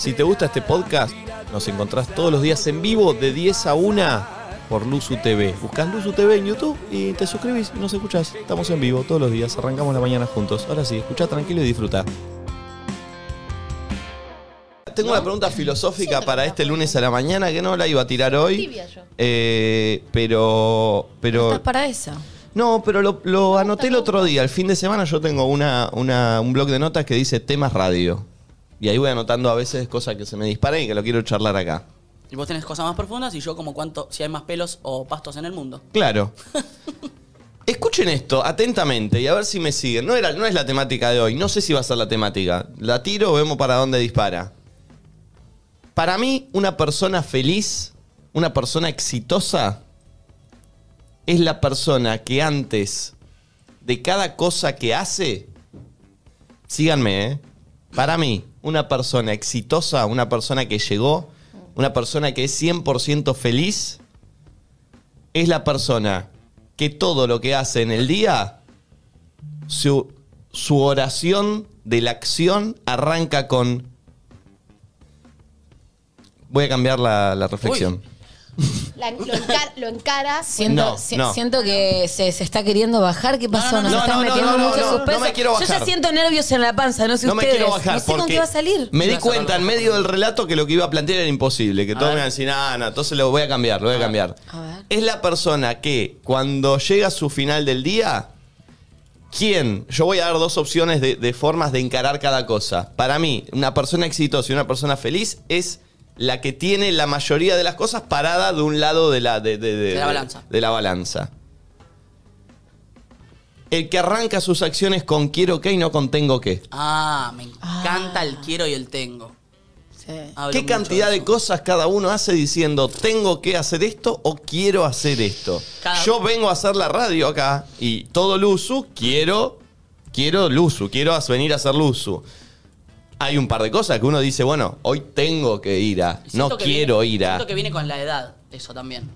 Si te gusta este podcast, nos encontrás todos los días en vivo de 10 a 1 por Luzu TV. Buscás Luzu TV en YouTube y te suscribís y nos escuchás. Estamos en vivo todos los días, arrancamos la mañana juntos. Ahora sí, escucha tranquilo y disfruta. Tengo una pregunta filosófica para este lunes a la mañana que no la iba a tirar hoy. Tibia yo. Eh, pero. pero Estás para eso. no, pero lo, lo anoté el otro día. El fin de semana yo tengo una, una- un blog de notas que dice temas radio. Y ahí voy anotando a veces cosas que se me disparan y que lo quiero charlar acá. Y vos tenés cosas más profundas y yo como cuánto, si hay más pelos o pastos en el mundo. Claro. Escuchen esto atentamente y a ver si me siguen. No, era, no es la temática de hoy. No sé si va a ser la temática. La tiro, vemos para dónde dispara. Para mí, una persona feliz, una persona exitosa, es la persona que antes de cada cosa que hace, síganme, ¿eh? Para mí, una persona exitosa, una persona que llegó, una persona que es 100% feliz, es la persona que todo lo que hace en el día, su, su oración de la acción arranca con... Voy a cambiar la, la reflexión. La- lo, encar- lo encaras. Siento, No, si- no. siento que se, se está queriendo bajar. ¿Qué pasó? No, no, Nos no, están no, no, metiendo no, no, mucho no, no suspenso. me quiero Yo ya bajar. siento nervios en la panza, no sé No me ustedes. quiero bajar no sé con porque qué va a salir. me di a cuenta en medio del relato que lo que iba a plantear era imposible, que todos ver. me iban a decir, ah, no, entonces lo voy a cambiar, lo voy a cambiar. A ver. Es la persona que cuando llega a su final del día, ¿quién? Yo voy a dar dos opciones de, de formas de encarar cada cosa. Para mí, una persona exitosa y una persona feliz es la que tiene la mayoría de las cosas parada de un lado de la, de, de- de- De la balanza. de la balanza. El que arranca sus acciones con quiero qué y no con tengo qué. Ah, me encanta el quiero y el tengo. Hablo ¿Qué cantidad de cosas cada uno hace diciendo tengo que hacer esto o quiero hacer esto? Cada- Yo vengo a hacer la radio acá y todo Luzu, quiero, quiero Luzu, quiero venir a hacer Luzu. Hay un par de cosas que uno dice, bueno, hoy tengo que ir a, siento no que quiero viene- ir a. Siento que viene con la edad, eso también.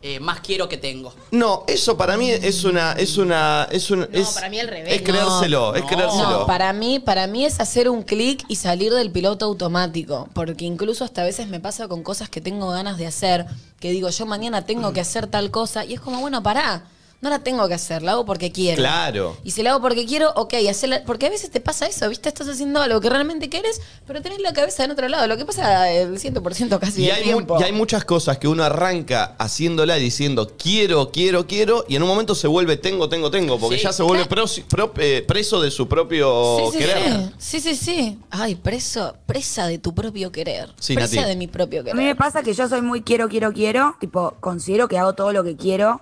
Eh, más quiero que tengo. No, eso para mí es una, es una, es un, es, para mí al revés. Es creérselo, es No, creérselo. No, para mí, para mí es hacer un clic y salir del piloto automático. Porque incluso hasta a veces me pasa con cosas que tengo ganas de hacer, que digo, yo mañana tengo que hacer tal cosa, y es como, bueno, pará, no la tengo que hacer, la hago porque quiero. Claro. Y si la hago porque quiero, ok, hacerla. Porque a veces te pasa eso, ¿viste? Estás haciendo algo que realmente quieres, pero tenés la cabeza en otro lado. Lo que pasa el 100% casi Y del hay, mu- tiempo. y hay muchas cosas que uno arranca haciéndola y diciendo quiero, quiero, quiero, y en un momento se vuelve tengo, tengo, tengo, porque Sí. ya se vuelve pro- eh, preso de su propio Sí, sí, querer. sí. Sí, sí, sí. Ay, preso, presa de tu propio querer. Sí, presa Nati. de mi propio A mí me querer. pasa que yo soy muy quiero, quiero, quiero. Tipo, considero que hago todo lo que quiero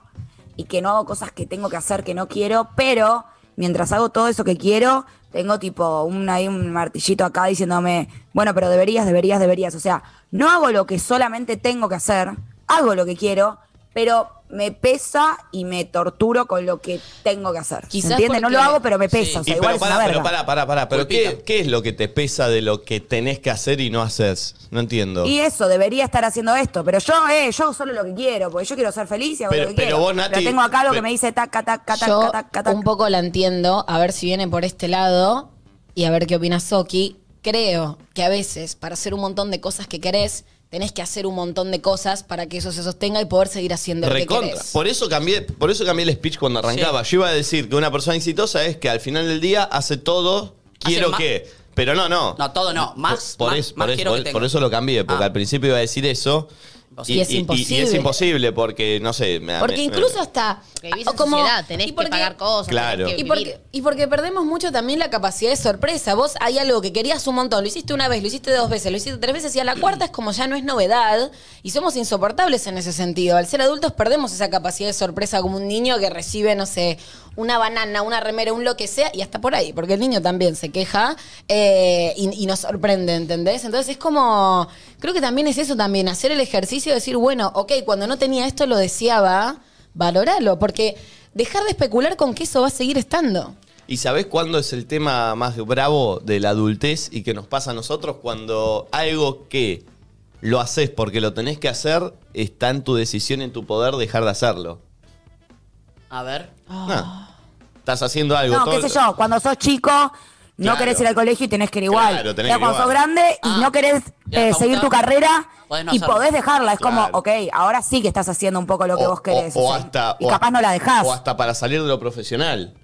y que no hago cosas que tengo que hacer que no quiero, pero mientras hago todo eso que quiero, tengo tipo un, ahí un martillito acá diciéndome, bueno, pero deberías, deberías, deberías. O sea, no hago lo que solamente tengo que hacer, hago lo que quiero, pero me pesa y me torturo con lo que tengo que hacer. Quizás ¿Entiendes? No porque- lo hago, pero me pesa. Sí. o sea, Y igual pero es una pará, pero verga. pará, pará, pará. Pero ¿qué, es lo que te pesa de lo que tenés que hacer y no haces? No entiendo. Y eso, debería estar haciendo esto. Pero yo, eh, yo hago solo lo que quiero, porque yo quiero ser feliz y hago Pero- lo que pero quiero. vos, Nati, pero tengo acá lo que me dice taca, taca, taca, Yo taca, taca. un poco la entiendo, a ver si viene por este lado y a ver qué opina Soki. Creo que a veces, para hacer un montón de cosas que querés, tenés que hacer un montón de cosas para que eso se sostenga y poder seguir haciendo lo que Recontra. querés. Por eso cambié, por eso cambié el speech cuando arrancaba. Yo iba a decir que una persona exitosa es que al final del día hace todo, quiero más- que. Pero no, no. No, todo no. Más, por, más, eso, más por, eso, quiero por- que tengo. por eso lo cambié, porque Ah. al principio iba a decir eso. Y es y es imposible. imposible porque, no sé. me- Porque me- incluso me- hasta... Porque vivís en como- sociedad, tenés y que pagar cosas. Claro. tenés que Y vivir. porque, y porque perdemos mucho también la capacidad de sorpresa. Vos hay algo que querías un montón, lo hiciste una vez, lo hiciste dos veces, lo hiciste tres veces y a la cuarta es como ya no es novedad y somos insoportables en ese sentido. Al ser adultos perdemos esa capacidad de sorpresa como un niño que recibe, no sé, una banana, una remera, un lo que sea y hasta por ahí, porque el niño también se queja eh, y, nos sorprende, ¿entendés? Entonces es como, creo que también es eso también, hacer el ejercicio de decir, bueno, ok, cuando no tenía esto lo deseaba, valoralo, porque dejar de especular con que eso va a seguir estando. ¿Y sabés cuándo es el tema más bravo de la adultez y que nos pasa a nosotros? Cuando algo que lo haces porque lo tenés que hacer, está en tu decisión, en tu poder dejar de hacerlo. A ver. Estás haciendo algo. No, todo- qué sé yo, cuando sos chico, no Claro. querés ir al colegio y tenés que ir igual. Claro, tenés Ya que ir cuando sos grande y Ah. no querés eh, seguir tu carrera podés no y hacerlo. podés dejarla. Es como, ok, ahora sí que estás haciendo un poco lo que vos querés. O, hasta, y o capaz hasta- no la dejás. O hasta para salir de lo profesional.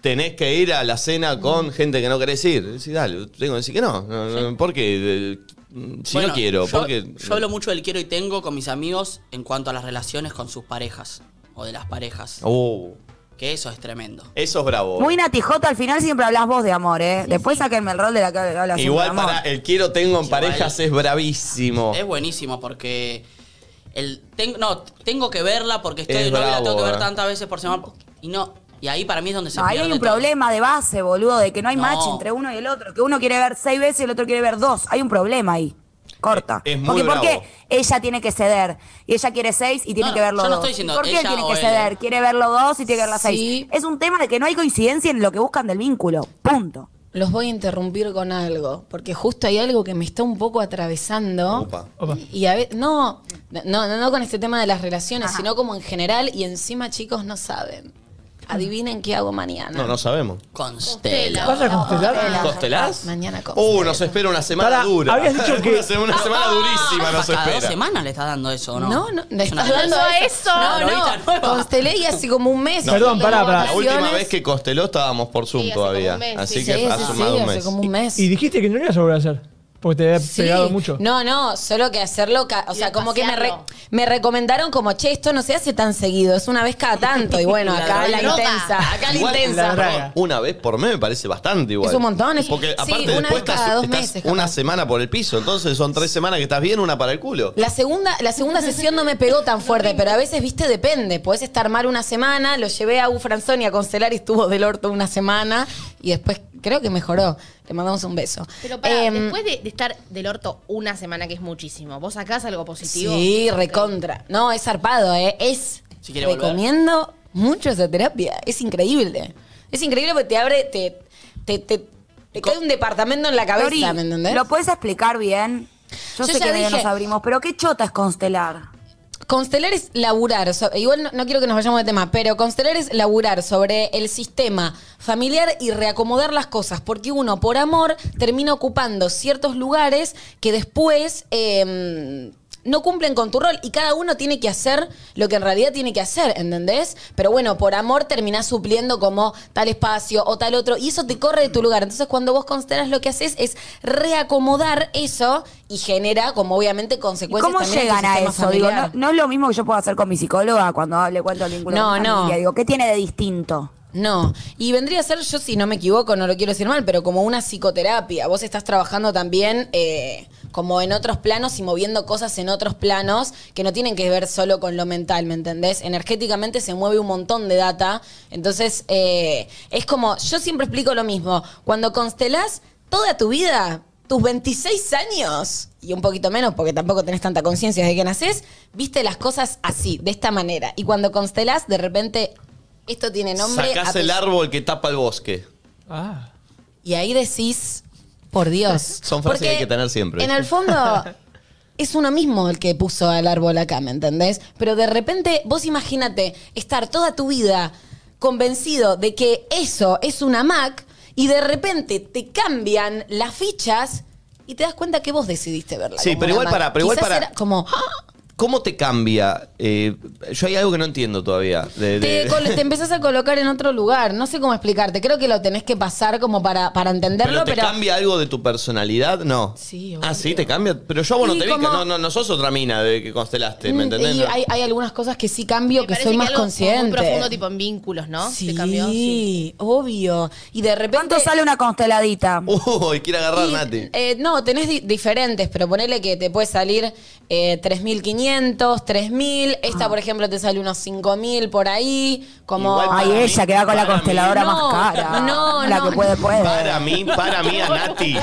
Tenés que ir a la cena con gente que no querés ir. Decís, dale, tengo que decir que no. no, no, ¿Por qué? Eh, Si Bueno, no quiero, yo, porque. yo hablo mucho del quiero y tengo con mis amigos en cuanto a las relaciones con sus parejas. O de las parejas. Oh, Que eso es tremendo. eso es bravo. Muy natijota, al final siempre hablas vos de amor, ¿eh? Después sáquenme el rol de la que habla siempre Igual de amor. para el quiero tengo en Igual. parejas es bravísimo. Es buenísimo porque el ten- no, tengo que verla porque estoy Es de novia, la tengo que ver eh. tantas veces por semana y no y ahí para mí es donde se No, ahí pierde hay un todo. problema de base, boludo, de que no hay No. match entre uno y el otro. Que uno quiere ver seis veces y el otro quiere ver dos. Hay un problema ahí. Corta. Es- es muy Porque ¿por qué ella tiene que ceder? Y ella quiere seis y tiene No, que verlo yo no dos. estoy diciendo ¿Por qué ella tiene que ceder? Quiere verlo dos y tiene que ver las Sí. seis. Es un tema de que no hay coincidencia en lo que buscan del vínculo. Punto. Los voy a interrumpir con algo, porque justo hay algo que me está un poco atravesando. Opa. Opa. Y a veces, no, no, no, no con este tema de las relaciones, Ajá. sino como en general, y encima chicos no saben. Adivinen qué hago mañana. No, no sabemos. Constela. ¿Vas a constelar? ¿Costelás? Mañana Uh, constelo. nos espera una semana Pará, dura. habías dicho que- una semana, una semana durísima nos Cada dos espera. semanas le estás dando eso, ¿no? No, no, le Es una estás dando relación. eso. No, Ahorita no, nueva. constelé y hace como un mes. Perdón, pará, pará. La última vez que consteló estábamos por Zoom Sí, hace como todavía. un mes, Así sí. que Sí, sí, un hace mes. como un mes. Y dijiste que no ibas a volver a hacer. Porque te había Sí. pegado mucho. No, no, solo que hacerlo, o sea, como que me, re- me recomendaron como, che, esto no se hace tan seguido, es una vez cada tanto. Y bueno, La acá la droga. intensa, acá la Igual, intensa. la. Una vez por mes me parece bastante igual. Es un montón, es- Porque sí, aparte una después vez cada estás, dos estás meses, una semana por el piso. Entonces son tres semanas que estás bien, una para el culo. La segunda, la segunda sesión no me pegó tan fuerte, pero a veces, viste, depende. Podés estar mal una semana, lo llevé a U Franzoni a constelar y estuvo del orto una semana y después creo que mejoró. Le mandamos un beso. Pero para, Em, después de, de estar del orto una semana, que es muchísimo, ¿vos sacás algo positivo? Sí, recontra. No, es zarpado, ¿eh? Es. Si quiere volver. recomiendo mucho esa terapia. Es increíble. Es increíble porque te abre, te, te, te, te cae un departamento en la cabeza, Lori, ¿me entendés? ¿lo puedes explicar bien? Yo, Yo sé ya que dije- nos abrimos, pero ¿qué chota es constelar? Constelar es laburar, igual no, quiero que nos vayamos de tema, pero constelar es laburar sobre el sistema familiar y reacomodar las cosas, porque uno por amor termina ocupando ciertos lugares que después eh, no cumplen con tu rol y cada uno tiene que hacer lo que en realidad tiene que hacer, ¿entendés? Pero bueno, por amor terminás supliendo como tal espacio o tal otro y eso te corre de tu lugar. Entonces cuando vos constelas lo que haces es reacomodar eso y genera como obviamente ¿Y consecuencias cómo también en tu llegan a eso? Digo, no, no es lo mismo que yo puedo hacer con mi psicóloga cuando le cuento el vínculo No, con mi no. familia. Digo, ¿qué tiene de distinto? No, y vendría a ser, yo si no me equivoco, no lo quiero decir mal, pero como una psicoterapia. Vos estás trabajando también eh, como en otros planos y moviendo cosas en otros planos que no tienen que ver solo con lo mental, ¿me entendés? Energéticamente se mueve un montón de data. Entonces, eh, es como, yo siempre explico lo mismo. Cuando constelás toda tu vida, tus 26 años, y un poquito menos porque tampoco tenés tanta conciencia de que nacés, viste las cosas así, de esta manera. Y cuando constelás, de repente, esto tiene nombre. Sacás el árbol que tapa el bosque. Ah. Y ahí decís, por Dios. Son frases que hay que tener siempre. En el fondo, es uno mismo el que puso al árbol acá, ¿me entendés? Pero de repente, vos imagínate estar toda tu vida convencido de que eso es una Mac y de repente te cambian las fichas y te das cuenta que vos decidiste verla. Sí, como pero igual para- pero igual para- era como, ¡ah! ¿Cómo te cambia? Eh, yo hay algo que no entiendo todavía. de- de- te, te empezás a colocar en otro lugar. No sé cómo explicarte. Creo que lo tenés que pasar como para, para entenderlo, ¿Pero te pero. cambia algo de tu personalidad? No. Sí, Ah, obvio. sí, te cambia. Pero yo vos no Y te vi que no, no, no sos otra mina de que constelaste, ¿me Mm, entendés? Y No. hay, hay algunas cosas que sí cambio, Me que soy más algo consciente. Muy profundo, tipo en vínculos, ¿no? Sí, Te cambió, sí. obvio. Y de repente. ¿Cuánto sale una consteladita? Uy, quiere agarrar Y, Nati. eh, no, tenés di- diferentes, pero ponele que te puede salir eh, 3.500, 3.000. Esta, por ejemplo, te sale unos 5.000 por ahí. Como. Igual Ay, para ella mí- que va con la para mí- consteladora No, más cara. no, La no. que puede, puede. Para mí, para mí a Nati.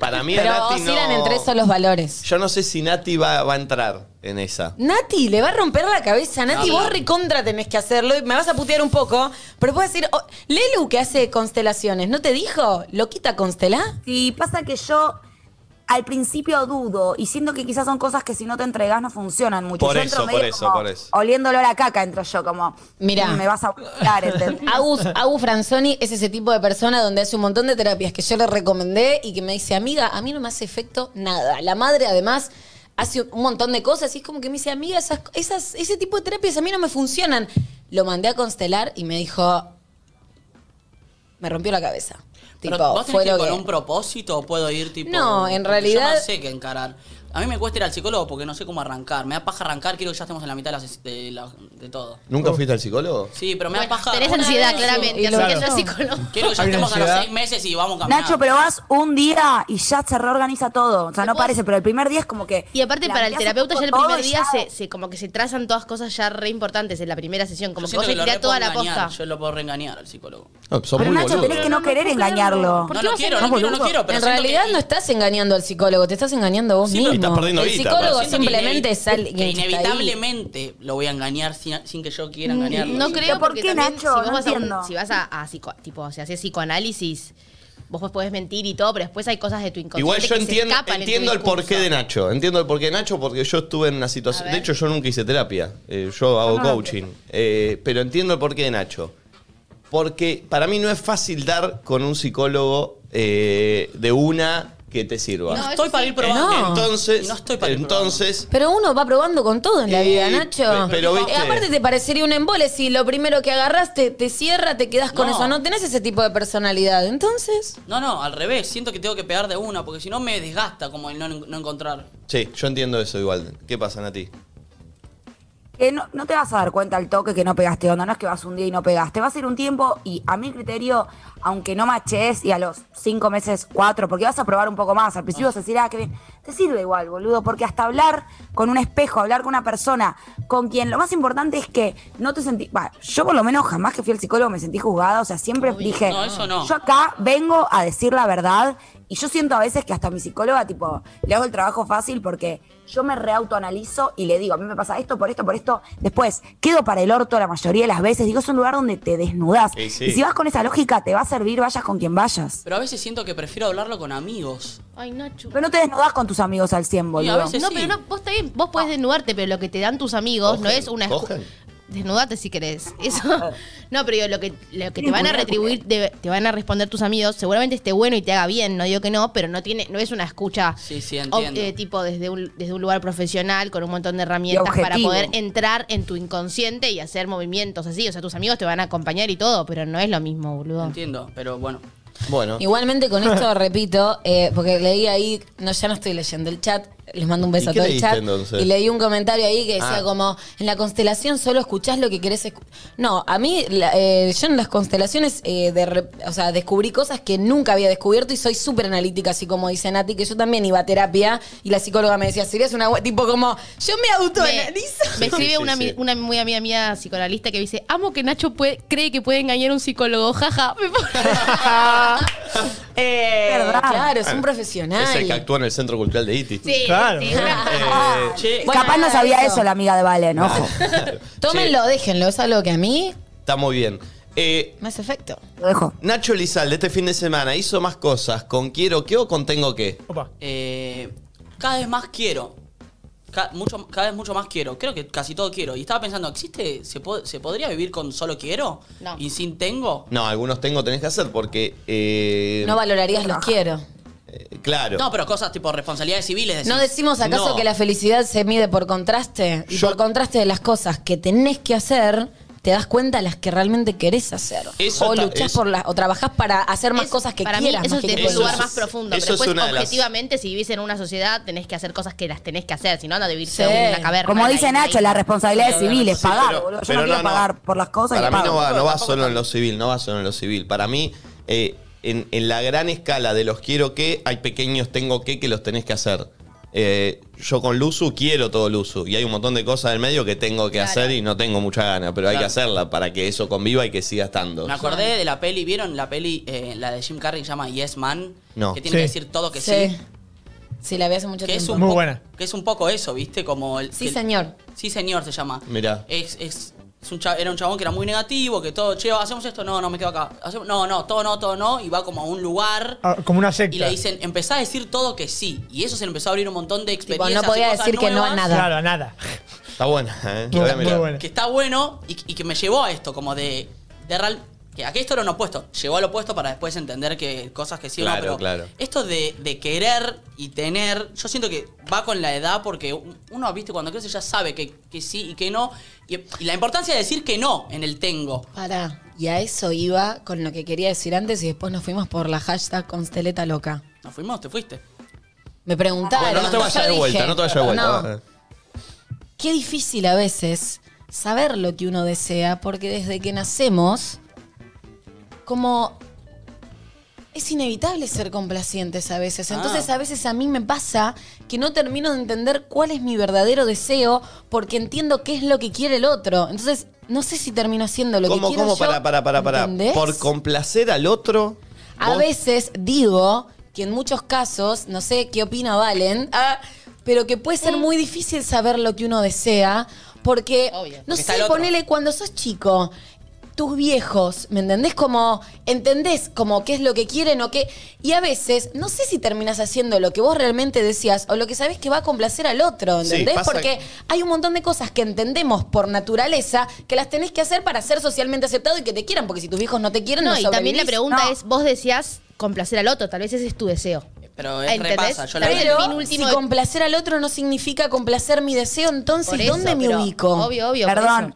Para mí a pero Nati no. oscilan entre esos los valores. Yo no sé si Nati va, va a entrar en esa. Nati, le va a romper la cabeza. Nati, vos recontra tenés que hacerlo y me vas a putear un poco. Pero puedo decir, oh, Lelu que hace constelaciones, ¿no te dijo? ¿Lo quita constelar? Sí, pasa que yo al principio dudo y siento que quizás son cosas que si no te entregas no funcionan mucho. Por Yo eso, por eso, como por eso. Oliendo olor a caca entro yo, como, Mirá. "Mm, me vas a buscar. Agus, Agus Franzoni es ese tipo de persona donde hace un montón de terapias que yo le recomendé y que me dice, amiga, a mí no me hace efecto nada. La madre además hace un montón de cosas y es como que me dice, amiga, esas, esas, ese tipo de terapias a mí no me funcionan. Lo mandé a constelar y me dijo, me rompió la cabeza. Pero Tipo, ¿Vos tenés fue que ir lo con que... un propósito o puedo ir tipo.? No, en porque realidad- Yo no sé qué encarar. A mí me cuesta ir al psicólogo porque no sé cómo arrancar. Me da paja arrancar, quiero que ya estemos en la mitad de, las- de, la- de todo. ¿Nunca fuiste al psicólogo? Sí, pero me da paja. tenés ansiedad, vez- claramente, y así lo- que no es psicólogo. Quiero que ya Hay una estemos a los ansiedad. seis meses y vamos caminando. Nacho, pero vas un día y ya se reorganiza todo. O sea, no parece, pero el primer día es como que. Y aparte para el terapeuta un ya el poco primer todo y día ya- se, se- como que se trazan todas cosas ya re importantes en la primera sesión, como Yo que vos le que lo tirás re toda puedo la engañar, posta. Yo lo puedo reengañar al psicólogo. No, sos Pero muy Nacho, boludo. tenés que no querer engañarlo. No, no quiero, no quiero, no quiero. Pero en siento realidad que- no estás engañando al psicólogo, te estás engañando vos Sí, pero mismo. Estás perdiendo el guita, psicólogo simplemente es alguien que que está ahí. inevitablemente lo voy a engañar sin, sin que yo quiera engañarlo. No ¿Pero creo por porque qué, también Nacho? si vos No vas a, un- entiendo. si vas a, a psico- tipo, si haces psicoanálisis, vos podés mentir y todo, pero después hay cosas de tu inconsciente Igual yo que se entiendo, escapan en tu entiendo el discurso. porqué de Nacho. Entiendo el porqué de Nacho porque yo estuve en una situación. A De ver. hecho, yo nunca hice terapia. Eh, yo hago coaching. Eh, pero entiendo el porqué de Nacho. Porque para mí no es fácil dar con un psicólogo eh, de una que te sirva. No estoy para ir probando. No. Entonces, No estoy para ir entonces Pero uno va probando con todo en la Eh, vida, Nacho. pe- pero, Eh, viste- aparte te parecería un embole si lo primero que agarraste te cierra, te quedas con No. eso. No tenés ese tipo de personalidad. Entonces, No, no, al revés. Siento que tengo que pegar de una porque si no me desgasta como el no, no encontrar. Sí, yo entiendo eso igual. ¿Qué pasa, Nati? Que no, no te vas a dar cuenta al toque que no pegaste onda, no es que vas un día y no pegaste, va a ser un tiempo y a mi criterio, aunque no maches y a los cinco meses, cuatro, porque vas a probar un poco más, al principio vas a decir, ah, qué bien, te sirve igual, boludo, porque hasta hablar con un espejo, hablar con una persona con quien lo más importante es que no te sentí, bah, yo por lo menos jamás que fui al psicólogo me sentí juzgada, o sea, siempre dije, No, eso no. yo acá vengo a decir la verdad y yo siento a veces que hasta mi psicóloga, tipo, le hago el trabajo fácil porque yo me reautoanalizo y le digo, a mí me pasa esto, por esto, por esto. Después, quedo para el orto la mayoría de las veces. Digo, es un lugar donde te desnudas. Sí, sí. Y si vas con esa lógica, te va a servir, vayas con quien vayas. Pero a veces siento que prefiero hablarlo con amigos. Ay, Nacho. Pero no te desnudas con tus amigos al 100, Y a boludo. veces- No, sí. pero no, vos está bien, vos podés desnudarte, pero lo que te dan tus amigos no es una cogen. Desnudate si querés. Eso. No, pero digo, lo que, lo que te van a retribuir, de- te van a responder tus amigos, seguramente esté bueno y te haga bien, no digo que no, pero no tiene, no es una escucha Sí, sí, o- entiendo. eh, tipo desde un, desde un lugar profesional con un montón de herramientas para poder entrar en tu inconsciente y hacer movimientos así. O sea, tus amigos te van a acompañar y todo, pero no es lo mismo, boludo. Entiendo, pero bueno. Bueno. igualmente con esto repito, eh, porque leí ahí, no ya no estoy leyendo el chat, les mando un beso ¿Y a todo el chat. entonces? Y leí un comentario ahí que decía Ah. como, en la constelación solo escuchás lo que querés escuchar. No, a mí, la- eh, yo en las constelaciones, eh, de re- o sea, descubrí cosas que nunca había descubierto y soy súper analítica, así como dice Nati, que yo también iba a terapia y la psicóloga me decía, serías una bu-", tipo como, yo me Me, autoanalizo. me escribe Sí, sí, una, sí. ami- una muy amiga mía psicoanalista que dice, amo que Nacho puede- cree que puede engañar a un psicólogo, jaja. Me Eh, claro, es un profesional. Es el que actúa en el Centro Cultural de Iti. Sí, Claro. Eh, Che, Bueno, Capaz no nada, sabía eso. eso. la amiga de Valen, ojo. Tómenlo, déjenlo, es algo que a mí Está muy bien. Eh, me hace efecto. Lo dejo. Nacho Elizalde este fin de semana hizo más cosas con quiero que o con tengo que. Opa. eh, cada vez más quiero. Ca- mucho, cada vez mucho más quiero. Creo que casi todo quiero. Y estaba pensando, ¿existe? ¿Se, po- ¿se podría vivir con solo quiero? No. ¿Y sin tengo? No, algunos tengo tenés que hacer porque. eh, No valorarías los quiero. Eh, claro. No, pero cosas tipo responsabilidades civiles. decís. ¿No decimos acaso No. que la felicidad se mide por contraste? Y Yo- por contraste de las cosas que tenés que hacer, te das cuenta de las que realmente querés hacer. Eso o luchás eso- por las, o trabajás para hacer más Es- cosas que para quieras. mí eso más es que desde que un lugar es- más profundo. eso Pero es después, una de las- objetivamente, si vivís en una sociedad, tenés que hacer cosas que las tenés que hacer. Si no, anda a vivirse Sí. en una caverna. Como la dice. Nacho, las responsabilidades civiles, Sí, pagar, pero- boludo. Yo pero no quiero pagar por las cosas Para y mí pago. no va, no va Tampoco solo en lo civil, no va solo en lo civil. Para mí, eh, en, en la gran escala de los quiero que, hay pequeños tengo que que los tenés que hacer. Eh, yo con Luzu quiero todo Luzu y hay un montón de cosas del medio que tengo que Claro. hacer y no tengo mucha gana, pero hay que Claro. hacerla para que eso conviva y que siga estando. Me acordé de la peli, ¿vieron la peli, eh, la de Jim Carrey que se llama Yes Man? No. Que tiene Sí. que decir todo que Sí. sí. Sí, la vi hace mucho Que es tiempo. un Muy poco- buena. Que es un poco eso, ¿viste? Como el. Sí, que- señor. Sí, señor se llama. Mirá. Es un era un chabón que era muy negativo, que todo, che, hacemos esto, no, no, me quedo acá. Hacemos- no, no, todo no, todo no, y va como a un lugar. Ah, como una secta. Y le dicen, empezá a decir todo que sí. Y eso se le empezó a abrir un montón de Tipo, experiencias. no podía y cosas decir que no a nada. Claro, nada. Está buena, ¿eh? A muy mirar. buena. Que está bueno y, y que me llevó a esto, como de, de real. Que aquí esto era un opuesto. Llegó al opuesto para después entender que cosas que sí o no, Claro, pero claro. Esto de, de querer y tener, yo siento que va con la edad porque uno, viste, cuando crece ya sabe que, que sí y que no. Y, y la importancia de decir que no en el tengo. Pará. Y a eso iba con lo que quería decir antes y después nos fuimos por la hashtag Consteleta Loca. ¿Nos fuimos? ¿Te fuiste? Me preguntaron. Bueno, no te vayas de vuelta, dije, no te vayas de vuelta. no, qué difícil a veces saber lo que uno desea, porque desde que nacemos, como es inevitable ser complacientes a veces. Entonces Ah. a veces a mí me pasa que no termino de entender cuál es mi verdadero deseo, porque entiendo qué es lo que quiere el otro. Entonces no sé si termino haciendo lo ¿Cómo, que quiero cómo? yo. Para, para, para, para. ¿entendés? Por complacer al otro. A vos- veces digo que en muchos casos, no sé qué opina Valen, ah, pero que puede ser muy difícil saber lo que uno desea, porque, Obvio. no Porque sé, ponele cuando sos chico, tus viejos, ¿me entendés? Como, entendés como qué es lo que quieren o qué. Y a veces, no sé si terminas haciendo lo que vos realmente decías o lo que sabés que va a complacer al otro, ¿entendés? Porque hay un montón de cosas que entendemos por naturaleza que las tenés que hacer para ser socialmente aceptado y que te quieran, porque si tus viejos no te quieren, no, No, y también la pregunta No. es, vos decías complacer al otro, tal vez ese es tu deseo. Pero es ¿Entendés? repasa. Yo la el Pero fin si de- complacer al otro no significa complacer mi deseo, entonces eso, ¿dónde me ubico? Obvio, obvio. Perdón.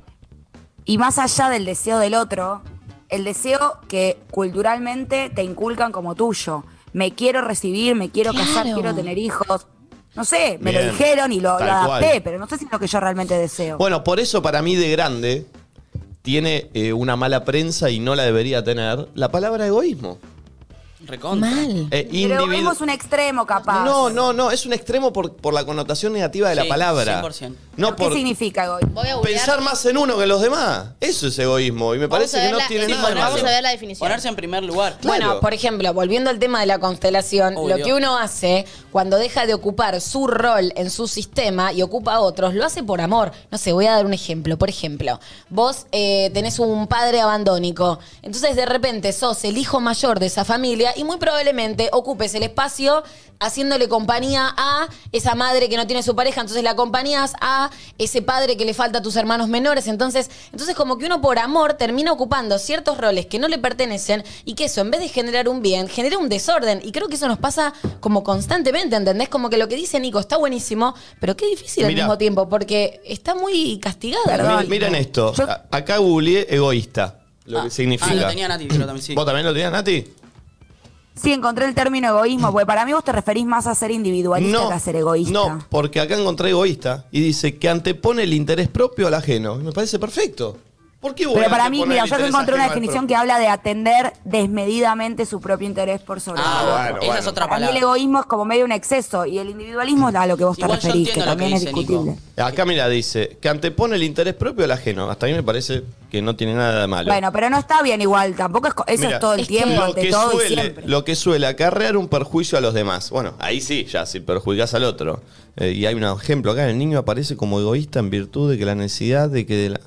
Y más allá del deseo del otro, el deseo que culturalmente te inculcan como tuyo. Me quiero recibir, me quiero casar, quiero tener hijos. No sé, me Bien. lo dijeron y lo, lo adapté, cual. pero no sé si es lo que yo realmente deseo. Bueno, por eso para mí de grande tiene eh, una mala prensa y no la debería tener la palabra egoísmo. Recontra. Mal. Eh, pero individu- vemos un extremo capaz. No, no, no, es un extremo por, por la connotación negativa de la Sí, palabra. 100%. No ¿Qué por significa egoísmo? Voy a googlear. pensar más en uno que en los demás. Eso es egoísmo y me Vamos parece a que ver no la- tiene sí, nada de vamos malo. a ver la definición. Ponerse en primer lugar. Claro. Bueno, por ejemplo, volviendo al tema de la constelación, Obvio. lo que uno hace cuando deja de ocupar su rol en su sistema y ocupa otros, lo hace por amor. No sé, voy a dar un ejemplo. Por ejemplo, vos eh, tenés un padre abandónico, entonces de repente sos el hijo mayor de esa familia y muy probablemente ocupes el espacio haciéndole compañía a esa madre que no tiene su pareja, entonces la acompañás a ese padre que le falta a tus hermanos menores, entonces, entonces como que uno por amor termina ocupando ciertos roles que no le pertenecen y que eso en vez de generar un bien, genera un desorden y creo que eso nos pasa como constantemente, ¿entendés? Como que lo que dice Nico está buenísimo, pero qué difícil al mismo tiempo porque está muy castigado. el Miren, esto. Yo- Acá googleé egoísta. Lo Ah, que significa. Ah, lo tenía Nati, pero también sí. ¿Vos también lo tenías, Nati? Sí, encontré el término egoísmo, porque para mí vos te referís más a ser individualista que a ser egoísta. No, porque acá encontré egoísta y dice que antepone el interés propio al ajeno. Me parece perfecto. ¿Por qué Pero para mí, mira, yo encontré una definición que habla de atender desmedidamente su propio interés por sobre Ah, todo. bueno, esa es otra Para mí el palabra. egoísmo es como medio un exceso y el individualismo es a lo que vos te Igual referís, que también es Nico. discutible. Acá, mira, dice que antepone el interés propio al ajeno. Hasta a mí me parece que no tiene nada de malo. Bueno, pero no está bien igual, tampoco es eso Mira, es todo el es tiempo, lo ante que, todo y suele, siempre. lo que suele acarrear un perjuicio a los demás. Bueno, ahí sí, ya si perjudicas al otro. Eh, y hay un ejemplo acá, el niño aparece como egoísta en virtud de que la necesidad de que de la...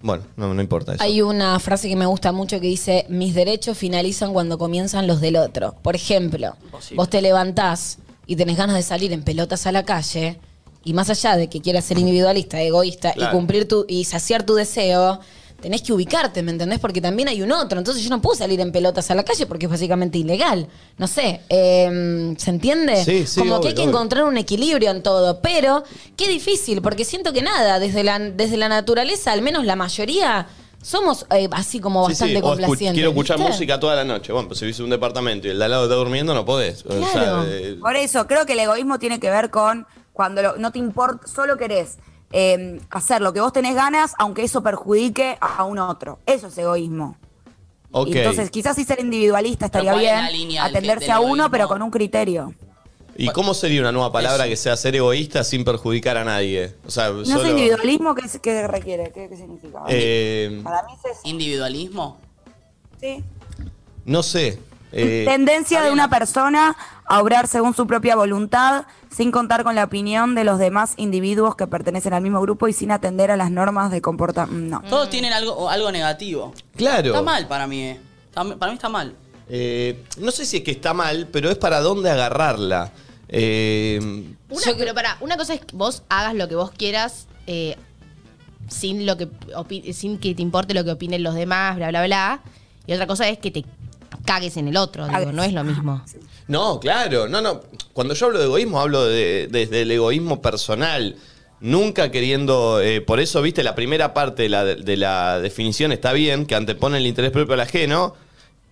Bueno, no, no importa eso. Hay una frase que me gusta mucho que dice, mis derechos finalizan cuando comienzan los del otro. Por ejemplo, Imposible. vos te levantás y tenés ganas de salir en pelotas a la calle y más allá de que quieras ser individualista, egoísta Claro. y cumplir tu y saciar tu deseo, tenés que ubicarte, ¿me entendés? Porque también hay un otro. Entonces yo no puedo salir en pelotas a la calle porque es básicamente ilegal. No sé, eh, ¿se entiende? Sí, sí, Como que hay que obvio. encontrar un equilibrio en todo, pero qué difícil, porque siento que nada, desde la, desde la naturaleza, al menos la mayoría, somos eh, así como Sí, bastante sí, o complacientes. quiero escuchar ¿viste? música toda la noche. Bueno, pues si vivís en un departamento y el de al lado está durmiendo, no podés. O sea, Claro. eh, Por eso, creo que el egoísmo tiene que ver con cuando lo- no te importa, solo querés eh, hacer lo que vos tenés ganas, aunque eso perjudique a un otro. Eso es egoísmo. Y Entonces, quizás si ser individualista estaría ¿cuál es bien, atenderse a uno, pero con un criterio. ¿Y cómo sería una nueva palabra Eso. que sea ser egoísta sin perjudicar a nadie? O sea, ¿No solo... es individualismo? ¿Qué, requiere? ¿Qué, qué significa? Eh, Para mí es eso. ¿Individualismo? Sí. no sé. Eh, Tendencia de una persona a obrar según su propia voluntad, sin contar con la opinión de los demás individuos que pertenecen al mismo grupo y sin atender a las normas de comportamiento. No. Todos tienen algo, algo negativo. claro. Está mal para mí, eh. Está- para mí está mal. Eh, no sé si es que está mal, pero es para dónde agarrarla. Eh, Una, Yo- pero para, una cosa es que vos hagas lo que vos quieras eh, sin lo que sin que te importe lo que opinen los demás, bla, bla, bla. Y otra cosa es que te cagues en el otro, digo, no es lo mismo. no, claro, no, no. Cuando yo hablo de egoísmo, hablo de- desde el egoísmo personal. Nunca queriendo. eh, por eso, viste, la primera parte de la, de la definición está bien, que antepone el interés propio al ajeno.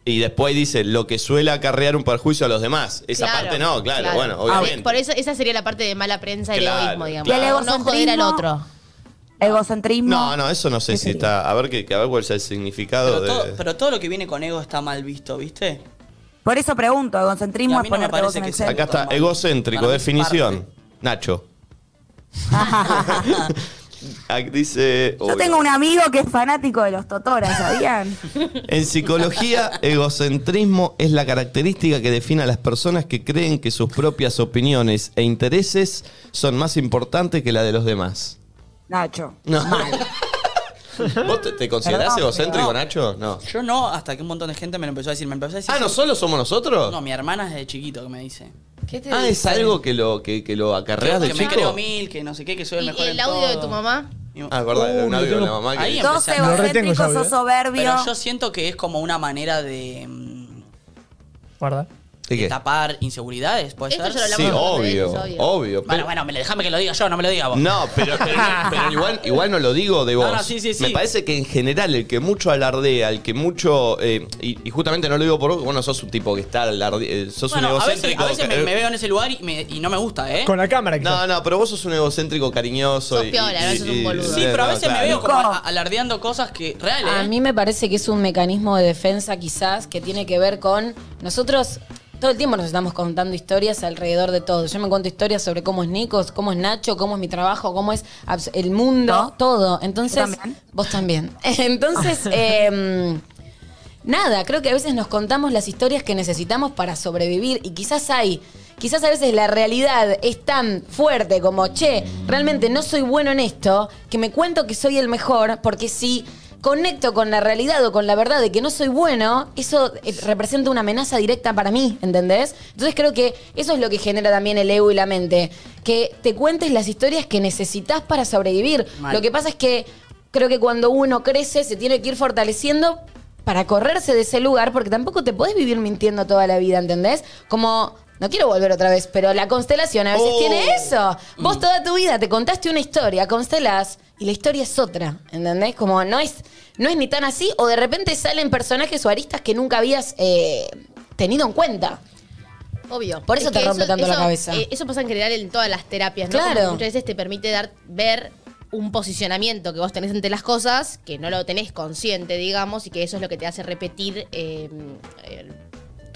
Y después dice lo que suele acarrear un perjuicio a los demás. Esa Claro, parte no, claro, bueno, obviamente. Por eso esa sería la parte de mala prensa del Claro, egoísmo, digamos. claro. No joder al otro. Egocentrismo. No, no, eso no sé ¿Qué si sería? está. A ver, que, que a ver cuál es el significado Pero todo, de. pero todo lo que viene con ego está mal visto, ¿viste? Por eso pregunto, egocentrismo a es mí no me ponerte vos parece en que el sea- centro. Acá está, egocéntrico, definición. parte. Nacho. Ah, Dice. Yo obvio. tengo un amigo que es fanático de los totoras, ¿sabían? En psicología, egocentrismo es la característica que define a las personas que creen que sus propias opiniones e intereses son más importantes que la de los demás. Nacho. No. ¿Vos te, te considerás Perdón, egocéntrico, pero- Nacho? No. Yo no, hasta que un montón de gente me lo empezó a decir. Me empezó a decir. Ah, ¿no solo somos nosotros? No, mi hermana es de chiquito que me dice. ¿Qué te Ah, es dice? algo que lo, que, que lo acarreas de que me chico. creo mil, que no sé qué, que soy el ¿Y mejor el en audio de todo. tu mamá? Ah, verdad, Uh, un audio de la mamá que. Ahí Sos empecé Lo retengo egocéntrico, ese audio, sos soberbio. Pero yo siento que es como una manera de, mm, Guarda. ¿De qué? tapar inseguridades, ¿puede Esto ser? ya lo hablamos Sí, otras obvio, veces, obvio. obvio. Bueno, pero- bueno, me, déjame que lo diga yo, no me lo diga vos. No, pero, pero, pero igual, igual no lo digo de No, vos. no, sí, sí, sí. Me parece que en general el que mucho alardea, el que mucho. eh, y, y justamente no lo digo por vos, bueno, sos un tipo que está alarde- eh, sos Bueno, un a veces, egocéntrico. a veces me, me veo en ese lugar y, me- y no me gusta, ¿eh? Con la cámara, quizás. No, no, pero vos sos un egocéntrico cariñoso. Sos y- piola, y- no sos un boludo. Sí, pero a no, veces me claro. veo como a- alardeando cosas que reales. A ¿eh? mí me parece que es un mecanismo de defensa quizás que tiene que ver con nosotros todo el tiempo nos estamos contando historias alrededor de todo. Yo me cuento historias sobre cómo es Nico, cómo es Nacho, cómo es mi trabajo, cómo es el mundo, ¿No? todo. Entonces, ¿Yo también? vos también. Entonces, em, nada, creo que a veces nos contamos las historias que necesitamos para sobrevivir y quizás hay, quizás a veces la realidad es tan fuerte como, che, realmente no soy bueno en esto, que me cuento que soy el mejor, porque si conecto con la realidad o con la verdad de que no soy bueno, eso eh, representa una amenaza directa para mí, ¿entendés? Entonces creo que eso es lo que genera también el ego y la mente, que te cuentes las historias que necesitas para sobrevivir. Mal. Lo que pasa es que creo que cuando uno crece se tiene que ir fortaleciendo para correrse de ese lugar, porque tampoco te podés vivir mintiendo toda la vida, ¿entendés? Como, no quiero volver otra vez, pero la constelación a veces Oh. tiene eso. Vos toda tu vida te contaste una historia, constelás, y la historia es otra, ¿entendés? Como no es, no es ni tan así, o de repente salen personajes o aristas que nunca habías eh, tenido en cuenta. Obvio. Por eso te rompe tanto la cabeza. eh, eso pasa en general en todas las terapias, ¿no? Claro. Como muchas veces te permite dar, ver un posicionamiento que vos tenés ante las cosas, que no lo tenés consciente, digamos, y que eso es lo que te hace repetir eh, eh,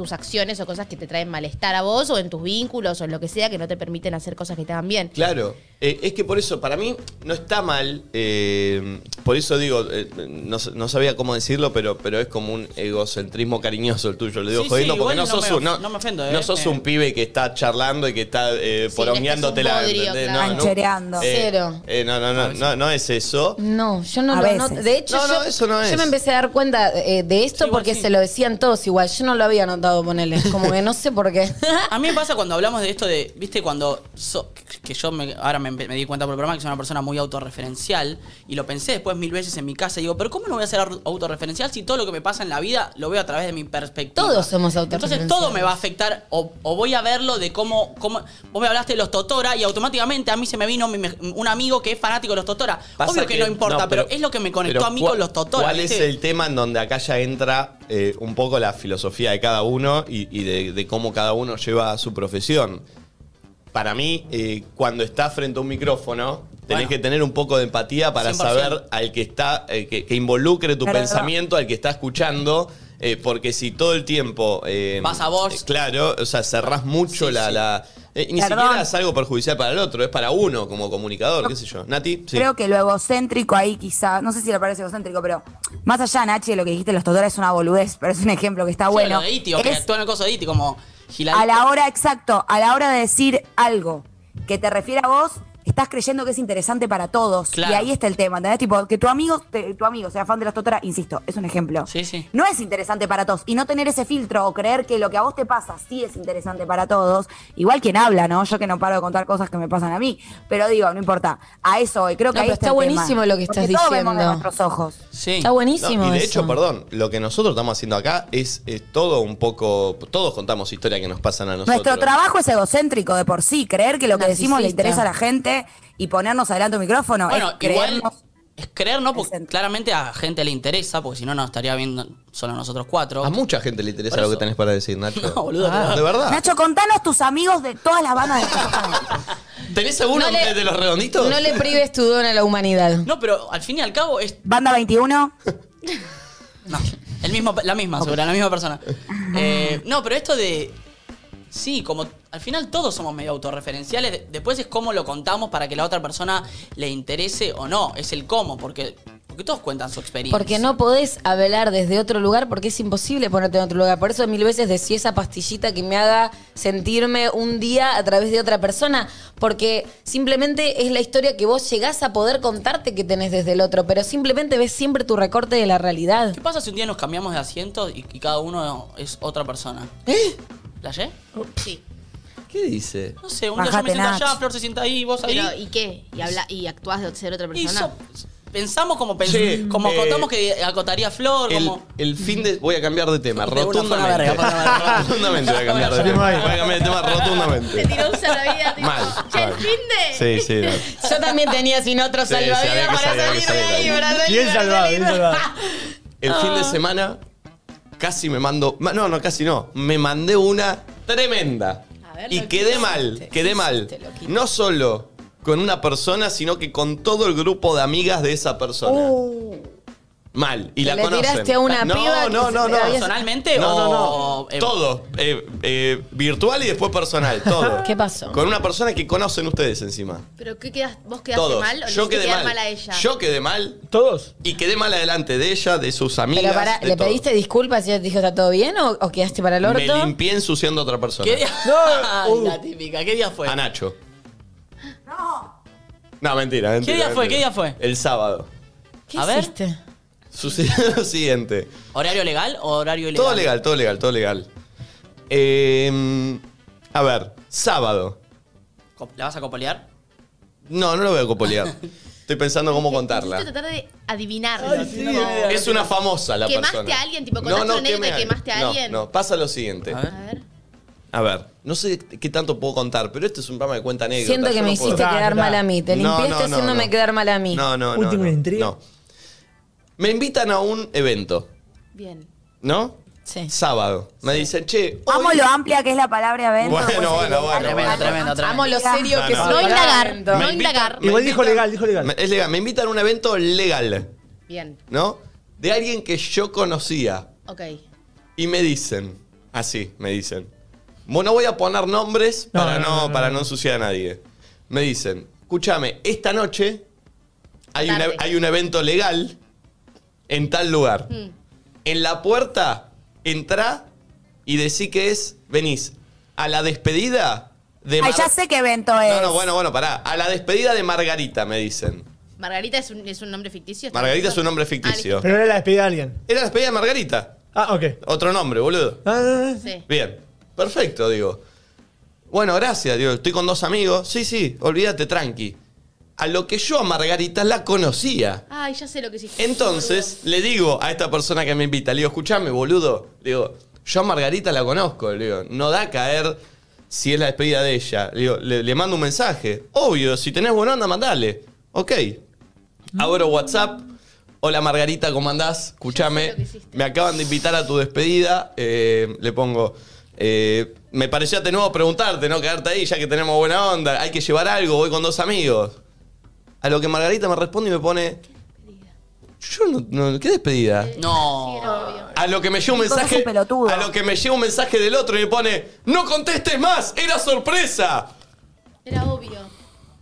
tus acciones o cosas que te traen malestar a vos o en tus vínculos o en lo que sea que no te permiten hacer cosas que te hagan bien. Claro, Eh, es que por eso, para mí, no está mal. eh, por eso digo, eh, no, no sabía cómo decirlo, pero, pero es como un egocentrismo cariñoso el tuyo. Le digo Sí, jodiendo sí, porque no sos, me un, no, me ofendo, ¿eh? no sos Eh. un pibe que está charlando y que está eh, Sí, porongueándote la. Cero. eh, no, no, no, no, no es eso. No, yo no A lo no-. De hecho, No, no, yo, eso no es. yo me empecé a dar cuenta eh, de esto Sí, porque sí. se lo decían todos igual. Yo no lo había notado ponerle. Como que no sé por qué. A mí me pasa cuando hablamos de esto de, viste, cuando so- que yo me- ahora me, me di cuenta por el programa que soy una persona muy autorreferencial y lo pensé después mil veces en mi casa y digo, pero ¿cómo no voy a ser au- autorreferencial si todo lo que me pasa en la vida lo veo a través de mi perspectiva? Todos somos Entonces autorreferenciales. todo me va a afectar o, o voy a verlo de cómo, cómo... Vos me hablaste de los Totora y automáticamente a mí se me vino mi un amigo que es fanático de los Totora. Pasa Obvio que, no importa, pero, es lo que me conectó a mí ¿cuál- con los Totora. ¿Cuál es el tema en donde acá ya entra eh, un poco la filosofía de cada uno y, y de, de cómo cada uno lleva su profesión? Para mí, eh, cuando estás frente a un micrófono, tenés Bueno. que tener un poco de empatía para 100%. saber al que está, eh, que, que involucre tu pensamiento, al que está escuchando. Eh, porque si todo el tiempo. eh, Vas a vos. eh, claro, o sea, cerrás mucho Sí, la. sí. la- eh, ni Perdón. siquiera es algo perjudicial para el otro, es para uno como comunicador, qué sé yo. Nati, sí. Creo que lo egocéntrico ahí quizá, no sé si le parece egocéntrico, pero más allá, Nachi, de lo que dijiste, los tutores es una boludez, pero es un ejemplo que está Sí, bueno. lo de Iti, o que Es actúa en el coso de Iti, como Gilal. a la hora, exacto, a la hora de decir algo que te refiere a vos, estás creyendo que es interesante para todos. Claro. Y ahí está el tema, ¿entendés? Tipo, que tu amigo, te- tu amigo sea fan de las totoras, insisto, es un ejemplo. Sí, sí. No es interesante para todos. Y no tener ese filtro o creer que lo que a vos te pasa sí es interesante para todos. Igual quien habla, ¿no? Yo que no paro de contar cosas que me pasan a mí. Pero digo, no importa. A eso voy. Creo que No, ahí pero está, está el tema. buenísimo lo que Porque estás todos vemos de diciendo. nuestros ojos. Sí. Está buenísimo No, y de eso. hecho, perdón, lo que nosotros estamos haciendo acá es, es todo un poco. Todos contamos historias que nos pasan a nosotros. Nuestro trabajo es egocéntrico de por sí. Creer que lo que decimos le interesa a la gente y ponernos adelante un micrófono Bueno, es igual creernos. es creer, ¿no? Porque Presente. claramente a gente le interesa, porque si no, nos estaría viendo solo nosotros cuatro. A mucha gente le interesa lo que tenés para decir, Nacho. No, boludo, Ah, de verdad. Nacho, contanos tus amigos de todas las bandas de ¿Tenés alguno No le- de los redonditos? No le prives tu don a la humanidad. No, pero al fin y al cabo es. Banda 21. No, el mismo, la misma, segura, la misma persona. Eh, no, pero esto de. Sí, como al final todos somos medio autorreferenciales. de- Después es cómo lo contamos para que la otra persona le interese o no. Es el cómo, porque, porque todos cuentan su experiencia. Porque no podés hablar desde otro lugar porque es imposible ponerte en otro lugar. Por eso mil veces decía esa pastillita que me haga sentirme un día a través de otra persona. Porque simplemente es la historia que vos llegás a poder contarte que tenés desde el otro. Pero simplemente ves siempre tu recorte de la realidad. ¿Qué pasa si un día nos cambiamos de asiento y, y cada uno es otra persona? ¿Eh? ¿La ye? Sí. ¿Qué dice? No sé, un día yo Bajate, me siento Nach. allá, Flor se sienta ahí, vos ahí. Pero, ¿y qué? ¿Y, habla, y actúas de ser otra Y persona? so- pensamos como, pens- Che, como eh, contamos que acotaría Flor, El, como... el fin de. Voy a cambiar de tema, De una fue una rotundamente. verga, fue una verga. rotundamente voy a cambiar de tema. Voy a cambiar de tema Te rotundamente. tiró un salvavidas. tipo, Mal. "Che, el mal. fin de. Sí, sí. no. Yo también tenía sin otro Sí, sí, había salvavidas que para salir, salir había de ahí, salir. para salir, Bien para salvado, salir. bien salvado. El fin de semana casi me mando. ma- No, no, casi no. Me mandé una tremenda. A ver, Y lo quedé que mal, quedé mal. No solo con una persona, sino que con todo el grupo de amigas de esa persona. Mal. Y ¿Que la le conocen. tiraste a una no, piba que No, se- no, no. ¿Personalmente No, o...? no, no. eh, todo. Eh, eh, virtual y después personal. Todo. ¿Qué pasó? Con una persona que conocen ustedes encima. ¿Pero qué quedas? ¿Vos quedaste Todos. mal o le Yo hiciste quedé quedar mal. mal a ella? Yo quedé mal. ¿Todos? Y quedé mal adelante de ella, de sus amigas. Pero para, de ¿le todo. pediste disculpas y ella te dijo está todo bien o, o quedaste para el orto? Me limpié ensuciando a otra persona. ¿Qué día? No, Ay, uh. la típica. ¿Qué día fue? A Nacho. No. mentira, mentira. ¿Qué día fue? mentira. ¿Qué día fue? El sábado. ¿Qué A ver. hiciste? Sucedió lo siguiente. ¿Horario legal o horario ilegal? Todo legal, todo legal, todo legal. Eh, a ver, sábado. ¿La vas a copolear? No, no lo voy a copolear. Estoy pensando cómo contarla. Hiciste tratar de adivinarlo. tipo, Es una famosa la ¿Quemaste persona. a alguien? Tipo, contaste una anécdota y quemé quemaste a no, alguien. No, pasa lo siguiente. A ver. A ver. A ver, no sé qué tanto puedo contar, pero este es un programa de cuenta anécdotas. Siento que yo me no hiciste quedar mal a mí. Te No, limpiaste no, no, haciéndome no. quedar mal a mí. No, no, no. Última no, intriga. no. Me invitan a un evento, Bien. ¿no? Sí. Sábado. Me dicen, che, hoy- Amo lo amplia que es la palabra evento. Bueno, bueno, bueno, algo Tremendo, más. tremendo, tremendo. Amo lo serio No, que no. es No un indagar, no indagar. me Igual dijo invitan- legal, dijo legal. Me- Es legal. Me invitan a un evento legal, Bien. ¿no? De alguien que yo conocía. Ok. Y me dicen, así, me dicen. Bueno, voy a poner nombres No, para no, no, no, no, para no. no ensuciar a nadie. Me dicen, escúchame, esta noche hay, una- Tarde. hay un evento legal en tal lugar. Mm. En la puerta, entra y decí que es, venís a la despedida de Ay, Mar- ya sé qué evento es. No, no, bueno, bueno, pará. A la despedida de Margarita, me dicen. ¿Margarita es un, es un nombre ficticio? ¿Está Margarita es un nombre Ah, ficticio. Pero era la despedida de alguien. Era la despedida de Margarita. Ah, ok. Otro nombre, boludo. Ah, ah, ah. sí. Bien, perfecto, digo. Bueno, gracias, digo, estoy con dos amigos. Sí, sí, olvídate, tranqui. A lo que yo a Margarita la conocía. Ay, ya sé lo que hiciste. Entonces, le digo a esta persona que me invita, le digo, escuchame, boludo. Le digo, yo a Margarita la conozco. Le digo, no da a caer si es la despedida de ella. Le digo, le, le mando un mensaje. Obvio, si tenés buena onda, mandale. Ok. Abro WhatsApp. Hola Margarita, ¿cómo andás? hiciste. me acaban de invitar a tu despedida. Eh, le pongo, eh, me pareció de nuevo preguntarte, ¿no? Quedarte ahí ya que tenemos buena onda. Hay que llevar algo, voy con dos amigos. A lo que Margarita me responde y me pone, yo no, no- ¿qué despedida? No. a lo que me llega un sos mensaje. un pelotudo. A lo que me llega un mensaje del otro y me pone, ¡No contestes más! ¡Era sorpresa!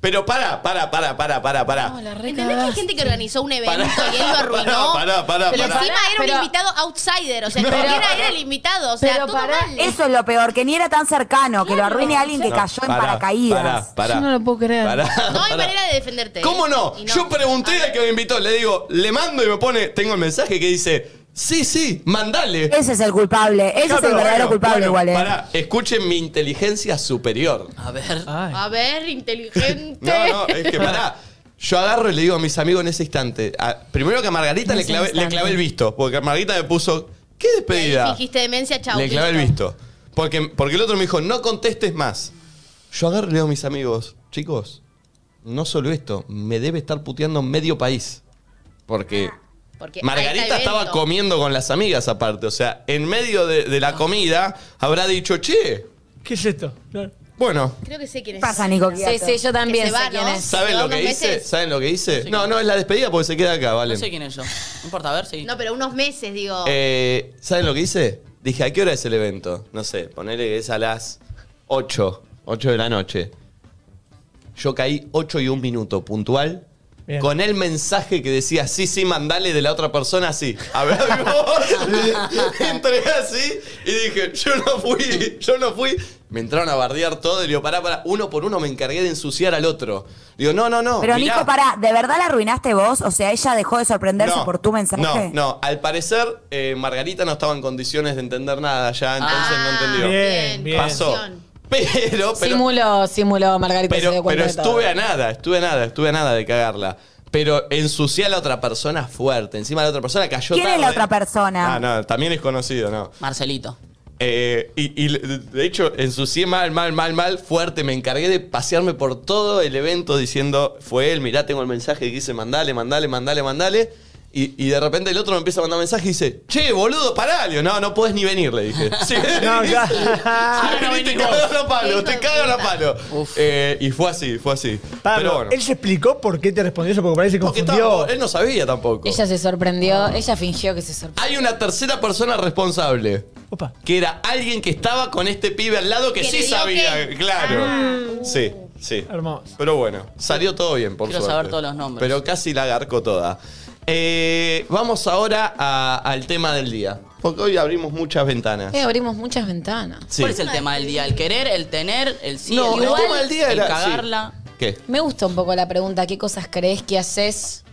Pero para, para, para, para, para, para. No, la ¿Entendés que hay gente que organizó un evento Pará, y él lo arruinó? pará, pará, pero pará. encima era un invitado outsider, o sea, ni Pero- siquiera era el invitado, o sea, pero todo pará, mal. Eso es lo peor, que ni era tan cercano, que lo arruine alguien que No, cayó en paracaídas. Pará, pará. Yo no lo puedo creer. No hay manera de defenderte. ¿Cómo ¿eh? no? Y Yo pregunté al que me invitó, le digo, le mando y me pone, tengo el mensaje que dice, sí, sí, mandale. Ese es el culpable, ese es el verdadero bueno, culpable bueno, igual, ¿eh? Pará, escuchen mi inteligencia superior. A ver. Ay. A ver, inteligente. No, no, es que pará. Yo agarro y le digo a mis amigos en ese instante. a- primero que a Margarita En le ese clavé, le instante. clavé el visto. Porque Margarita me puso, ¿qué despedida? fingiste demencia, chau. Le clavé el listo. visto. Porque, porque el otro me dijo, no contestes más. Yo agarro y le digo a mis amigos, chicos, no solo esto, me debe estar puteando medio país. Porque, Porque Margarita estaba comiendo con las amigas aparte. O sea, en medio de, de la comida habrá dicho, che, ¿Qué es esto? Claro. bueno, Creo que sé quién ¿Qué es. pasa, Nico? Sí, sí, yo también Que se sé va, quién ¿no? es. ¿saben ¿Lleva lo que unos hice? meses? ¿Saben lo que hice? No, no, es la despedida porque se queda acá, No ¿vale? sé quién es yo. No importa, a ver, sí. No, pero unos meses, digo. Eh, ¿Saben lo que hice? Dije, ¿a qué hora es el evento? No sé, ponele que es a las 8, 8 de la noche. Yo caí 8 y un minuto, puntual. Bien. Con el mensaje que decía, sí, sí, mandale de la otra persona, sí. A ver, entré así y dije, yo no fui, yo no fui. Me entraron a bardear todo y digo, pará, pará, uno por uno me encargué de ensuciar al otro. Digo, no, no, no. Pero mirá. Nico, pará, ¿de verdad la arruinaste vos? O sea, ella dejó de sorprenderse por tu mensaje. No, no. Al parecer, eh, Margarita no estaba en condiciones de entender nada ya, entonces Ah, no entendió. Bien, bien. Pasó. Pero, pero, Simuló, simuló, Margarita se pero, dio cuenta pero de todo. estuve a nada, estuve a nada, estuve a nada de cagarla. Pero ensucié a la otra persona fuerte. Encima la otra persona cayó ¿Quién es la otra persona? Ah, no, también es conocido, ¿no? Marcelito. Eh, y, y de hecho, ensucié mal, mal, mal, mal, fuerte. Me encargué de pasearme por todo el evento diciendo, fue él, mirá, tengo el mensaje que dice, mandale, mandale, mandale, mandale. Y, y de repente el otro me empieza a mandar mensaje y dice, che, boludo, pará. Le digo, no, no podés ni venir, le dije. Sí, No, sí, claro. sí, no te venís cagan vos. a palo, te cagan a palo. Eh, y fue así, fue así. Pablo, Pero bueno. él se explicó por qué te respondió eso, porque parece que Porque confundió. estaba- él no sabía tampoco. Ella se sorprendió, ella fingió que se sorprendió. Hay una tercera persona responsable. Opa. Que era alguien que estaba con este pibe al lado que, Que sí sabía. Claro. Sí, sí. Hermoso. Pero bueno, salió todo bien, por Quiero suerte. saber todos los nombres. Pero casi la agarcó toda. Eh, vamos ahora a- al tema del día. Porque hoy abrimos muchas ventanas. Eh, abrimos muchas ventanas. Sí. ¿Cuál es el tema del día? ¿El querer, el tener, el sí, No, el el no, tema del día el era. cagarla? sí. ¿Qué? Me gusta un poco la pregunta, ¿qué cosas crees que haces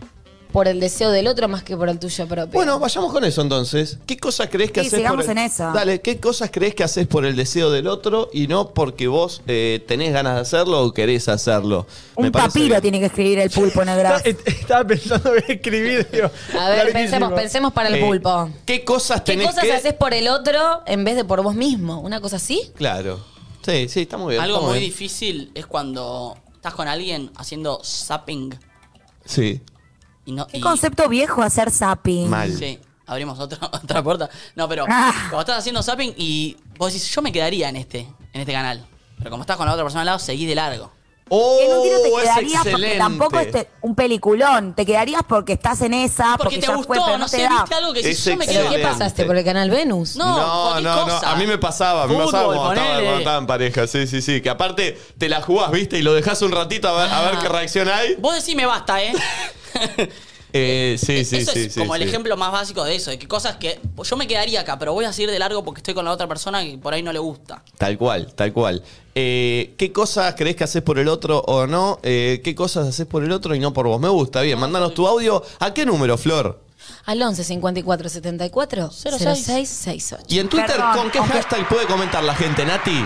por el deseo del otro más que por el tuyo propio? Bueno, vayamos con eso entonces. ¿Qué cosas crees que Sí, haces sigamos por el... en eso. Dale, ¿qué cosas crees que haces por el deseo del otro y no porque vos eh, tenés ganas de hacerlo o querés hacerlo? Me Un parece papiro bien. tiene que escribir el pulpo en el Estaba, pensando en escribir, digo. A ver, larguísimo. pensemos, pensemos para el Eh, pulpo. ¿Qué cosas ¿Qué tenés cosas que...? haces por el otro en vez de por vos mismo? ¿Una cosa así? Claro. Sí, sí, está muy bien. Algo está muy bien. difícil es cuando estás con alguien haciendo zapping Sí. Y no. ¿Qué y- concepto viejo hacer zapping? Mal. Sí, abrimos otra, otra puerta. No, pero Ah. cuando estás haciendo zapping y vos decís, yo me quedaría en este, en este canal. Pero como estás con la otra persona al lado, seguí de largo. ¡Oh! En un tiro te quedarías porque excelente. tampoco es te- un peliculón. Te quedarías porque estás en esa, Porque porque, te ya gustó, fue, pero no, no, te sé, da. viste algo que si Es yo me ¿Pero quedo qué Excelente. pasaste? ¿Por el canal Venus? No, No, cualquier no, no. cosa. A mí me pasaba, a mí me Fútbol, pasaba cuando estaba, ponele. cuando estaba en pareja. Sí, sí, sí. Que aparte te la jugás, viste, y lo dejás un ratito a ver, a ver Ah. qué reacción hay. Vos decís me basta, ¿eh? Eh, sí, sí, eso sí. es sí, como el ejemplo más básico de eso, de que cosas que yo me quedaría acá, pero voy a seguir de largo porque estoy con la otra persona que por ahí no le gusta. Tal cual, tal cual. Eh, ¿Qué cosas crees que haces por el otro o no? Eh, ¿Qué cosas haces por el otro y no por vos? Me gusta, bien. Mándanos tu audio. ¿A qué número, Flor? Al 11 54 74 06 68. Y en Twitter, Perdón, ¿con qué aunque- hashtag puede comentar la gente, Nati?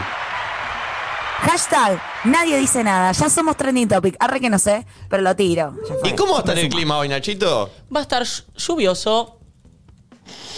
Hashtag, nadie dice nada. Ya somos trending topic. Arre que no sé, pero lo tiro. Ya fue. ¿Y cómo va a estar el clima hoy, Nachito? Va a estar ll- lluvioso.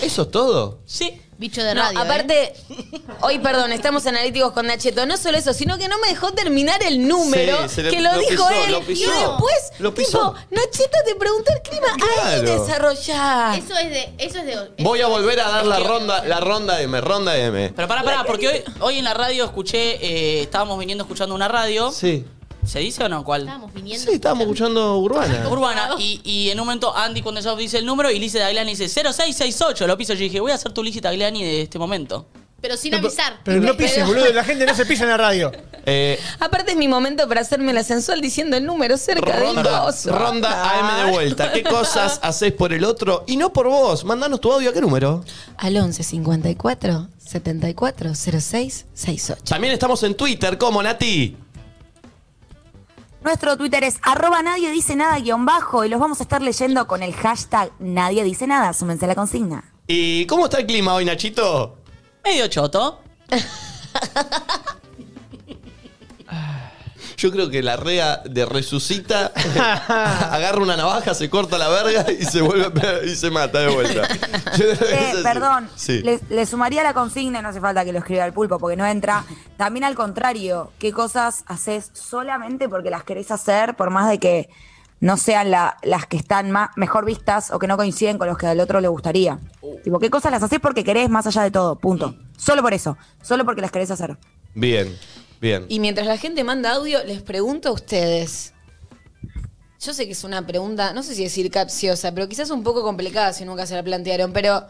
¿Eso es todo? Sí. Bicho de No, radio. ¿eh? aparte, hoy, perdón, estamos analíticos con Nacheto. No solo eso, sino que no me dejó terminar el número Sí, se le- que lo, lo dijo pisó, él. lo pisó. y después, Lo pisó. tipo, Nacheto te preguntó el clima. Ahí Claro. desarrollá. Eso es de. Eso es de. Voy a volver a dar la ronda, la ronda M, ronda M. Pero pará, pará, porque hoy, hoy en la radio escuché, eh, estábamos viniendo escuchando una radio Sí. ¿Se dice o no? ¿Cuál? Estábamos viniendo. Sí, estábamos escuchando Urbana. Urbana. Y, y en un momento Andy cuando ya dice el número y Lizzie Tagliani dice 0668. Lo piso. Yo dije, voy a hacer tu Lizzie Tagliani de este momento. Pero sin avisar. Pero no pises, boludo. La gente no se pisa en la radio. Eh, Aparte es mi momento para hacerme la sensual diciendo el número cerca del ronda, coso. ronda AM de vuelta. ¿Qué cosas haces por el otro y no por vos? Mandanos tu audio a qué número. Al 11 54 74 06 68. También estamos en Twitter como Nati. Nuestro Twitter es arroba nadie dice nada guion bajo y los vamos a estar leyendo con el hashtag nadie dice nada. Súmense a la consigna. ¿Y cómo está el clima hoy, Nachito? Medio choto. Yo creo que la rea de resucita, agarra una navaja, se corta la verga y se vuelve a pe- y se mata de vuelta. Yo creo que Eh, así. perdón, Sí. le, le sumaría la consigna, no hace falta que lo escriba el pulpo porque no entra. También al contrario, ¿qué cosas haces solamente porque las querés hacer, por más de que no sean la- las que están más, mejor vistas o que no coinciden con los que al otro le gustaría? Tipo, ¿qué cosas las haces porque querés más allá de todo? Punto. Solo por eso, solo porque las querés hacer. Bien, bien. Y mientras la gente manda audio, les pregunto a ustedes. Yo sé que es una pregunta, no sé si decir capciosa, pero quizás un poco complicada si nunca se la plantearon, pero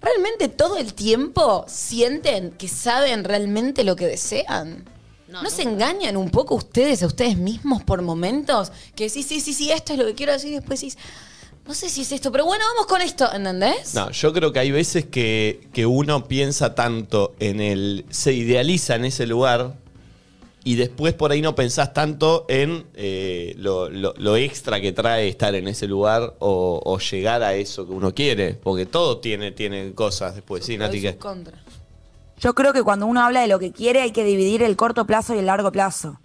¿realmente todo el tiempo sienten que saben realmente lo que desean? ¿No, No, se engañan un poco ustedes a ustedes mismos por momentos? Que sí, sí, sí, sí, esto es lo que quiero decir y después decís, no sé si es esto, pero bueno, vamos con esto, ¿entendés? No, yo creo que hay veces que, que uno piensa tanto en el. se idealiza en ese lugar y después por ahí no pensás tanto en eh, lo, lo- lo extra que trae estar en ese lugar o, o llegar a eso que uno quiere. Porque todo tiene, tiene cosas después, ¿sí, Nati? Yo creo que cuando uno habla de lo que quiere hay que dividir el corto plazo y el largo plazo.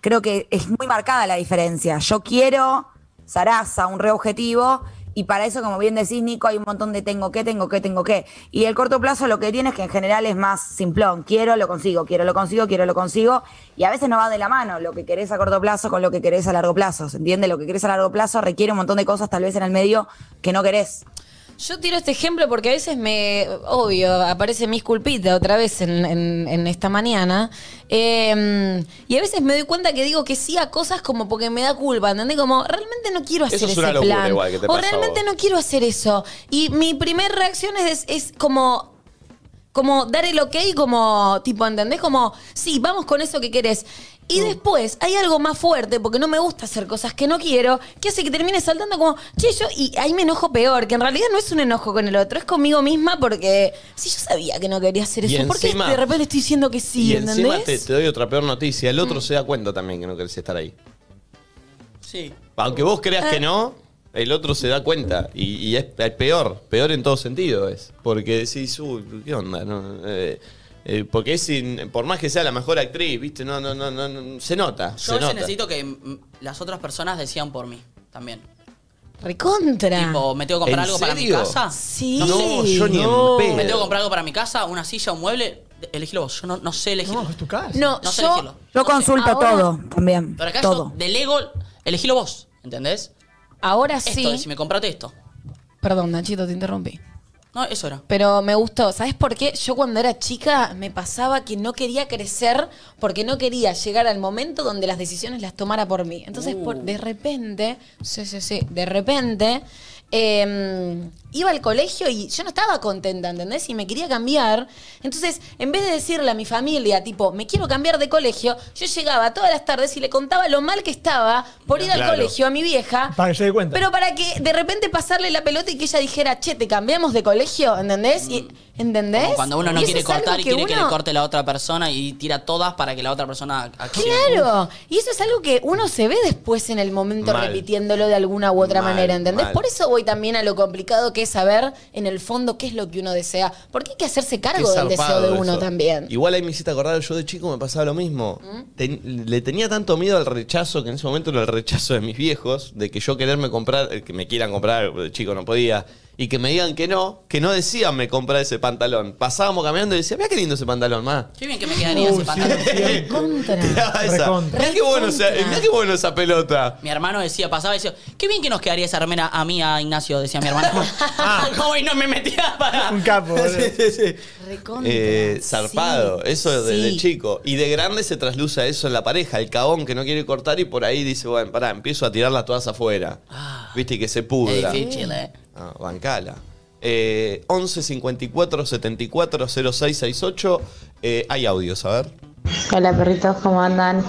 Creo que es muy marcada la diferencia. Yo quiero Sarasa, un reobjetivo, y para eso, como bien decís, Nico, hay un montón de tengo que, tengo que, tengo que. Y el corto plazo lo que tiene es que en general es más simplón. Quiero, lo consigo, quiero, lo consigo, quiero, lo consigo. Y a veces no va de la mano lo que querés a corto plazo con lo que querés a largo plazo. ¿Se entiende? Lo que querés a largo plazo requiere un montón de cosas tal vez en el medio que no querés. Yo tiro este ejemplo porque a veces me, obvio, aparece mis culpita otra vez en, en- en esta mañana. Eh, y a veces me doy cuenta que digo que sí a cosas como porque me da culpa, ¿entendés? Como realmente no quiero hacer Eso es ese una plan. igual que te o realmente no quiero hacer eso. Y mi primera reacción es, es como como dar el ok, como, tipo, ¿entendés? Como, sí, vamos con eso que querés. Y Mm. después hay algo más fuerte, porque no me gusta hacer cosas que no quiero, que hace que termine saltando como, che, yo, y ahí me enojo peor, que en realidad no es un enojo con el otro, es conmigo misma porque, si yo sabía que no quería hacer Y eso, ¿por qué encima- de repente estoy diciendo que sí, y encima ¿entendés? te, te doy otra peor noticia. El Mm. otro se da cuenta también que no querés estar ahí. Sí. Aunque vos creas Eh. que no, el otro se da cuenta. Y, y es, es peor, peor en todo sentido es. Porque decís, uy, ¿qué onda? No, eh, eh, porque es sin- por más que sea la mejor actriz, ¿viste? No, no, no, no, no, se nota. Yo se a veces nota. necesito que mm, las otras personas decían por mí también. Recontra. Tipo, ¿me tengo que comprar ¿En algo para mi casa? sí. No, yo ni No. en pedo. ¿Me tengo que comprar algo para mi casa? ¿Una silla, un mueble? Elegilo vos. Yo no, no sé elegirlo. No, es tu casa. No, No sé yo, elegirlo. Yo No sé. consulto Ahora- todo también. Pero acá todo. yo delego, elegilo vos, ¿entendés? Ahora Esto, sí. si me compraste esto. Perdón, Nachito, te interrumpí. No, eso era. Pero me gustó. ¿Sabes por qué? Yo cuando era chica me pasaba que no quería crecer porque no quería llegar al momento donde las decisiones las tomara por mí. Entonces, por, de repente, sí, sí, sí, de repente, eh, iba al colegio y yo no estaba contenta, ¿entendés? Y me quería cambiar. Entonces, en vez de decirle a mi familia, tipo, me quiero cambiar de colegio, yo llegaba todas las tardes y le contaba lo mal que estaba por ir al colegio a mi vieja. Para que se dé cuenta. Pero para que de repente pasarle la pelota y que ella dijera, che, te cambiamos de colegio, ¿entendés? Y, ¿Entendés? Como cuando uno no Y eso quiere es algo cortar y quiere que le uno- corte la otra persona y tira todas para que la otra persona accione. Claro, y eso es algo que uno se ve después en el momento Mal. repitiéndolo de alguna u otra Mal, manera, ¿entendés? mal. Por eso voy también a lo complicado que saber en el fondo qué es lo que uno desea. Porque hay que hacerse cargo Qué del deseo zarpado de uno eso. también. Igual ahí me hiciste acordar, yo de chico me pasaba lo mismo. ¿Mm? Ten- le tenía tanto miedo al rechazo, que en ese momento era el rechazo de mis viejos, de que yo quererme comprar, eh, que me quieran comprar, de chico no podía, y que me digan que no, que no decían me comprar ese pantalón. Pasábamos caminando y decía, mira qué lindo ese pantalón, más. Qué bien que me quedaría ese pantalón. Contra. Recontra. Mirá qué bueno, esa, Recontra. mirá qué bueno esa pelota. Mi hermano decía, pasaba y decía, qué bien que nos quedaría esa remera a mí, a Ignacio, decía mi hermano. Ah. Como y no me metía para. Un capo, boludo. Sí, sí, sí. Recontra, Eh, zarpado, sí, eso desde sí. chico. Y de grande se trasluce a eso en la pareja, el cagón que no quiere cortar y por ahí dice, bueno, pará, empiezo a tirarlas todas afuera. Viste, y que se Es pudra. difícil, ¿eh? Ah, bancala. Eh, 11 54 74 06 68. Eh, hay audios, a ver. Hola perritos, ¿cómo andan?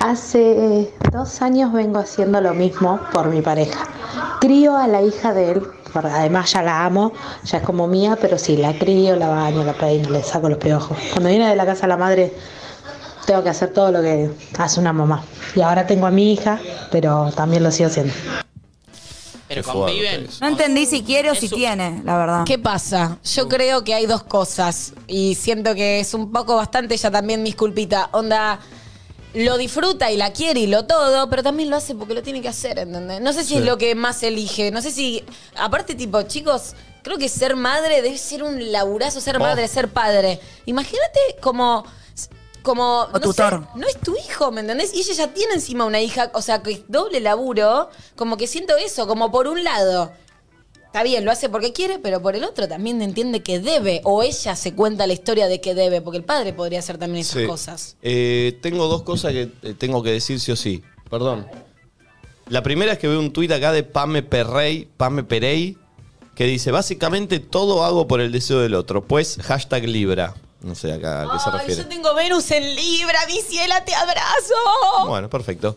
Hace dos años vengo haciendo lo mismo por mi pareja. Crío a la hija de él, además ya la amo, ya es como mía, pero sí, la crío, la baño, la peino, le saco los piojos. Cuando viene de la casa la madre, tengo que hacer todo lo que hace una mamá. Y ahora tengo a mi hija, pero también lo sigo haciendo. Pero Qué conviven. No entendí si quiere o Es si tiene, la verdad. ¿Qué pasa? Yo creo que hay dos cosas y siento que es un poco bastante ya también mis culpita. Onda, lo disfruta y la quiere y lo todo, pero también lo hace porque lo tiene que hacer, ¿entendés? No sé si Sí. es lo que más elige, no sé si... Aparte, tipo, chicos, creo que ser madre debe ser un laburazo, ser Oh. madre, ser padre. Imagínate como... Como, no, tutor. sé, no es tu hijo, ¿me entendés? Y ella ya tiene encima una hija, o sea, que es doble laburo, como que siento eso, como por un lado, Está bien, lo hace porque quiere, pero por el otro también entiende que debe. O ella se cuenta la historia de que debe, porque el padre podría hacer también esas Sí. cosas. Eh, tengo dos cosas que eh, tengo que decir sí o sí. Perdón. La primera es que veo un tuit acá de Pame Perrey, Pame Perey, que dice, básicamente todo hago por el deseo del otro, pues hashtag Libra. No sé acá a qué se Ay, refiere. yo tengo Venus en Libra, mi ciela, te abrazo. Bueno, perfecto.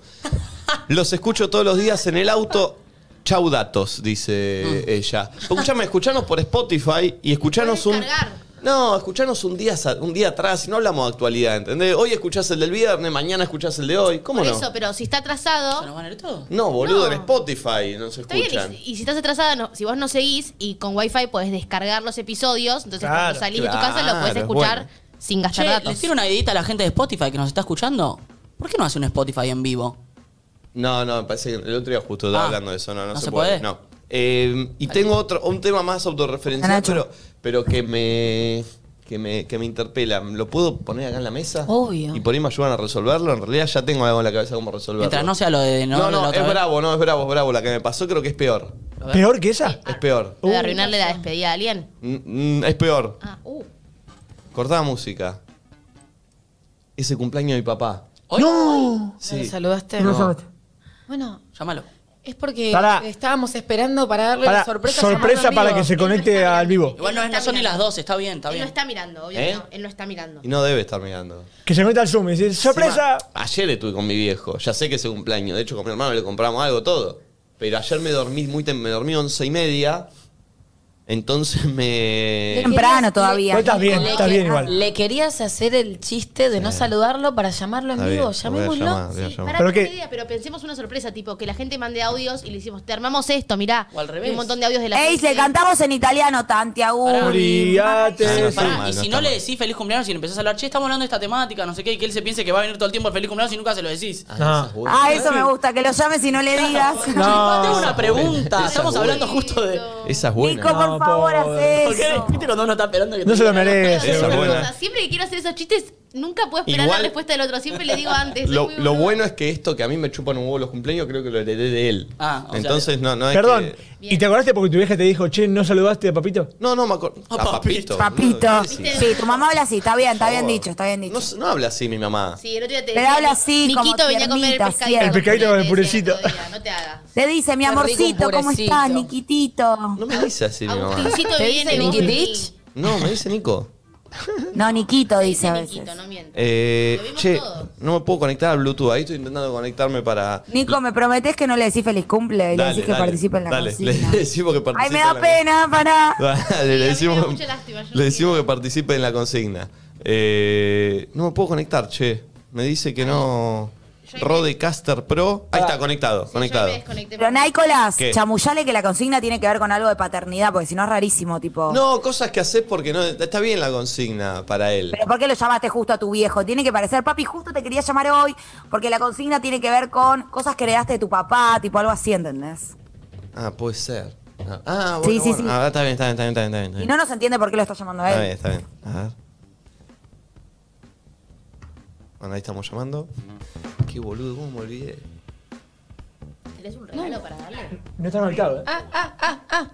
Los escucho todos los días en el auto. Chau datos, dice ella. Escuchame, escuchanos por Spotify y escuchanos un. descargar. No, escuchanos un día, un día atrás, no hablamos de actualidad, ¿entendés? Hoy escuchás el del viernes, mañana escuchás el de hoy. ¿Cómo Por no? eso, pero si está ¿Se nos atrasado. van a ir todo? No, boludo, No. en Spotify no se Está bien, escuchan. y, si- y si estás atrasada, no- si vos no seguís y con Wi-Fi podés descargar los episodios, entonces Claro, cuando salís de tu casa lo podés claro, escuchar bueno. sin gastar Che, datos. les tiro una idita a la gente de Spotify que nos está escuchando. ¿Por qué no hace un Spotify en vivo? No, no, me parece que el otro día justo estaba Ah, hablando de eso, no, no, ¿no se, se puede. puede? No. Eh, y tengo otro, un tema más autorreferencial, Nacho. pero, pero que me. Que me, que me interpela. ¿Lo puedo poner acá en la mesa? Obvio. Y por ahí me ayudan a resolverlo. En realidad ya tengo algo en la cabeza cómo resolverlo. Mientras no sea lo de no, No, de no, es vez. bravo, no, es bravo, es bravo. La que me pasó creo que es peor. ¿Peor que esa? Es peor. ¿Puede arruinarle la despedida a alguien? Mm, mm, es peor. Ah, uh. Cortá música. Ese cumpleaños de mi papá. ¿Hoy? ¿No Sí. le saludaste? No. Bueno, Llámalo. Es porque Pará. estábamos esperando para darle la sorpresa. sorpresa para que se conecte Él al vivo. Igual no, Él es- no no son ni las mirando. 12, está bien, está Él bien. no está mirando, obvio ¿Eh? no. Él no está mirando. Y no debe estar mirando. Que se conecte al Zoom y dice, ¡sorpresa! Ayer estuve con mi viejo. Ya sé que es su cumpleaños. De hecho, con mi hermano le compramos algo, todo. Pero ayer me dormí muy tem- me dormí once y media. Entonces me. Temprano todavía. Vos estás bien, Le estás bien igual. ¿Le querías hacer el chiste de no saludarlo para llamarlo en Está vivo? bien, lo voy a Llamémoslo. llamar, voy a Sí, llamar. pará, ¿Pero tengo qué? una idea, pero pensemos una sorpresa, tipo que la gente mande audios y le decimos, te armamos esto, mirá. O al revés. Y un montón de audios de la Ey, gente. le cantamos en italiano, Tanti auguri. Ah, no está Pará, mal, y no si está no le mal. decís feliz cumpleaños y le empezás a hablar, che, estamos hablando de esta temática, no sé qué, y que él se piense que va a venir todo el tiempo el feliz cumpleaños y nunca se lo decís. Ah, No. esa es buena. Ah, eso me gusta, que lo llames y no le digas. Pa, tengo una pregunta. Esa Estamos es hablando justo de. Esa es buena. Nico, por No, favor, haz. ¿Por qué? eso. ¿Viste cuando uno está esperando que No te se lo digan? merece. Esa es buena. Siempre que quiero hacer esos chistes, nunca puedo esperar Igual- la respuesta del otro. Siempre le digo antes. soy Lo, muy lo boluda. bueno es que esto que a mí me chupan un huevo los cumpleaños, creo que lo heredé de él. Ah, o sea, Entonces, no, no es Perdón, que- ¿y te acordaste porque tu vieja te dijo, che, no saludaste a papito? No, no me acuerdo. A papito. Papito. No, sí, tu mamá habla así, está bien, está bien dicho, está bien dicho. No, no habla así mi mamá. Sí, el otro día te Pero decía, habla así, como Niquito venía a comer el tiernita, pescadito. El pescadito con el Te decía purecito. otro día, No te hagas. Te dice, mi Qué rico un amorcito, ¿cómo purecito. estás, Niquitito? No me dice así mi mamá. Agustincito ¿Te viene dice y. Ditch? No, me dice Nico. No, Niquito dice a veces. Niquito, no miento. Eh, che, todos. no me puedo conectar al Bluetooth. Ahí estoy intentando conectarme para. Nico, ¿me prometés que no le decís feliz cumple y le decís que dale, participe en la dale, cocina? Le decimos que participe Ay, me en da la- pena, pará. Dale, Sí, le decimos, mucha lástima, yo le no decimos quiero. que participe en la consigna. Eh, no me puedo conectar, che. Me dice que no. Rodecaster Pro. Ahí está, conectado, Sí, conectado. Desconecté. Pero Nicolás, ¿Qué? chamullale que la consigna tiene que ver con algo de paternidad, porque si no es rarísimo, tipo. No, cosas que haces porque no está bien la consigna para él. ¿Pero por qué lo llamaste justo a tu viejo? Tiene que parecer, papi, justo te quería llamar hoy, porque la consigna tiene que ver con cosas que heredaste de tu papá, tipo algo así, ¿entendés? Ah, puede ser. Ah, Ah, Sí, bueno, sí, bueno. sí. Ah, está bien, está bien, está bien, está bien. Está bien, Y no nos entiende por qué lo está llamando a Está bien, él. está bien. A ver. Bueno, ahí estamos llamando. Qué boludo, cómo me olvidé. ¿Tenés un regalo para darle? No está conectado, ¿eh? Ah, ah, ah, ah.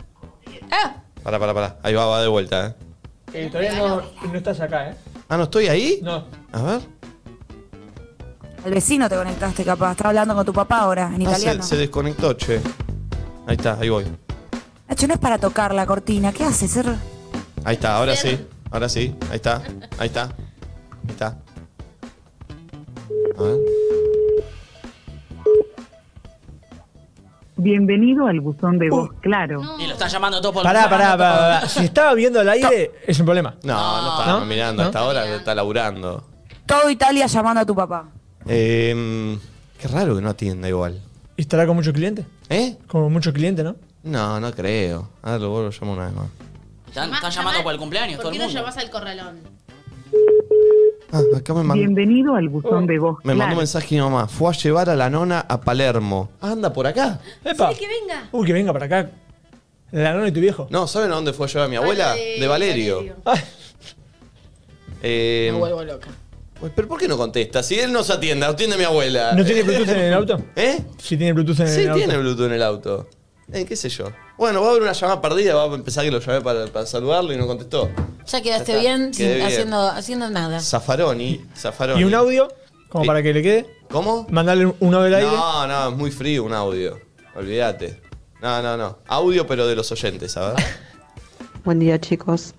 Ah. Pará, pará, pará. Ahí va, va de vuelta, eh. Eh, todavía no, no estás acá, ¿eh? Ah, ¿no estoy ahí? No. A ver. Al vecino te conectaste, capaz. Estaba hablando con tu papá ahora, en Ah, se, italiano. se desconectó, che. Ahí está, ahí voy. Nacho, no es para tocar la cortina. ¿Qué haces? Ser... Ahí está, ahora sí. Ahora sí. Ahí está. Ahí está. Ahí está. A ver. Bienvenido al buzón de voz, claro. Y lo están llamando todo por Pará, pará, pará, pará. Si estaba viendo al aire, es un problema. No, no, estaba ¿No? mirando. ¿No? Hasta ahora está laburando. Todo Italia llamando a tu papá. Eh, qué raro que no atienda igual. ¿Y estará con muchos clientes? ¿Eh? Como muchos clientes, ¿no? No, no creo. A ver, lo vuelvo a llamar una vez más. Están, están llamando por el cumpleaños, todo ¿Por el qué no llamás al corralón? Ah, acá me mandó. Bienvenido al buzón de voz, Me mandó un mensaje mi mamá. Fue a llevar a la nona a Palermo. Ah, anda por acá. ¡Epa! Que venga. Uy, que venga para acá. La nona y tu viejo. No, ¿saben a dónde fue a llevar a mi abuela? De- Valerio. Eh, Me vuelvo loca. pues, ¿Pero por qué no contesta? Si él nos atiende, atiende a mi abuela. ¿No tiene Bluetooth en el auto? ¿Eh? Sí, tiene Bluetooth en Sí, el auto. tiene Bluetooth en el auto. Eh, qué sé yo. Bueno, va a haber una llamada perdida, va a empezar que lo llamé para, para saludarlo y no contestó. Ya quedaste Ya está, bien, quedé sin- bien. Haciendo, haciendo nada. Zafaroni, Zafaroni. ¿Y un audio? Como para que le quede. ¿Cómo? Mandarle un audio al aire. No, no, es muy frío un audio. Olvídate. No, no, no. Audio, pero de los oyentes, ¿sabes? Buen día chicos.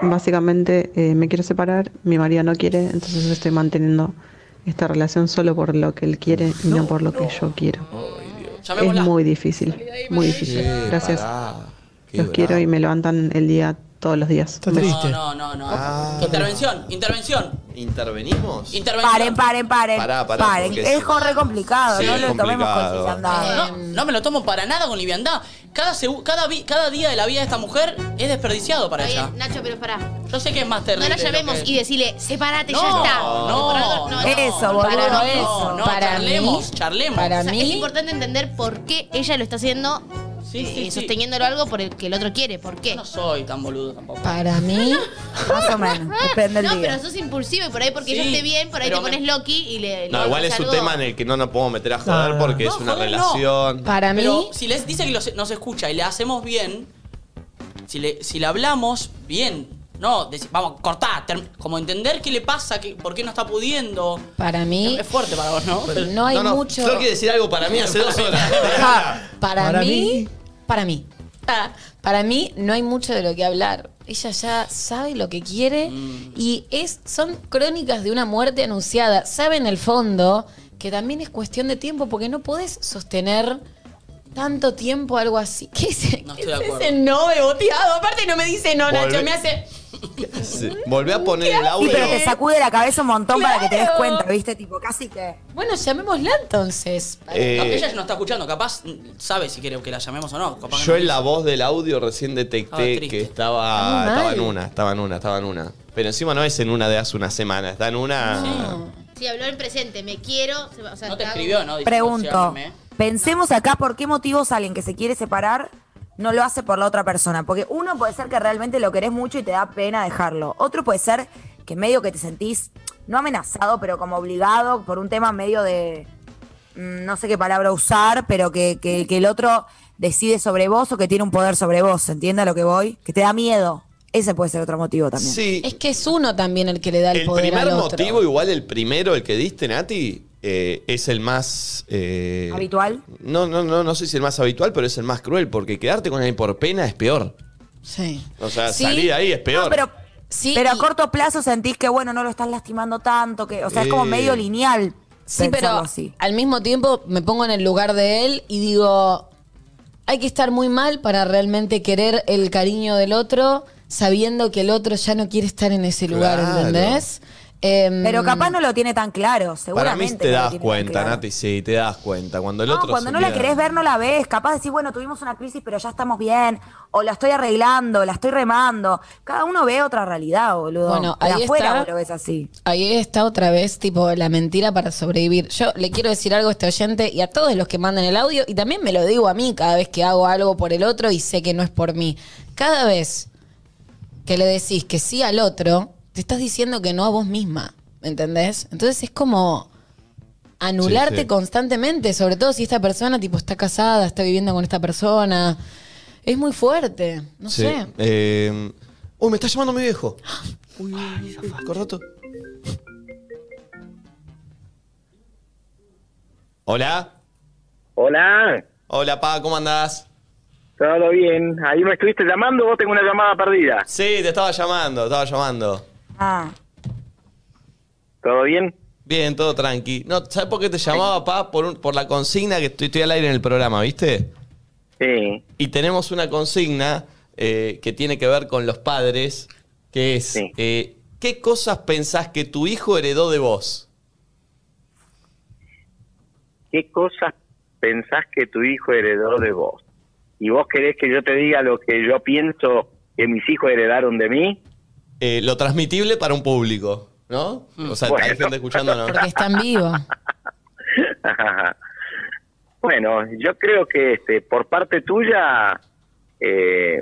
Básicamente eh, me quiero separar, mi marido no quiere, entonces estoy manteniendo esta relación solo por lo que él quiere y no por lo que yo quiero. Es muy difícil, muy difícil. Gracias. Los quiero y me levantan el día todos los días. Está triste. No, no, no. no. Ah. Intervención, intervención, ¿Intervenimos? intervención. Paren, paren, paren. Pará, pará, paren. porque Es re complicado, Sí, no es lo tomemos con complicado. liviandad. No, no me lo tomo para nada con liviandad. Cada, segu- cada, vi- cada día de la vida de esta mujer es desperdiciado para Está ella. bien, Nacho, pero pará. Yo sé que es más No terrible. la lo llamemos que- y decirle, sepárate, No, ya está. no, algo- no, Eso, no, boludo, para eso. No, no, Para charlemos, mí- charlemos. para O sea, mí- es importante entender por qué ella lo está haciendo, Sí, sí, eh, sí. sosteniéndolo algo por el que el otro quiere. ¿Por qué? Yo no soy tan boludo tampoco. Para mí, Más o menos, depende del No, día. pero sos impulsivo y por ahí porque Sí, ella esté bien, por ahí te pero me- pones Loki y le. No, le igual es haces un algo. tema en el que no nos podemos meter a joder No, no, porque no. es No, una joder, no. relación. para Pero mí, si les dice que los- nos escucha y le hacemos bien, si le, si le hablamos bien, no, deci- vamos, cortá, term- como entender qué le pasa, qué, por qué no está pudiendo. para mí, Es fuerte para vos, ¿no? Pero- no hay no, no, mucho. Flor quiere decir algo para mí hace dos horas. Para, Para mí, mí. Para mí. Ah, Para mí no hay mucho de lo que hablar. Ella ya sabe lo que quiere y es son crónicas de una muerte anunciada. Sabe en el fondo que también es cuestión de tiempo porque no podés sostener tanto tiempo algo así. ¿Qué es, No qué estoy de es acuerdo. ese no beboteado? Aparte no me dice no, Nacho, me hace... Sí. Volví a poner el Sí, audio. pero te sacude la cabeza un montón para que te des cuenta, ¿viste? Tipo, casi que. Bueno, llamémosla entonces. Eh, No, ella no está escuchando, capaz mm, sabe si quiere que la llamemos o no. capaz que Yo no. en la voz del audio recién Estaba detecté triste. que Está estaba, muy estaba mal. en una, estaba en una, estaba en una. Pero encima no es en una de hace una semana, está en una. Sí, habló en presente, me quiero. se va- O sea, No te está- escribió, ¿no? Diciendo, Pregunto, "Llámame". pensemos acá por qué motivos alguien que se quiere separar no lo hace por la otra persona. Porque uno puede ser que realmente lo querés mucho y te da pena dejarlo. Otro puede ser que medio que te sentís, no amenazado, pero como obligado por un tema medio de, mm, no sé qué palabra usar, pero que, que- que el otro decide sobre vos o que tiene un poder sobre vos. ¿Entiende a lo que voy? Que te da miedo. Ese puede ser otro motivo también. Sí. Es que es uno también el que le da el, El poder primer al otro. motivo, igual el primero, el que diste, Nati, eh, es el más. eh, ¿Habitual? No, no, no, no sé si el más habitual, pero es el más cruel, porque quedarte con alguien por pena es peor. Sí. O sea, Sí. salir de ahí es peor. No, pero, Sí, pero a y- corto plazo sentís que, bueno, no lo estás lastimando tanto, que, o sea, es como Eh. medio lineal. Sí, pero así. al mismo tiempo me pongo en el lugar de él y digo, hay que estar muy mal para realmente querer el cariño del otro, sabiendo que el otro ya no quiere estar en ese lugar, Claro. ¿entendés? Em, Pero capaz no lo tiene tan claro, Para seguramente. mí te no das cuenta, claro. Nati, sí, te das cuenta. Cuando el No, otro cuando no la querés ver, no la ves. Capaz de decir, bueno, tuvimos una crisis, pero ya estamos bien. O la estoy arreglando, la estoy remando. Cada uno ve otra realidad, boludo. Bueno, de ahí afuera está. vos lo ves así. Ahí está otra vez, tipo, la mentira para sobrevivir. Yo le quiero decir algo a este oyente y a todos los que mandan el audio, y también me lo digo a mí cada vez que hago algo por el otro y sé que no es por mí. Cada vez que le decís que sí al otro, te estás diciendo que no a vos misma, ¿entendés? Entonces es como anularte Sí, sí. constantemente, sobre todo si esta persona, tipo, está casada, está viviendo con esta persona. Es muy fuerte, no Sí. sé. Eh, Uy, me está llamando mi viejo. Uy, uy, uy, uy, cortato. Hola. Hola, Hola, pa, ¿cómo andás? todo bien. Ahí me estuviste llamando, vos tengo una llamada perdida. Sí, te estaba llamando, estaba llamando. Ah, ¿Todo bien? Bien, todo tranqui. No, ¿sabes por qué te llamaba, pa? Por, un- por la consigna que estoy, estoy al aire en el programa, ¿viste? Sí. Y tenemos una consigna eh, que tiene que ver con los padres, que es, eh, ¿qué cosas pensás que tu hijo heredó de vos? ¿Qué cosas pensás que tu hijo heredó de vos? ¿Y vos querés que yo te diga lo que yo pienso que mis hijos heredaron de mí? Eh, lo transmitible para un público, ¿no? O sea, Bueno. hay gente escuchando, ¿no? Porque está en vivo. bueno, yo creo que este, por parte tuya, eh,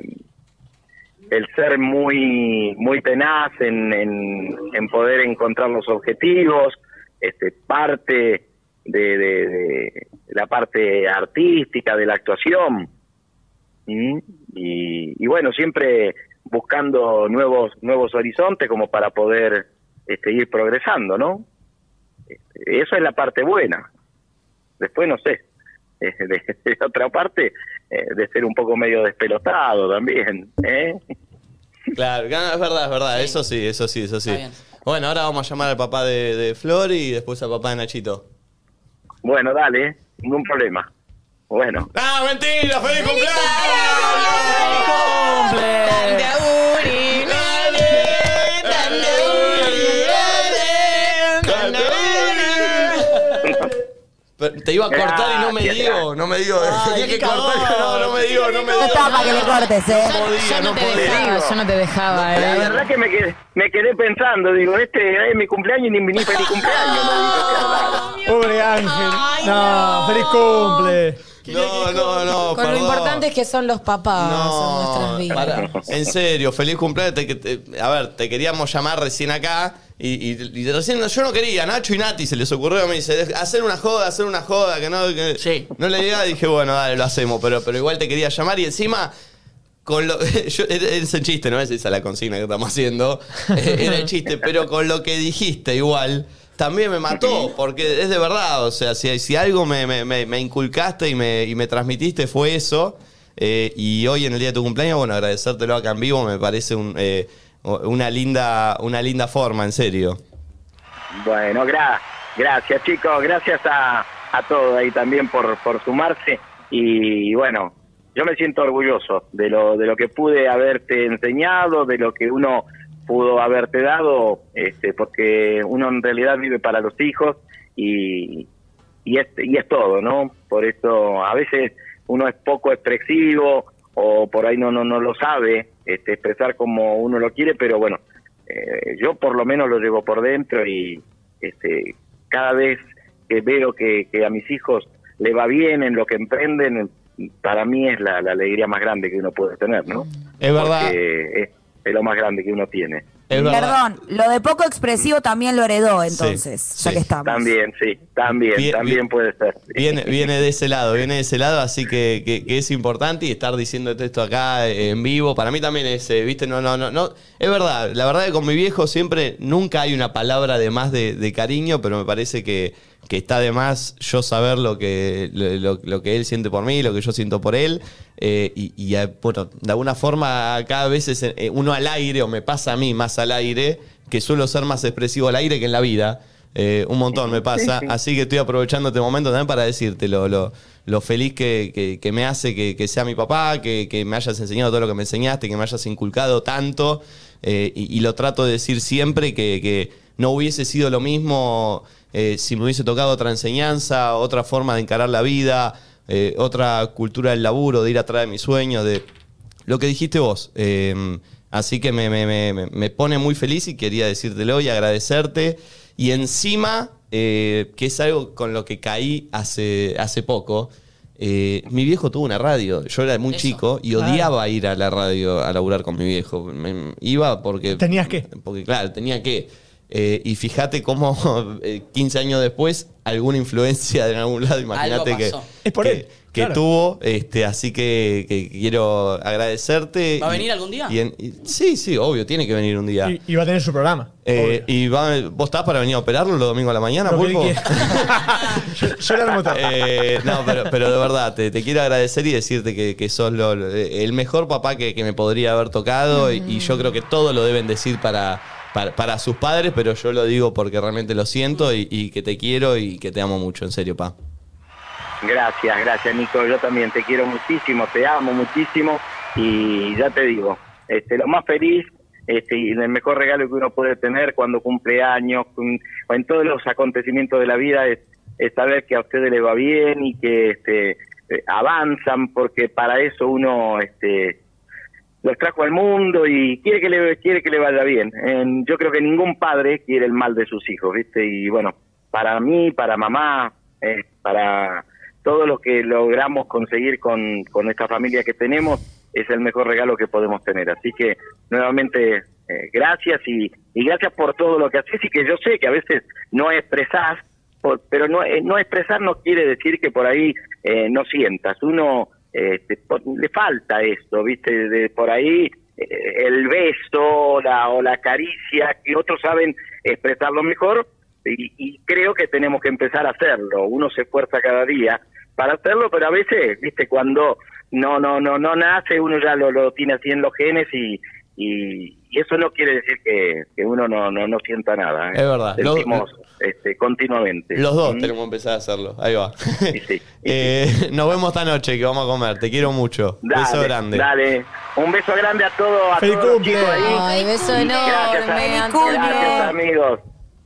el ser muy muy tenaz en, en, en poder encontrar los objetivos, este, parte de, de- de la parte artística, de la actuación. ¿Mm? Y, y bueno, siempre buscando nuevos nuevos horizontes como para poder este, ir progresando, ¿no? Eso es la parte buena. Después no sé, eh, de, de otra parte, eh, de ser un poco medio despelotado también, ¿eh? Claro, es verdad, es verdad. Eso sí, eso sí, eso sí. Bueno, ahora vamos a llamar al papá de, de Flor y después al papá de Nachito. Bueno, dale, ningún problema. Bueno. ¡Ah, mentira! ¡Feliz Pero Te iba a cortar y no me Gracias. dio, no me dio. Tenía que cortar, no, no me dio, no me no dio. estaba para que le cortes, ¿eh? No podía, no te podía. dejaba, yo no te dejaba, La eh. verdad que me quedé, me quedé pensando, digo, este es mi cumpleaños y ni ni feliz cumpleaños. me dijo, qué raro. Pobre Ángel. no, feliz cumple. No, no, no, Con lo perdón. importante es que son los papás en nuestras vidas. En serio, feliz cumpleaños. Te- te- a ver, te queríamos llamar recién acá. Y, y- y recién yo no quería, Nacho y Nati se les ocurrió, me dice, hacer una joda, hacer una joda, que no, que no le diga, dije, bueno, dale, lo hacemos, pero, pero igual te quería llamar y encima, con lo, yo, es el chiste, no es esa la consigna que estamos haciendo, eh, era el chiste, pero con lo que dijiste igual, también me mató, porque es de verdad, o sea, si, si algo me, me- me- me inculcaste y me, y me transmitiste fue eso, eh, y hoy en el día de tu cumpleaños, bueno, agradecértelo acá en vivo me parece un, eh, una, linda, una linda forma, en serio. Bueno, gra- gracias chicos, gracias a, a todos ahí también por, por sumarse y bueno, yo me siento orgulloso de lo, de lo que pude haberte enseñado, de lo que uno pudo haberte dado, este, porque uno en realidad vive para los hijos y, y, es, y es todo, ¿no? Por eso a veces uno es poco expresivo o por ahí no, no, no lo sabe este, expresar como uno lo quiere, pero bueno, eh, yo por lo menos lo llevo por dentro y este, cada vez que veo que, que a mis hijos le va bien en lo que emprenden, para mí es la, la alegría más grande que uno puede tener, ¿no? Es verdad. Porque es, es lo más grande que uno tiene. Es verdad. Perdón, lo de poco expresivo también lo heredó entonces, ya sí. que estamos. También, sí, también, Bien, también bien. puede ser. Viene, viene de ese lado, viene de ese lado, así que, que- que es importante y estar diciendo esto acá eh, en vivo. Para mí también es, eh, viste, no, no, no, no. Es verdad, la verdad que con mi viejo siempre nunca hay una palabra de más de, de cariño, pero me parece que, que está de más yo saber lo que, lo, que él siente por mí, lo que yo siento por él. eh, y, y, eh, bueno, de alguna forma, cada vez es, eh, uno al aire, o me pasa a mí más al aire, que suelo ser más expresivo al aire que en la vida. Eh, un montón me pasa. Sí, sí. Así que estoy aprovechando este momento también para decirte lo, lo, lo feliz que, que- que me hace que, que sea mi papá, que, que me hayas enseñado todo lo que me enseñaste, que me hayas inculcado tanto. eh, y, y lo trato de decir siempre que, que no hubiese sido lo mismo eh, si me hubiese tocado otra enseñanza, otra forma de encarar la vida, eh, otra cultura del laburo, de ir atrás de mis sueños, de lo que dijiste vos. Eh, así que me, me- me- me- pone muy feliz y quería decírtelo y agradecerte. Y encima, que es algo con lo que caí hace, hace poco, eh, mi viejo tuvo una radio. Yo era muy chico y odiaba ir a la radio a laburar con mi viejo. Me- iba porque... ¿Tenías qué? Porque claro, tenía que... Eh, y fíjate cómo eh, 15 años después, alguna influencia de algún lado, imagínate que. Es por que, él. que Claro. tuvo. Este, así que, que quiero agradecerte. ¿Va a y- venir algún día? y en- y- sí, sí, obvio, tiene que venir un día. Y, y va a tener su programa. Eh, y va- ¿Vos estás para venir a operarlo los domingos a la mañana, él Pulpo? yo, yo armo. Eh, no, pero, pero de verdad, te, te quiero agradecer y decirte que, que sos lo- el mejor papá que, que me podría haber tocado y, y yo creo que todo lo deben decir para, para, sus padres, pero yo lo digo porque realmente lo siento y, y que te quiero y que te amo mucho, en serio, pa. Gracias, gracias Nico, yo también te quiero muchísimo, te amo muchísimo y ya te digo, este, lo más feliz este, y el mejor regalo que uno puede tener cuando cumple años o en todos los acontecimientos de la vida es, es saber que a ustedes les va bien y que este, eh, avanzan porque para eso uno este, los trajo al mundo y quiere que le quiere que le vaya bien. En- yo creo que ningún padre quiere el mal de sus hijos, ¿viste? Y bueno, para mí, para mamá, eh, para todo lo que logramos conseguir con, con esta familia que tenemos, es el mejor regalo que podemos tener. Así que nuevamente eh, gracias y, y gracias por todo lo que haces y que yo sé que a veces no expresás, por- pero no, eh, no expresar no quiere decir que por ahí no sientas. Uno este, por- le falta esto, ¿viste? De, por ahí eh, el beso la, o la caricia, que otros saben expresarlo mejor y, y creo que tenemos que empezar a hacerlo. Uno se esfuerza cada día para hacerlo, pero a veces, ¿viste? Cuando no no no no nace, uno ya lo, lo tiene así en los genes y, y, y eso no quiere decir que, que uno no, no, no sienta nada. ¿eh? Es verdad. Lo- Sentimos este, continuamente. Los dos ¿Mm? tenemos que empezar a hacerlo. Ahí va. Sí, sí. Eh, nos vemos esta noche que vamos a comer. Te quiero mucho. Dale, Beso grande. Dale. Un beso grande a todos, a Feliz todos los cumple. chicos ahí. Ay, beso enorme, Gracias, amigos.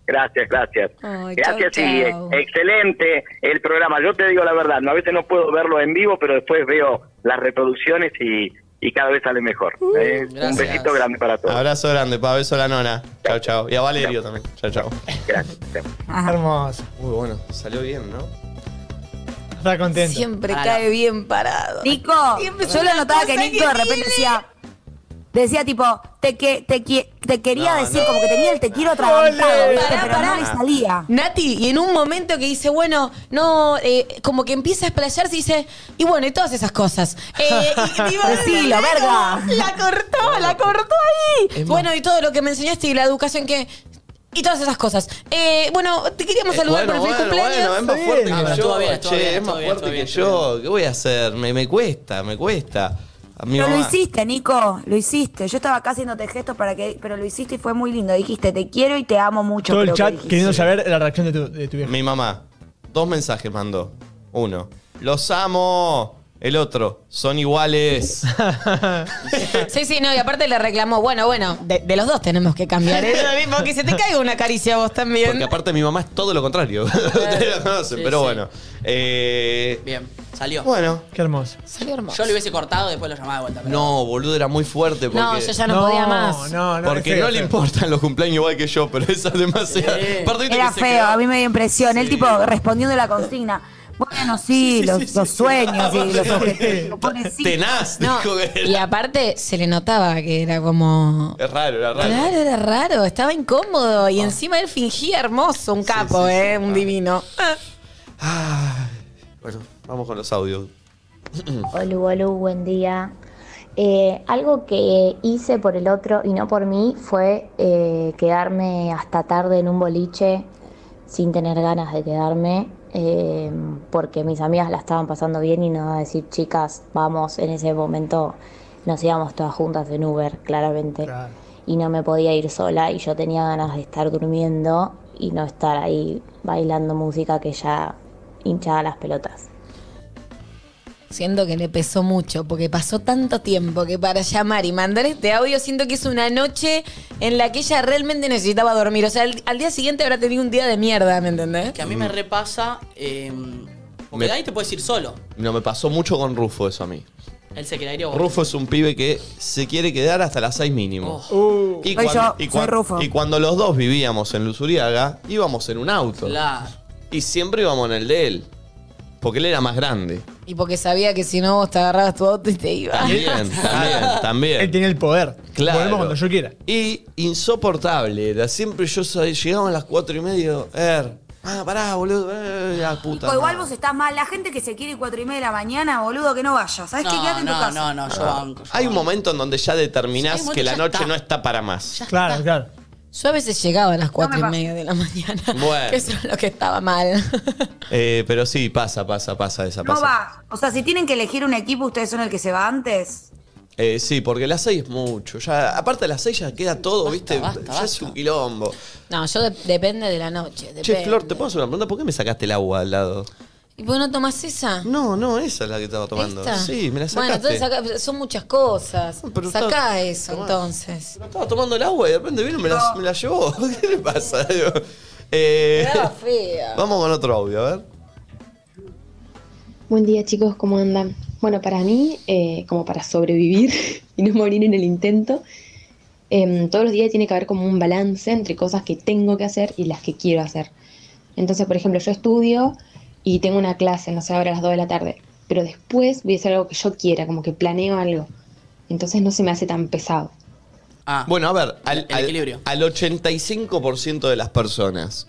Gracias, gracias. Ay, gracias chau, y chau. excelente el programa. Yo te digo la verdad, no a veces no puedo verlo en vivo, pero después veo las reproducciones y, y cada vez sale mejor. ¿eh? Un besito grande para todos. Abrazo grande, pa. Beso a la nona. Chao, chao. Y a Valerio también. Chao, chao. Gracias. Hermoso. Muy bueno. Salió bien, ¿no? Está contento. Siempre Para cae bien parado. Nico, Siempre yo lo notaba que Nico de repente decía, decía tipo, te, que, te, te quería No, decir, no. como que tenía el te quiero atragantado, ¿viste? Pará, pero pará. no le salía. Nati, y en un momento que dice, bueno, no, eh, como que empieza a explayarse y dice, y bueno, y todas esas cosas. Eh, y, Decilo, verga. La cortó, la cortó ahí. Bueno, y todo lo que me enseñaste y la educación que. Y todas esas cosas. Eh, bueno, te queríamos saludar bueno, por el feliz bueno, cumpleaños. bueno, es más fuerte que Ah, yo. bien, che, bien, es más fuerte bien, que yo. ¿Qué voy a hacer? Me, me cuesta, me cuesta. Pero lo mamá- hiciste, Nico, lo hiciste. Yo estaba acá haciéndote gestos para que, pero lo hiciste y fue muy lindo. Dijiste, te quiero y te amo mucho. Todo el que chat queriendo saber la reacción de tu, de tu vieja. Mi mamá. Dos mensajes mandó. Uno. Los amo. El otro. Son iguales. Sí, sí, no, y aparte le reclamó, bueno, bueno, de, de los dos tenemos que cambiar. ¿eh? Porque se te caiga una caricia a vos también. Porque aparte mi mamá es todo lo contrario. Ustedes la conocen, Sí, pero sí. bueno. Eh, Bien, salió. bueno. Qué hermoso. Salió hermoso. Yo lo hubiese cortado, después lo llamaba de vuelta. pero- No, boludo, era muy fuerte porque... No, yo ya no, podía más. No, no, porque es feo, no le importan los cumpleaños igual que yo, pero esa es demasiado. Sí. Aparte, viste Era que se feo, quedó- a mí me dio impresión. Él tipo respondiendo la consigna. Bueno, sí, los, los sueños y los objetivos. Sí. Tenaz, No, dijo que era. y aparte se le notaba que era como... Es raro, era raro. Claro, era raro, estaba incómodo y encima él fingía hermoso, un capo, sí, sí. eh, un divino. Ay, bueno, vamos con los audios. Hola, hola, buen día. Eh, algo que hice por el otro y no por mí fue eh, quedarme hasta tarde en un boliche sin tener ganas de quedarme eh, porque mis amigas la estaban pasando bien y no a decir chicas, vamos, en ese momento nos íbamos todas juntas en Uber, claramente. Claro. Y no me podía ir sola y yo tenía ganas de estar durmiendo y no estar ahí bailando música que ya hinchaba las pelotas. Siento que le pesó mucho, porque pasó tanto tiempo que para llamar y mandar este audio siento que es una noche en la que ella realmente necesitaba dormir. O sea, al, al día siguiente habrá tenido un día de mierda, ¿me entendés? Que a mí me repasa. eh, porque Me- de ahí te puedes ir solo. No, me pasó mucho con Rufo eso a mí. Él se quedaría vos. Rufo es un pibe que se quiere quedar hasta las 6 mínimo. Oh, Uh, Y, Soy cuan- yo, y soy cuan- Rufo. y cuando los dos vivíamos en Luzuriaga, íbamos en un auto. claro. Y siempre íbamos en el de él. Porque él era más grande. Y porque sabía que si no vos te agarrabas tu auto y te ibas. También, también, él tiene el poder. Claro. Volvemos cuando yo quiera. Y insoportable. Era siempre yo sa- llegaba a las cuatro y media. Er, Ah, pará, boludo. eh, la puta. O igual madre. vos estás mal. La gente que se quiere ir cuatro y media de la mañana, boludo, que no vaya. ¿Sabes qué? No, Quédate en tu no, casa. no, no, yo banco. yo Hay un banco. momento en donde ya determinás Sí, que la ya noche está. no está para más. Claro, claro. Yo a veces llegaba a las cuatro me y media de la mañana. Bueno. Que eso es lo que estaba mal. Eh, pero sí, pasa, pasa, pasa esa No pasa. va. O sea, si tienen que elegir un equipo, ustedes son el que se va antes. Eh, sí, porque las 6 es mucho. Ya, aparte de las 6 ya queda todo, Basta, ¿viste? basta, ya es basta. un quilombo. No, yo de- depende de la noche. Depende. Che, Flor, ¿te puedo hacer una pregunta? ¿Por qué me sacaste el agua al lado? ¿Y vos no tomás esa? No, no, esa es la que estaba tomando. ¿Esta? Sí, me la Bueno, sacaste. entonces saca- son muchas cosas. No, pero Sacá eso, entonces. Pero estaba tomando el agua y de repente vino y me la, me la llevó. ¿Qué le pasa? Eh, fea. vamos con otro audio, a ver. Buen día chicos, ¿cómo andan? Bueno, para mí, eh, como para sobrevivir y no morir en el intento, em, todos los días tiene que haber como un balance entre cosas que tengo que hacer y las que quiero hacer. Entonces, por ejemplo, yo estudio y tengo una clase, no sé, ahora a las 2 de la tarde, pero después voy a hacer algo que yo quiera, como que planeo algo. Entonces no se me hace tan pesado. Ah, Bueno, a ver, al, al- equilibrio. al 85% de las personas,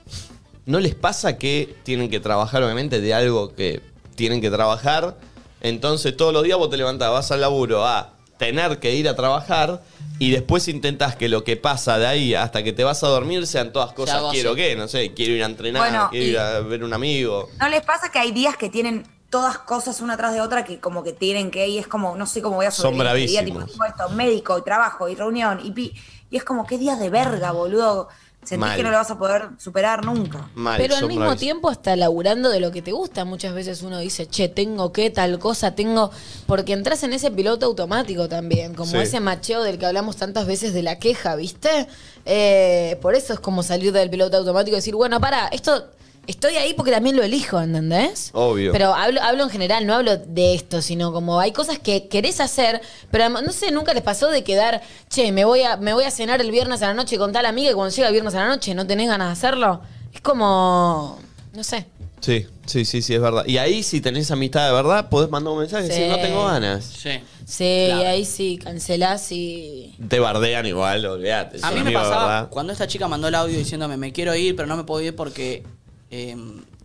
¿no les pasa que tienen que trabajar, obviamente, de algo que tienen que trabajar? Entonces, todos los días vos te levantás, vas al laburo a tener que ir a trabajar y después intentás que lo que pasa de ahí hasta que te vas a dormir sean todas cosas, quiero que, no sé, quiero ir a entrenar, Bueno, quiero ir a ver un amigo. ¿No les pasa que hay días que tienen todas cosas una tras de otra que como que tienen que y es como, no sé cómo voy a Son sobrevivir este día, tipo, esto, médico y trabajo y reunión y pi, y es como qué días de verga, boludo. Sentís Mal. que no lo vas a poder superar nunca. Mal, Pero al mismo tiempo hasta laburando de lo que te gusta. Muchas veces uno dice, che, tengo que tal cosa, tengo... Porque entras en ese piloto automático también, como Sí. ese macheo del que hablamos tantas veces de la queja, ¿viste? Eh, por eso es como salir del piloto automático y decir, bueno, para, esto... Estoy ahí porque también lo elijo, ¿entendés? Obvio. Pero hablo, hablo en general, no hablo de esto, sino como hay cosas que querés hacer, pero no sé, nunca les pasó de quedar, che, me voy a, me voy a cenar el viernes a la noche con tal amiga y cuando llega el viernes a la noche no tenés ganas de hacerlo. Es como, no sé. Sí, sí, sí, sí, es verdad. Y ahí, si tenés amistad de verdad, podés mandar un mensaje y Sí. decir, no tengo ganas. sí. Sí, Claro. y ahí sí, cancelás y... Te bardean igual, olvídate. A son mí me amigos de pasaba verdad. cuando esta chica mandó el audio diciéndome me quiero ir, pero no me puedo ir porque eh,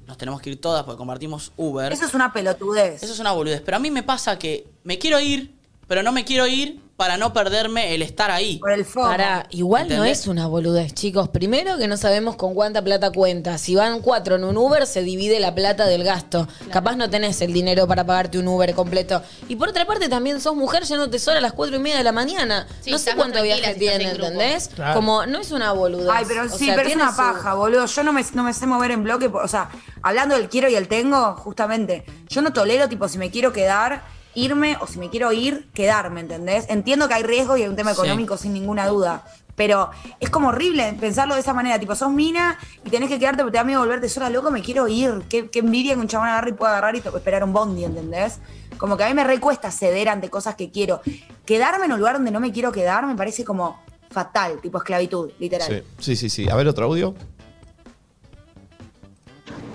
nos tenemos que ir todas porque compartimos Uber. Eso es una pelotudez. Eso es una boludez. Pero a mí me pasa que me quiero ir, pero no me quiero ir para no perderme el estar ahí. Por el foco. Pará, igual no es una boludez, chicos. Primero que no sabemos con cuánta plata cuenta. Si van cuatro en un Uber, se divide la plata del gasto. Capaz no tenés el dinero para pagarte un Uber completo. Y por otra parte, también sos mujer yéndote sola a las cuatro y media de la mañana. Sí, no sé cuánto viaje si tiene, en. ¿entendés? Claro. Como, no es una boludez. Ay, pero O sí, sea, pero es una su- paja, boludo. Yo no me, no me sé mover en bloque. O sea, hablando del quiero y el tengo, justamente, yo no tolero, tipo, si me quiero quedar, irme, o si me quiero ir, quedarme, ¿entendés? Entiendo que hay riesgo y hay un tema Sí. económico sin ninguna duda. Pero es como horrible pensarlo de esa manera. Tipo, sos mina y tenés que quedarte porque te da miedo volverte sola, loco, me quiero ir. Qué, qué envidia que un chabón agarre y pueda agarrar y esperar un bondi, ¿entendés? Como que a mí me recuesta ceder ante cosas que quiero. Quedarme en un lugar donde no me quiero quedar me parece como fatal, tipo esclavitud, literal. Sí, sí, sí, sí. A ver, otro audio.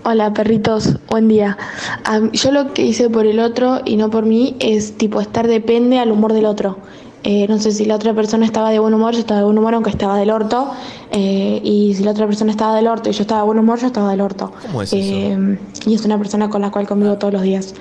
Hola perritos, buen día. Am, yo lo que hice por el otro y no por mí es tipo estar depende al humor del otro. Eh, no sé si la otra persona estaba de buen humor, yo estaba de buen humor aunque estaba del orto. Eh, y si la otra persona estaba del orto y yo estaba de buen humor, yo estaba del orto. ¿Cómo es eso? Eh, y es una persona con la cual convivo todos los días.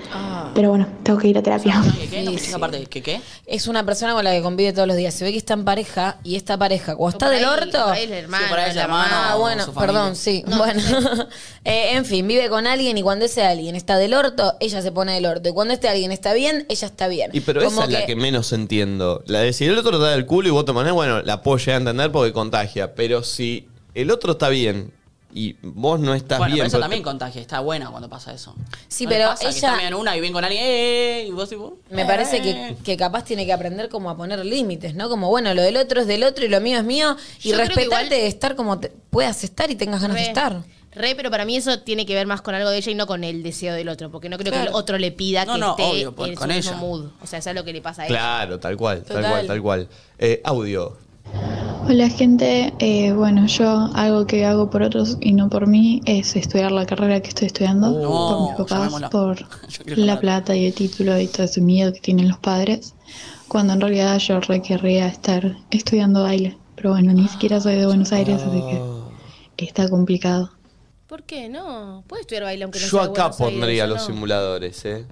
Pero bueno, tengo que ir a terapia. ¿Qué, qué? No aparte, ¿qué qué? Es una persona con la que convive todos los días. Se ve que está en pareja y esta pareja, cuando está del orto. ahí el hermano, Sí, por ahí el hermano. Ah, bueno, perdón, sí. bueno, Eh, en fin, vive con alguien y cuando ese alguien está del orto, ella se pone del orto. Y cuando este alguien está bien, ella está bien. Y pero Como esa es la que menos entiendo. La de si el otro te da el culo y vos te manés, bueno, la puedo llegar a entender porque contagia. Pero si el otro está bien y vos no estás bueno, bien. pero eso también contagia, está buena cuando pasa eso. Sí, ¿No pero pasa que ella- medio en una y bien con alguien, eh, y vos tipo, Me eh. parece que, que capaz tiene que aprender como a poner límites, ¿no? Como, bueno, lo del otro es del otro y lo mío es mío. Y Yo que respetarte igual- de estar como te- puedas estar y tengas ganas de estar. Re, pero para mí eso tiene que ver más con algo de ella y no con el deseo del otro, porque no creo que el otro le pida No, que no, esté obvio, por- en con su mismo mood. O sea, eso es lo que le pasa a ella. Claro, tal cual, tal cual, tal cual. Eh, audio. Hola gente, Eh, bueno, yo algo que hago por otros y no por mí es estudiar la carrera que estoy estudiando No, por mis papás, llamémosla. por la plata y el título y todo ese miedo que tienen los padres, cuando en realidad yo re querría estar estudiando baile, pero bueno, ni siquiera soy de Buenos Aires, así que está complicado. ¿Por qué no? Puedes estudiar baile aunque no Yo sea de acá Buenos Aires, pondría ¿o los no? simuladores, ¿eh?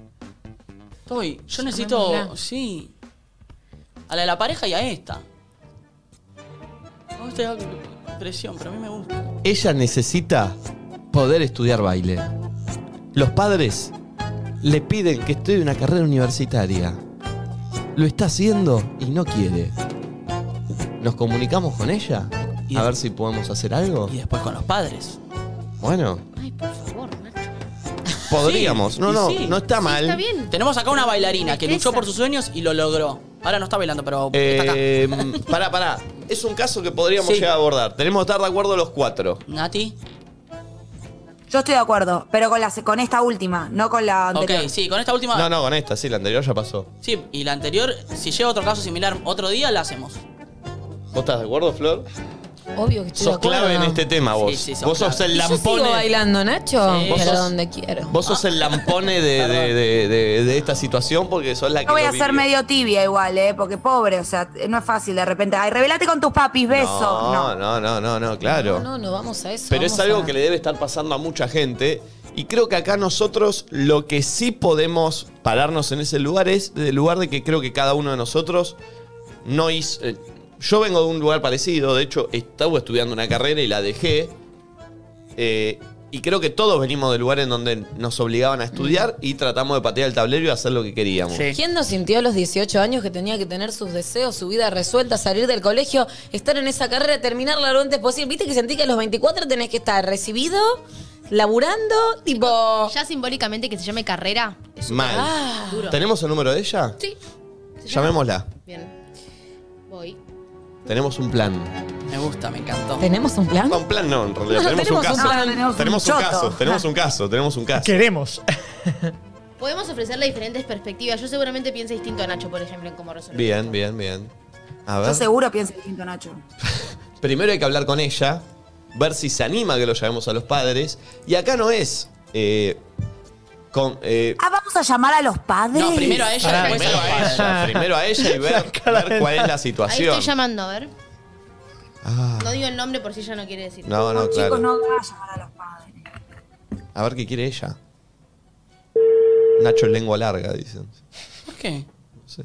Estoy, yo necesito. Llamémosla. Sí. A la de la pareja y a esta. A vos te da presión, pero a mí me gusta. Ella necesita poder estudiar baile. Los padres le piden que estudie una carrera universitaria. Lo está haciendo y no quiere. ¿Nos comunicamos con ella? A ver si podemos hacer algo. Y después con los padres. Bueno, Ay, por favor, Nacho. podríamos. Sí, no, y no, sí. no está mal. Está bien. Tenemos acá una bailarina que luchó Esa. por sus sueños y lo logró. Ahora no está bailando, pero está acá. Eh, pará, pará. Es un caso que podríamos Sí. llegar a abordar. Tenemos que estar de acuerdo los cuatro. Nati. Yo estoy de acuerdo, pero con, la, con esta última, no con la anterior. Ok, sí, con esta última. No, no, con esta, sí, la anterior ya pasó. Sí, y la anterior, si llega otro caso similar otro día, la hacemos. ¿Vos estás de acuerdo, Flor? Obvio que estoy Sos acuerdo. clave en este tema, vos. Sí, sí, sos vos sos clave. el yo lampone. sigo bailando, Nacho, Sí. Vos pero sos- donde quiero. Vos sos el lampone de, de- de- de- de esta situación porque sos la que. Yo voy lo a ser vivió. medio tibia igual, ¿eh? Porque pobre, o sea, no es fácil de repente. Ay, revelate con tus papis, beso. No, No. no, no, no, no, claro. No, no, no vamos a eso. Pero es vamos algo a- que le debe estar pasando a mucha gente. Y creo que acá nosotros lo que sí podemos pararnos en ese lugar es del lugar de que creo que cada uno de nosotros no hizo. eh, yo vengo de un lugar parecido, de hecho, estaba estudiando una carrera y la dejé. eh, y creo que todos venimos de lugares en donde nos obligaban a estudiar y tratamos de patear el tablero y hacer lo que queríamos. ¿Quién no sintió a los 18 años que tenía que tener sus deseos, su vida resuelta, salir del colegio, estar en esa carrera, terminarla lo antes posible? ¿Viste que sentí que a los 24 tenés que estar recibido, laburando, tipo... Ya simbólicamente que se llame carrera. Es Mal. duro. ¿Tenemos el número de ella? Sí. Llamémosla. Bien. Voy. Tenemos un plan. Me gusta, me encantó. ¿Tenemos un plan? No, un plan no, en realidad. No, tenemos, tenemos un un caso. plan. Tenemos tenemos un un choto. caso, tenemos un caso, tenemos un caso. Queremos. Podemos ofrecerle diferentes perspectivas. Yo seguramente pienso distinto a Nacho, por ejemplo, en cómo resolver. Bien, bien, bien. A Yo ver. seguro pienso distinto, Nacho. Primero hay que hablar con ella, ver si se anima a que lo llamemos a los padres. Y acá no es. eh, con, eh, Ah, vamos a llamar a los padres. No, primero a ella, Pará, después primero a ella, padres. primero a ella y ver, ver cuál es la Ahí situación. estoy llamando, a ver. Ah, No digo el nombre por si ella no quiere decir. No, no, Chicos, claro. no van a llamar a los padres. A ver qué quiere ella. Nacho en lengua larga, dicen. ¿Por qué? No sé.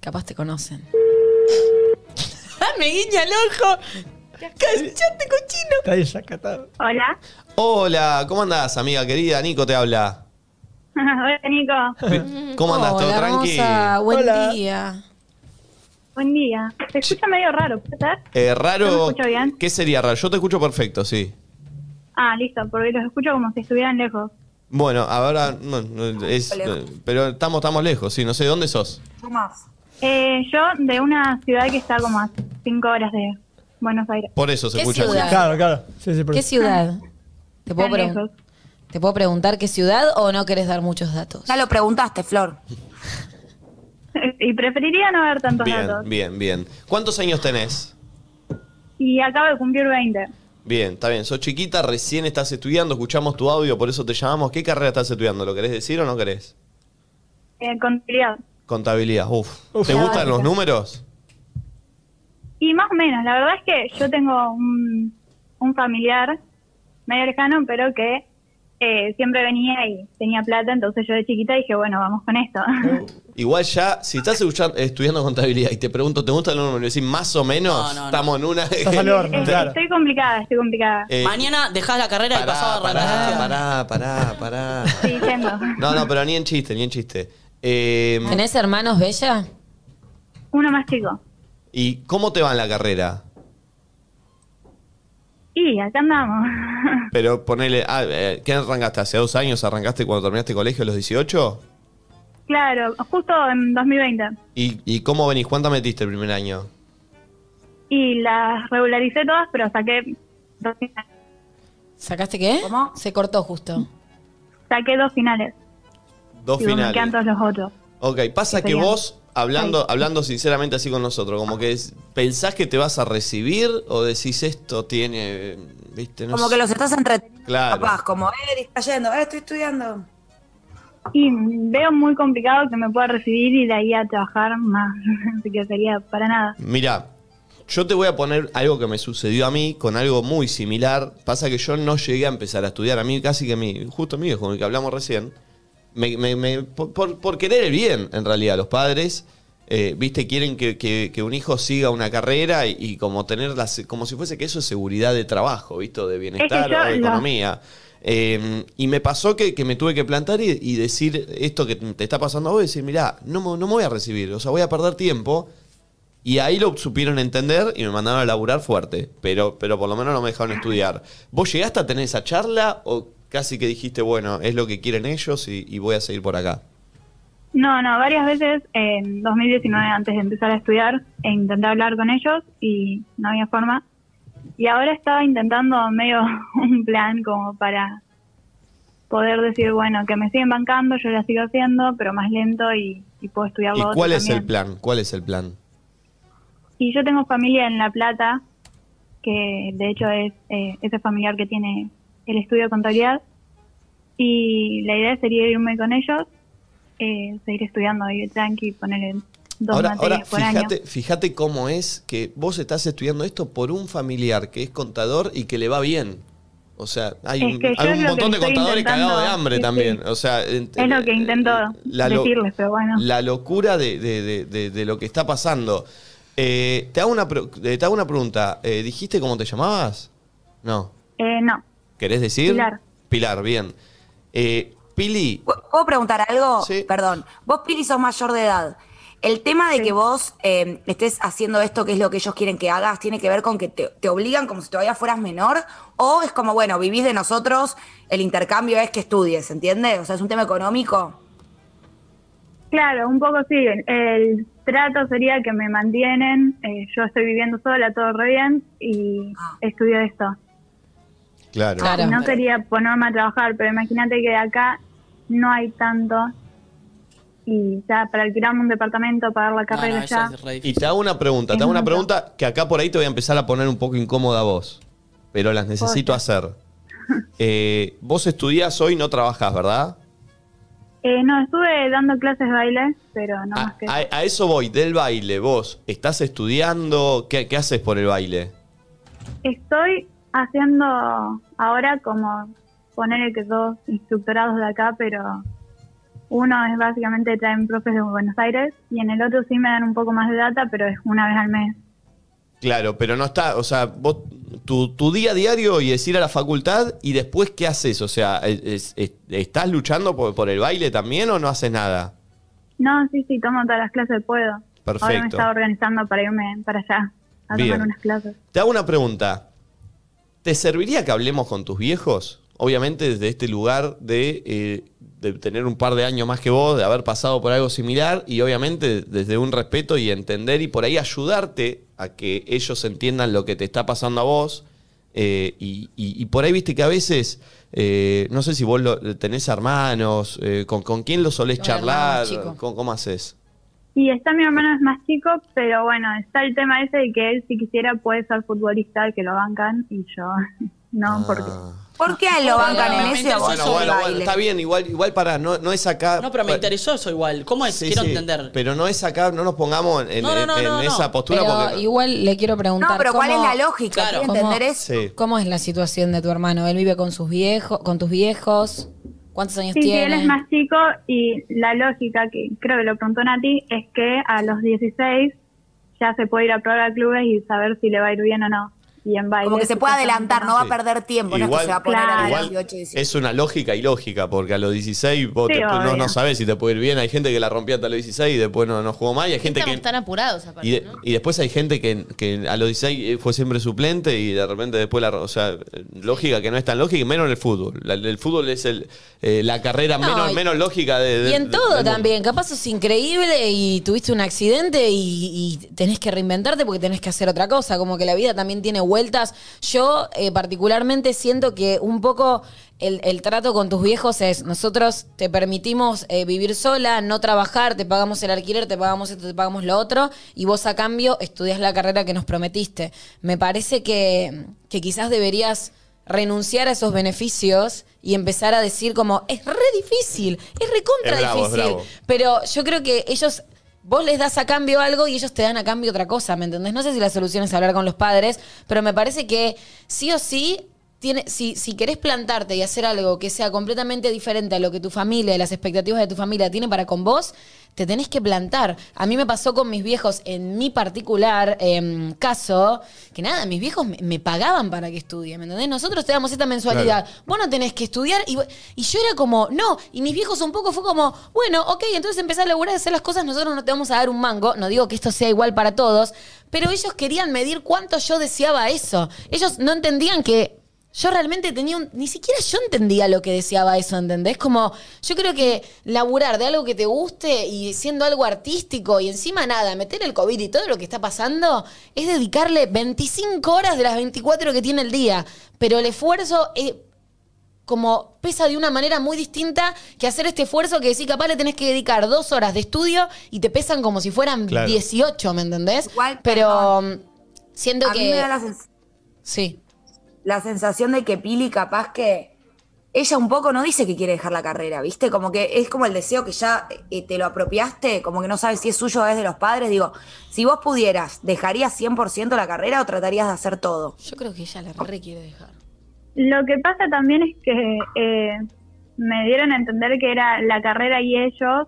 Capaz te conocen. ¡Ah, me guiña el ojo! ¡Cállate, cochino! Está desacatado. Hola. Hola, ¿cómo andás, amiga querida? Nico te habla. Hola, Nico. ¿Cómo andás? ¿Todo Hola, tranqui? hermosa, buen Hola. día. Buen día. Se escucha medio raro, ¿puede ser? Eh, ¿No raro. me escucho bien? ¿Qué sería raro? Yo te escucho perfecto, sí. Ah, listo, porque los escucho como si estuvieran lejos. Bueno, ahora no, no, es, pero estamos, estamos lejos, sí, no sé, ¿dónde sos? Tomás. Eh, yo de una ciudad que está como a cinco horas de Buenos Aires. Por eso se ¿Qué escucha. ciudad? Claro, claro. Sí, sí, por ¿Qué eso. ciudad? ¿Te puedo, Tan pregun- lejos. ¿Te puedo preguntar qué ciudad o no querés dar muchos datos? Ya lo preguntaste, Flor. Y preferiría no ver tantos Bien, datos. bien, bien. ¿Cuántos años tenés? Y acabo de cumplir 20. Bien, está bien. Sos chiquita, recién estás estudiando, escuchamos tu audio, por eso te llamamos. ¿Qué carrera estás estudiando? ¿Lo querés decir o no querés? Eh, contabilidad. Contabilidad, uf. Uf. ¿Te gustan los números? Y más o menos, la verdad es que yo tengo un, un familiar medio lejano, pero que eh, siempre venía y tenía plata, entonces yo de chiquita dije, bueno, vamos con esto. Igual ya, si estás escuchando- estudiando contabilidad y te pregunto, ¿te gustan los números? Y decís más o menos, No, no, no. estamos en una... Estás al horno, Eh, claro. Estoy complicada, estoy complicada. Eh, Mañana dejás la carrera y Pará, pasado pará, pará, pará, pará. Sí, yendo. No, no, pero ni en chiste, ni en chiste. Eh, ¿Tenés hermanos, Bella? Uno más chico. ¿Y cómo te va en la carrera? Y acá andamos. Pero ponele, ah, eh, ¿qué arrancaste? ¿Hace dos años arrancaste cuando terminaste colegio a los 18? claro, justo en 2020. ¿Y, y cómo venís? ¿Cuántas metiste el primer año? Y las regularicé todas, pero saqué dos finales. ¿Sacaste qué? ¿Cómo? Se cortó justo. Saqué dos finales. Dos y me finales. quedan todos los otros. Ok, pasa que vos, hablando, hablando sinceramente así con nosotros, como que es- pensás que te vas a recibir o decís esto tiene, viste, no Como sé. que los estás entreteniendo, Claro. capaz. Como, eh, está yendo, eh, estoy estudiando. Y veo muy complicado que me pueda recibir y de ahí a trabajar más. Así que sería para nada. Mira, yo te voy a poner algo que me sucedió a mí con algo muy similar. Pasa que yo no llegué a empezar a estudiar. A mí casi que mi, justo mi viejo con el que hablamos recién, me, me- me- por, por- por querer el bien, en realidad, los padres, eh, viste, quieren que, que- que un hijo siga una carrera y, y como tener la se- como si fuese que eso es seguridad de trabajo, ¿viste? De bienestar yo o de economía. Eh, y me pasó que, que me tuve que plantar y, y decir esto que te está pasando a vos, decir, mirá, no, me- no me voy a recibir, o sea, voy a perder tiempo. Y ahí lo supieron entender y me mandaron a laburar fuerte, pero, pero por lo menos no me dejaron estudiar. ¿Vos llegaste a tener esa charla o casi que dijiste, bueno, es lo que quieren ellos y, y voy a seguir por acá? No, no, varias veces en 2019, antes de empezar a estudiar, e intenté hablar con ellos y no había forma. Y ahora estaba intentando medio un plan como para poder decir, bueno, que me siguen bancando, yo la sigo haciendo, pero más lento y, y puedo estudiar ¿Y lo otro cuál es también. el plan? ¿Cuál es el plan? Y yo tengo familia en La Plata, que de hecho es eh, ese familiar que tiene el estudio de contabilidad. Y la idea sería irme con ellos, eh, seguir estudiando ahí tranqui, ponerle dos Ahora, materias ahora por año. fíjate, fíjate cómo es que vos estás estudiando esto por un familiar que es contador y que le va bien. O sea, hay Es un, que yo hay un montón de contadores cagados de hambre sí, también. sí. O sea, Es lo que intento la lo- decirles, pero bueno. la locura de, de- de- de- lo que está pasando. Eh, te, hago una, eh, te hago una pregunta. Eh, ¿Dijiste cómo te llamabas? No. Eh, no, ¿Querés decir? Pilar. Pilar, bien. Eh, Pili, ¿Puedo preguntar algo? Perdón. Vos, Pili, sos mayor de edad. El tema de que vos eh, estés haciendo esto, que es lo que ellos quieren que hagas, tiene que ver con que te, te obligan como si todavía fueras menor, o es como, bueno, vivís de nosotros, el intercambio es que estudies, ¿entiendes? O sea, es un tema económico. claro, un poco sí. El trato sería que me mantienen, eh, yo estoy viviendo sola, todo re bien, y Ah. estudio esto. Claro. No quería ponerme a trabajar, pero imagínate que acá no hay tanto. Y ya para alquilarme un departamento, pagar la carrera ya. Y te hago una pregunta, te hago una pregunta que acá por ahí te voy a empezar a poner un poco incómoda vos, pero las necesito hacer. Eh, vos estudiás hoy, no trabajás, ¿verdad? Eh, no, estuve dando clases de baile, pero no más que A, a eso voy, del baile, vos, ¿estás estudiando? ¿Qué, qué haces por el baile? Estoy haciendo ahora como poner que dos instructorados de acá, pero uno es básicamente traen profes de Buenos Aires y en el otro sí me dan un poco más de data, pero es una vez al mes. Claro, pero no está, o sea, vos, tu, tu día diario y es ir a la facultad y después, ¿qué haces? O sea, es- es- ¿estás luchando por, por el baile también o no haces nada? No, sí, sí, tomo todas las clases que puedo. Ahora me Perfecto. estaba organizando para irme para allá a Bien. tomar unas clases. Te hago una pregunta. ¿Te serviría que hablemos con tus viejos? Obviamente desde este lugar de, eh, de tener un par de años más que vos, de haber pasado por algo similar y obviamente desde un respeto y entender y por ahí ayudarte a que ellos entiendan lo que te está pasando a vos. eh, y, y- y por ahí viste que a veces, eh, no sé si vos lo- tenés hermanos, eh, con, con quién lo solés charlar, más chico. ¿Cómo, cómo haces? Y está mi hermano es más chico, pero bueno, está el tema ese de que él si quisiera puede ser futbolista, que lo bancan, y yo no, porque... ¿Por qué a él lo bancan en eso y a vos Bueno, en bueno, bueno, baile? está bien, igual, igual para, no, no es acá. No, pero me interesó eso igual. ¿Cómo es? Sí, Quiero sí, entender. Pero no es acá, no nos pongamos en, en- No, no, no, en no, no. esa postura Pero porque. igual le quiero preguntar. No, pero ¿cuál ¿cómo- es la lógica? Quiero ¿cómo- entender eso. Sí. ¿Cómo es la situación de tu hermano? ¿Él vive con sus viejos, con tus viejos? ¿Cuántos años Sí, sí, tiene? él es más chico y la lógica, que creo que lo preguntó Nati, es que a los 16 ya se puede ir a probar a clubes y saber si le va a ir bien o no. Y en baile... Como que se puede adelantar, no va a perder tiempo, no es que se va a poner a los igual 18, 19. es una lógica ilógica, porque a los 16 vos Sí, te- no, no sabés si te puede ir bien. Hay gente que la rompió hasta los 16 y después no, no jugó más. Y hay gente Estamos que. tan apurados aparte, Y, de- ¿no? y después hay gente que, que a los 16 fue siempre suplente y de repente después la. O sea, lógica que no es tan lógica, menos en el fútbol. La- el fútbol es el, eh, la carrera No, menos, y- menos lógica de. de- Y en de- todo también. Capaz sos increíble y tuviste un accidente y, y tenés que reinventarte porque tenés que hacer otra cosa. Como que la vida también tiene vueltas. Yo eh, particularmente siento que un poco el, el trato con tus viejos es, nosotros te permitimos eh, vivir sola, no trabajar, te pagamos el alquiler, te pagamos esto, te pagamos lo otro, y vos a cambio estudias la carrera que nos prometiste. Me parece que, que quizás deberías renunciar a esos beneficios y empezar a decir como, es re difícil, es recontra bravo, difícil. bravo. Pero yo creo que ellos vos les das a cambio algo y ellos te dan a cambio otra cosa, ¿me entendés? No sé si la solución es hablar con los padres, pero me parece que sí o sí, tiene, si, si querés plantarte y hacer algo que sea completamente diferente a lo que tu familia y las expectativas de tu familia tienen para con vos, te tenés que plantar. A mí me pasó con mis viejos, en mi particular em, caso, que nada, mis viejos me, me pagaban para que estudie, ¿me entendés? Nosotros te damos esta mensualidad, vos no tenés que estudiar, y, y yo era como, no, y mis viejos un poco fue como, bueno, ok, entonces empecé a laburar, a hacer las cosas, nosotros no te vamos a dar un mango, no digo que esto sea igual para todos, pero ellos querían medir cuánto yo deseaba eso. Ellos no entendían que yo realmente tenía un. Ni siquiera yo entendía lo que deseaba eso, ¿entendés? Como, yo creo que laburar de algo que te guste y siendo algo artístico y encima nada, meter el COVID y todo lo que está pasando, es dedicarle 25 horas de las 24 que tiene el día. Pero el esfuerzo. eh, como pesa de una manera muy distinta que hacer este esfuerzo que sí, capaz le tenés que dedicar dos horas de estudio y te pesan como si fueran Claro. 18, ¿me entendés? Igual, Pero perdón. siento a que... mí me da la, sens- Sí. La sensación de que Pili capaz que ella un poco no dice que quiere dejar la carrera, ¿viste? Como que es como el deseo que ya eh, te lo apropiaste, como que no sabes si es suyo o es de los padres. Digo, si vos pudieras, ¿dejarías 100% la carrera o tratarías de hacer todo? Yo creo que ella la re quiere dejar. Lo que pasa también es que eh, me dieron a entender que era la carrera y ellos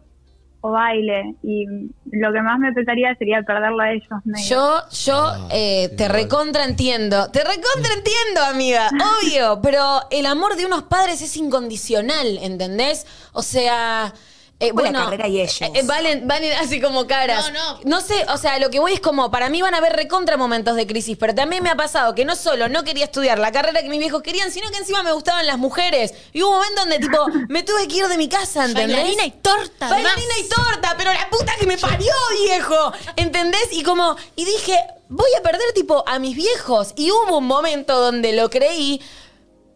o baile. Y lo que más me pesaría sería perderlo a ellos. medio. Yo, yo eh, te recontra entiendo. Te recontra entiendo, amiga. Obvio. Pero el amor de unos padres es incondicional, ¿entendés? O sea. Eh, Como la bueno, carrera y ellos. eh, valen, valen así como caras. No, no. No sé, o sea, lo que voy es como, para mí van a haber recontra momentos de crisis, pero también me ha pasado que no solo no quería estudiar la carrera que mis viejos querían, sino que encima me gustaban las mujeres. Y hubo un momento donde, tipo, me tuve que ir de mi casa, ¿entendés? Bailarina y torta, Bailarina y torta, pero la puta que me parió, viejo. ¿Entendés? Y como, y dije, voy a perder, tipo, a mis viejos. Y hubo un momento donde lo creí,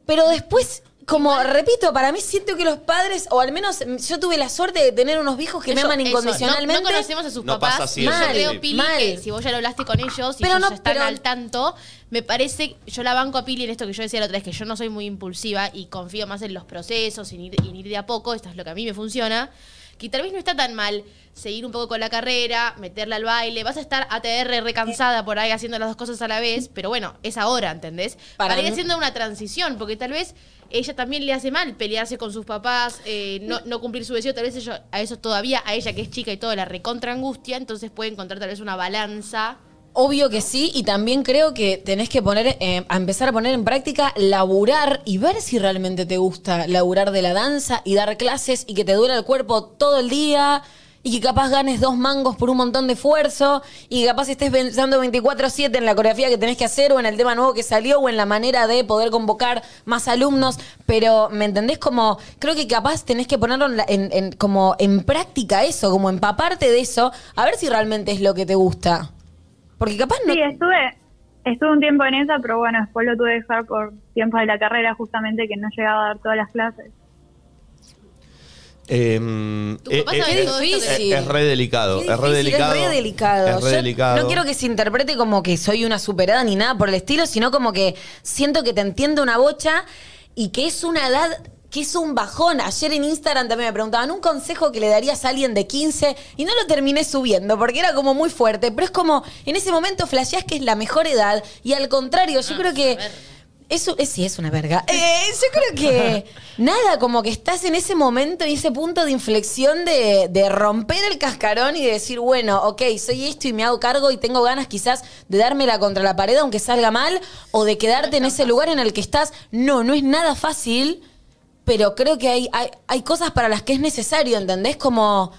pero después. Como repito, para mí siento que los padres, o al menos yo tuve la suerte de tener unos viejos que me Eso- aman eso, incondicionalmente. No, no conocemos a sus No papás. pasa así yo eso, creo, sí. Pili, Mal. que si vos ya lo hablaste con ellos y Pero ellos no, ya están pero- al tanto, me parece, yo la banco a Pili en esto que yo decía la otra vez, que yo no soy muy impulsiva y confío más en los procesos y en ir, en ir de a poco, esto es lo que a mí me funciona, que tal vez no está tan mal seguir un poco con la carrera, meterla al baile, vas a estar ATR recansada por ahí haciendo las dos cosas a la vez, pero bueno, es ahora, ¿entendés? Para Para, ir haciendo una transición, porque tal vez ella también le hace mal pelearse con sus papás, eh, no, no cumplir su deseo, tal vez ello- a eso todavía, a ella que es chica y todo, la recontra angustia, entonces puede encontrar tal vez una balanza. Obvio que sí, y también creo que tenés que poner, eh, a empezar a poner en práctica, laburar y ver si realmente te gusta laburar de la danza y dar clases y que te dura el cuerpo todo el día y que capaz ganes dos mangos por un montón de esfuerzo y capaz estés pensando 24/7 en la coreografía que tenés que hacer o en el tema nuevo que salió o en la manera de poder convocar más alumnos, pero ¿me entendés? Como creo que capaz tenés que ponerlo en- en- como en práctica eso, como empaparte de eso, a ver si realmente es lo que te gusta. Porque capaz no... Sí, estuve, estuve un tiempo en esa, pero bueno, después lo tuve que dejar por tiempos de la carrera, justamente que no llegaba a dar todas las clases. Eh, Tu eh, eh, eh, esto es, re delicado. Es re difícil, delicado. Es re delicado. Es re Yo delicado. No quiero que se interprete como que soy una superada ni nada por el estilo, sino como que siento que te entiendo una bocha y que es una edad que es un bajón. Ayer en Instagram también me preguntaban un consejo que le darías a alguien de 15 y no lo terminé subiendo porque era como muy fuerte, pero es como en ese momento flasheás que es la mejor edad y al contrario, yo creo que eso es, sí, es una verga. Eh, yo creo que nada, como que estás en ese momento y ese punto de inflexión de, de romper el cascarón y de decir, bueno, ok, soy esto y me hago cargo y tengo ganas quizás de dármela contra la pared aunque salga mal o de quedarte en ese lugar en el que estás. No, no es nada fácil, pero creo que hay, hay, hay cosas para las que es necesario, ¿entendés? Como,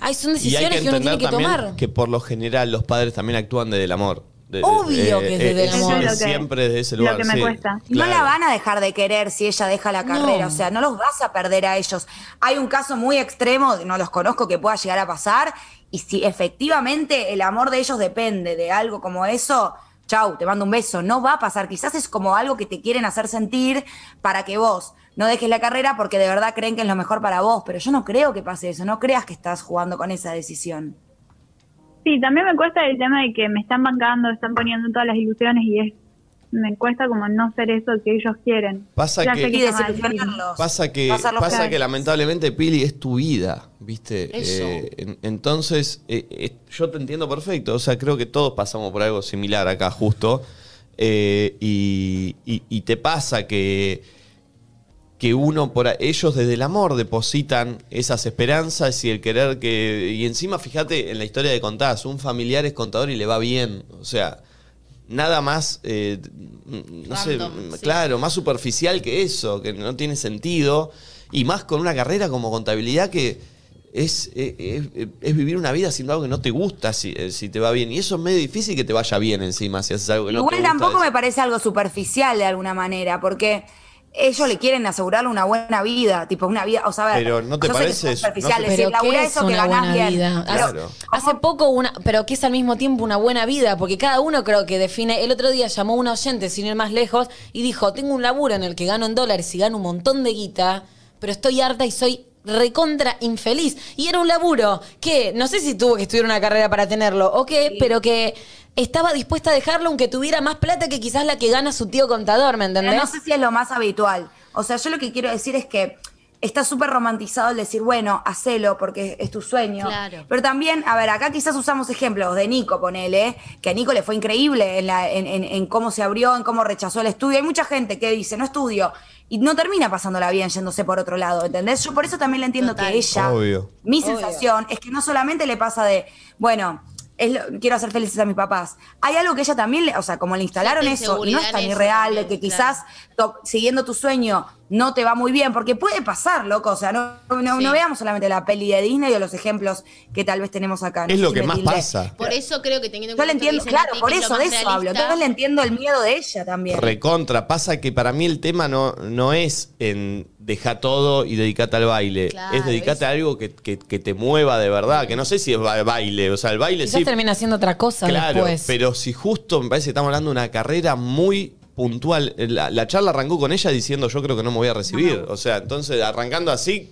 ay, son Y hay decisiones que que, uno tiene que también tomar. que por lo general los padres también actúan desde el amor. De- de- Obvio que es desde el es- amor. es siempre desde ese lo lugar. que me sí. cuesta. Y no la van a dejar de querer si ella deja la carrera, No. o sea, no los vas a perder a ellos. Hay un caso muy extremo, no los conozco, que pueda llegar a pasar, y si efectivamente el amor de ellos depende de algo como eso, chau, te mando un beso, no va a pasar. Quizás es como algo que te quieren hacer sentir para que vos no dejes la carrera porque de verdad creen que es lo mejor para vos, pero yo no creo que pase eso, no creas que estás jugando con esa decisión. Sí, también me cuesta el tema de que me están bancando, están poniendo todas las ilusiones y es me cuesta como no ser eso que ellos quieren. Pasa Ya que-. Pasa que, Pasarlos pasa claro. que lamentablemente, Pili, es tu vida, ¿viste? Eso. Eh, en- entonces, eh, eh, yo te entiendo perfecto. O sea, creo que todos pasamos por algo similar acá, justo. Eh, y, y- y te pasa que, que uno, por a- ellos desde el amor depositan esas esperanzas y el querer que... Y encima, fíjate, en la historia de contás, un familiar es contador y le va bien. O sea, nada más, eh, no sé, Random, sí. claro, más superficial que eso, que no tiene sentido. Y más con una carrera como contabilidad que es, eh, es- es vivir una vida haciendo algo que no te gusta si, eh, si te va bien. Y eso es medio difícil que te vaya bien encima si haces algo que no te Igual gusta. tampoco me parece algo superficial de alguna manera, porque ellos le quieren asegurarle una buena vida, tipo una vida, o sea, a ver, Pero ¿no te sé parece es eso? superficial No decir, Pero ¿qué labura es eso que una buena bien. vida? Pero- Claro. Hace poco una, pero que es al mismo tiempo una buena vida, porque cada uno creo que define. El otro día llamó un oyente sin ir más lejos y dijo: Tengo un laburo en el que gano en dólares y gano un montón de guita, pero estoy harta y soy recontra infeliz. Y era un laburo que no sé si tuvo que estudiar una carrera para tenerlo o qué, pero que estaba dispuesta a dejarlo aunque tuviera más plata que quizás la que gana su tío contador, ¿me Pero entendés? no sé si es lo más habitual. O sea, yo lo que quiero decir es que está súper romantizado el decir, bueno, hacelo porque es tu sueño. Claro. Pero también, a ver, acá quizás usamos ejemplos de Nico, ponele, que a Nico le fue increíble en, la- en- en- en cómo se abrió, en cómo rechazó el estudio. Hay mucha gente que dice, no estudio, y no termina pasándola bien yéndose por otro lado, ¿entendés? Yo por eso también le entiendo que ella, Obvio. mi Obvio. sensación es que no solamente le pasa de, bueno, es lo- quiero hacer felices a mis papás. Hay algo que ella también, le, o sea, como le instalaron eso, y no es tan irreal, de que claro. quizás to- siguiendo tu sueño no te va muy bien, porque puede pasar, loco. O sea, no, no, Sí. no veamos solamente la peli de Disney o los ejemplos que tal vez tenemos acá. Es lo si que más pasa. Por eso creo que teniendo en Yo le cuenta esto que entiendo, claro, por eso de eso hablo. realista, Entonces le entiendo el miedo de ella también. Recontra. Pasa que para mí el tema no, no es en dejar todo y dedicarte al baile. Claro, es dedicarte a algo que, que- que te mueva de verdad. Que no sé si es ba- baile. O sea, el baile Quizás sí. termina haciendo otra cosa Claro, después. pero si justo me parece que estamos hablando de una carrera muy puntual. La, la charla arrancó con ella diciendo yo creo que no me voy a recibir. O sea, entonces arrancando así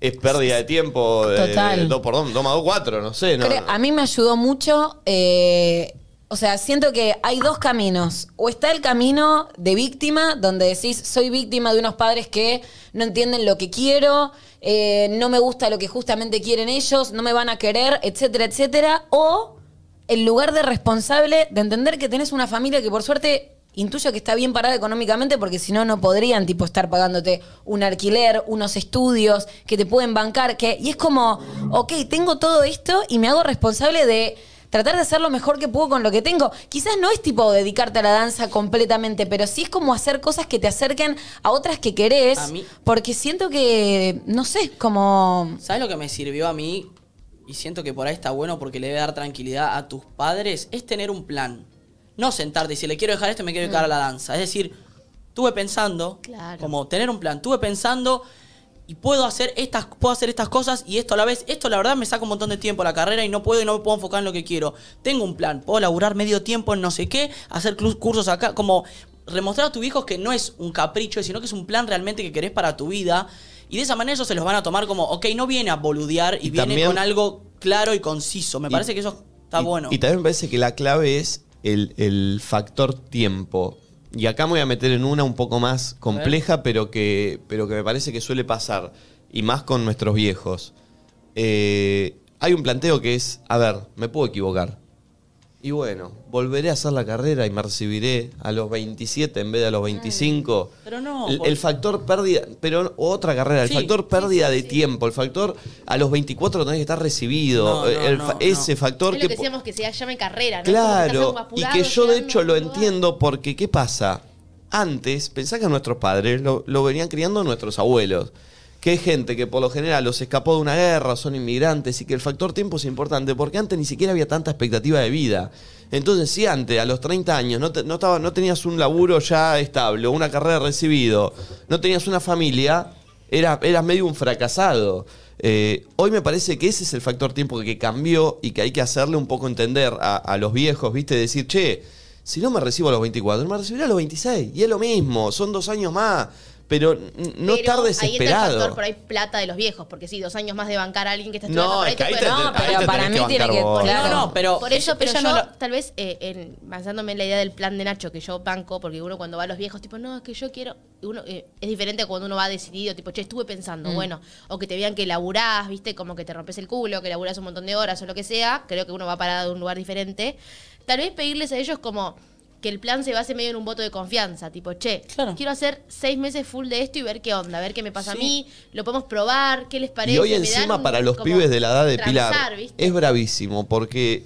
es pérdida de tiempo. Total. 2 por 2, 2 más 2, 4, no sé. No, Creo- a mí me ayudó mucho. eh, o sea, siento que hay dos caminos. O está el camino de víctima, donde decís, soy víctima de unos padres que no entienden lo que quiero, eh, no me gusta lo que justamente quieren ellos, no me van a querer, etcétera, etcétera. O el lugar de responsable de entender que tenés una familia que por suerte intuyo que está bien parada económicamente porque si no no podrían tipo estar pagándote un alquiler, unos estudios que te pueden bancar, que y es como, ok, tengo todo esto y me hago responsable de tratar de hacer lo mejor que puedo con lo que tengo. Quizás no es tipo dedicarte a la danza completamente, pero sí es como hacer cosas que te acerquen a otras que querés, A mí- porque siento que, no sé, como... ¿Sabes lo que me sirvió a mí? Y siento que por ahí está bueno porque le debe dar tranquilidad a tus padres. Es tener un plan. No sentarte y si le quiero dejar esto, me quiero dedicar a la danza. Es decir, tuve pensando, Claro. como tener un plan. Tuve pensando y puedo hacer estas puedo hacer estas cosas y esto a la vez esto la verdad me saca un montón de tiempo la carrera y no puedo y no me puedo enfocar en lo que quiero tengo un plan puedo laburar medio tiempo en no sé qué hacer cursos acá como remostrar a tus hijos que no es un capricho sino que es un plan realmente que querés para tu vida y de esa manera ellos se los van a tomar como ok no viene a boludear y, Y viene también- con algo claro y conciso me Y- parece que eso está y, bueno Y también me parece que la clave es el, el factor tiempo. Y acá me voy a meter en una un poco más compleja, pero que, pero que me parece que suele pasar. Y más con nuestros viejos. Eh, hay un planteo que es, a ver, me puedo equivocar. Y bueno, volveré a hacer la carrera y me recibiré a los 27 en vez de a los 25. pero no El, factor pérdida, pero otra carrera, el Sí, factor pérdida de tiempo, el factor a los 24 tenés que estar recibido, No, no, el no, fa- no. ese factor Es lo que que decíamos que se llama carrera, ¿no? Claro, y que yo de hecho lo entiendo porque ¿qué pasa? Antes, pensá que a nuestros padres lo, lo venían criando nuestros abuelos. Que hay gente que por lo general los escapó de una guerra, son inmigrantes y que el factor tiempo es importante porque antes ni siquiera había tanta expectativa de vida. Entonces, si antes, a los 30 años, no, no, no tenías un laburo ya estable, una carrera recibido, no tenías una familia, era, eras medio un fracasado. Eh, hoy me parece que ese es el factor tiempo que cambió y que hay que hacerle un poco entender a, a los viejos, ¿viste? Decir, che, si no me recibo a los 24, me recibiré a los 26. Y es lo mismo, son dos años más. Pero no Pero estar Ahí entra el factor por ahí plata de los viejos, porque sí, dos años más de bancar a alguien que está No, estudiando por ahí es que ahí te te- No, ahí pero te para tenés mí que tiene bancar que- vos. claro. No, no, pero Por eso, pero ella yo, no lo- tal vez, eh, en, basándome en la idea del plan de Nacho que yo banco, porque uno cuando va a los viejos, tipo, no, es que yo quiero. Uno, eh, es diferente a cuando uno va decidido, tipo, che, estuve pensando, Mm. bueno, o que te vean que laburás, viste, como que te rompes el culo, que laburás un montón de horas o lo que sea. Creo que uno va parado de un lugar diferente. Tal vez pedirles a ellos como que el plan se base medio en un voto de confianza, tipo, che, quiero hacer seis meses full de esto y ver qué onda, ver qué me pasa a mí, lo podemos probar, qué les parece. Y hoy me encima para los pibes de la edad de Pilar transar, ¿viste? es bravísimo porque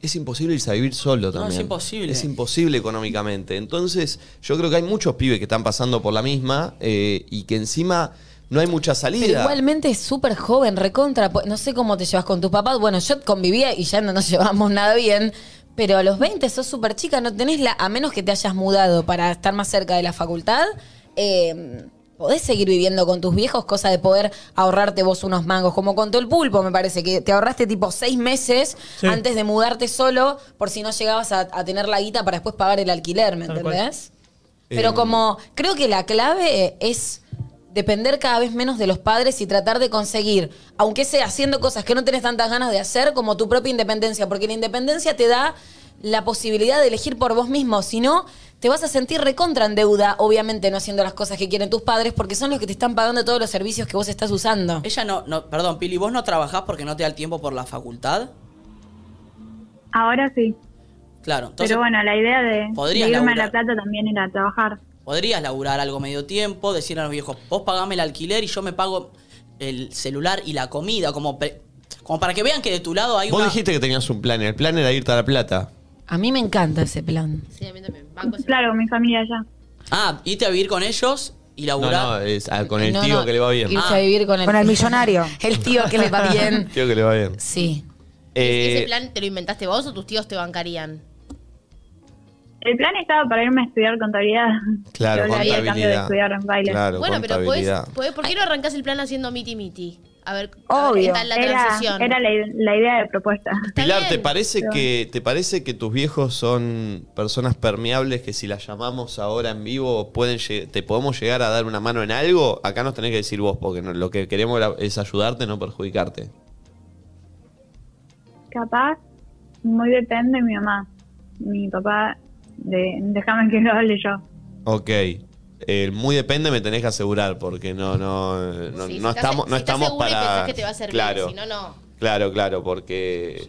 es imposible irse a vivir solo también. es imposible. Es imposible económicamente. Entonces yo creo que hay muchos pibes que están pasando por la misma eh, y que encima no hay mucha Pero salida. igualmente es súper joven, recontra. No sé cómo te llevas con tus papás. Bueno, yo convivía y ya no nos llevamos nada bien. Pero a los 20 sos súper chica, no tenés la. A menos que te hayas mudado para estar más cerca de la facultad, eh, podés seguir viviendo con tus viejos, cosa de poder ahorrarte vos unos mangos. Como contó el pulpo, me parece, que te ahorraste tipo seis meses Sí. antes de mudarte solo, por si no llegabas a, a tener la guita para después pagar el alquiler, ¿me Tal cual. entendés? Pero Eh, como creo que la clave es depender cada vez menos de los padres y tratar de conseguir, aunque sea haciendo cosas que no tenés tantas ganas de hacer, como tu propia independencia, porque la independencia te da la posibilidad de elegir por vos mismo, si no, te vas a sentir recontra en deuda, obviamente no haciendo las cosas que quieren tus padres, porque son los que te están pagando todos los servicios que vos estás usando. Ella no, no, perdón, Pili, ¿vos no trabajás porque no te da el tiempo por la facultad? Ahora sí. Claro, entonces Pero bueno, la idea de, irme a. La Plata también era trabajar. Podrías laburar algo medio tiempo, decirle a los viejos, vos pagame el alquiler y yo me pago el celular y la comida, como, como para que vean que de tu lado hay Vos una... dijiste que tenías un plan, el plan era irte a La Plata. A mí me encanta ese plan. Sí, a mí también. Banco Claro, mi familia allá. Ah, irte a vivir con ellos y No, laburar. no, es ah, con el No, tío no, que le va bien. Irse Ah. a vivir con el, Con el millonario. el tío que le va bien. Tío que le va bien. Sí. ¿Ese Eh, plan te lo inventaste vos o tus tíos te bancarían? El plan estaba para irme a estudiar contabilidad. Claro, Yo le había cambio de contabilidad. estudiar en baile. Claro, bueno, pero podés, contabilidad. podés- ¿por qué no arrancás el plan haciendo miti miti? A ver, a ver qué Obvio. tal la Era, transición. era la, la idea de propuesta. Pilar, ¿te parece, pero- que, ¿te parece que tus viejos son personas permeables que si las llamamos ahora en vivo pueden te podemos llegar a dar una mano en algo? Acá nos tenés que decir vos, porque no- lo que queremos es ayudarte, no perjudicarte. Capaz, muy depende de mi mamá. Mi papá, de, déjame que lo hable yo. Ok. Eh, muy depende, me tenés que asegurar, porque no, no, no, Sí, si no estás- estamos, no si estamos para. pensás que te va a servir, claro, si no, no. claro, claro, porque.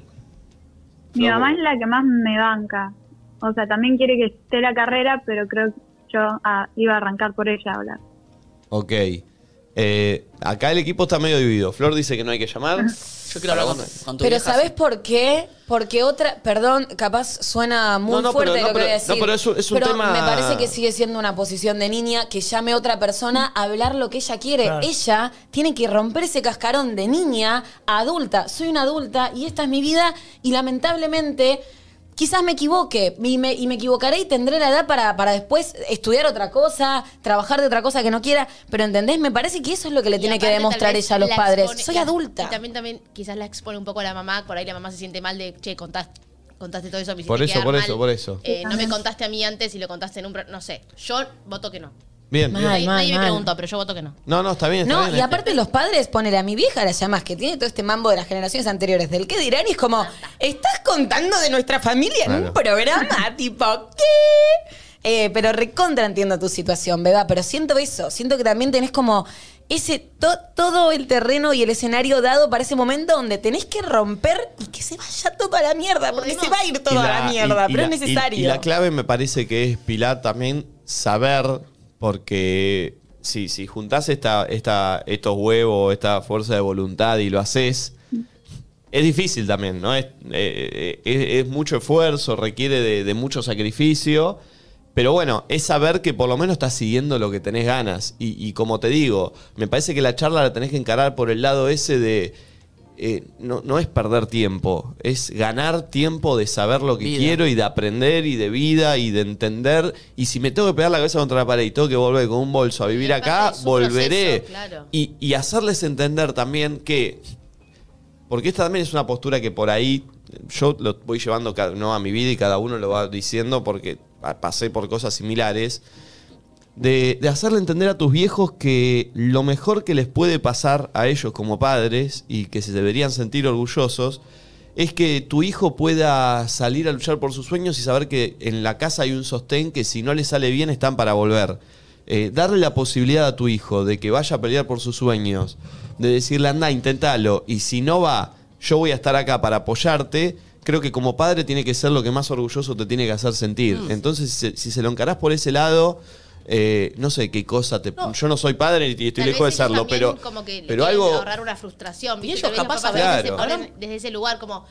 Mi mamá es la que más me banca. O sea, también quiere que esté la carrera, pero creo que yo ah, iba a arrancar por ella a hablar. Ok. Eh, acá el equipo está medio dividido. Flor dice que no hay que llamar. Yo quiero hablar con, con tu Pero vieja, ¿sabés sí. por qué? Porque otra, perdón, capaz suena muy No, no, fuerte pero- lo no, que voy a pero- decir. no, pero es un- es un Pero tema- me parece que sigue siendo una posición de niña que llame a otra persona a hablar lo que ella quiere. Claro. Ella tiene que romper ese cascarón de niña a adulta. Soy una adulta y esta es mi vida y lamentablemente quizás me equivoque y me, y me equivocaré y tendré la edad para, para después estudiar otra cosa, trabajar de otra cosa que no quiera. Pero ¿entendés? Me parece que eso es lo que le Y tiene que demostrar ella a los padres. expone- Soy la- adulta. Y también, también quizás la expone un poco a la mamá, por ahí la mamá se siente mal de, che, contaste, contaste todo eso, me Por eso, por mal. eso, por eso. Eh, no me contaste a mí antes y lo contaste en un... No sé, yo voto que no. Bien, Mal, bien. Nadie, mal, nadie me mal. preguntó, pero yo voto que no. No, no, está bien. Está No, bien. y aparte los padres ponen a mi vieja, la llamas, que tiene todo este mambo de las generaciones anteriores, del que dirán, y es como, ¿estás contando de nuestra familia en un programa? tipo, ¿qué? Eh, pero recontra entiendo tu situación, beba, pero siento eso, siento que también tenés como ese to- todo el terreno y el escenario dado para ese momento donde tenés que romper y que se vaya todo a la mierda, porque se va a ir Y todo a la mierda, y- y pero la- es necesario. Y, y la clave me parece que es, Pilar, también saber, porque si, si juntás esta, esta, estos huevos, esta fuerza de voluntad y lo haces, es difícil también, ¿no? Es, eh, es- es mucho esfuerzo, requiere de, de mucho sacrificio. Pero bueno, es saber que por lo menos estás siguiendo lo que tenés ganas. Y, y como te digo, me parece que la charla la tenés que encarar por el lado ese de. Eh, no, no es perder tiempo, es ganar tiempo de saber lo que Vida. quiero y de aprender y de vida y de entender. Y si me tengo que pegar la cabeza contra la pared y tengo que volver con un bolso a vivir acá, volveré. proceso, claro. Y, y hacerles entender también que porque esta también es una postura que por ahí yo lo voy llevando cada- no, a mi vida y cada uno lo va diciendo porque pa- pasé por cosas similares. De, de hacerle entender a tus viejos que lo mejor que les puede pasar a ellos como padres y que se deberían sentir orgullosos es que tu hijo pueda salir a luchar por sus sueños y saber que en la casa hay un sostén que si no le sale bien están para volver. Eh, darle la posibilidad a tu hijo de que vaya a pelear por sus sueños, de decirle anda, intentalo, y si no va, yo voy a estar acá para apoyarte, creo que como padre tiene que ser lo que más orgulloso te tiene que hacer sentir. Mm. Entonces, si, si se lo encarás por ese lado, eh, no sé qué cosa te... Yo no soy padre y estoy lejos de ellos serlo, pero... como que pero quieren algo... ahorrar una frustración. ¿viste? ellos Tal vez los capaz a veces se ponen desde ese lugar como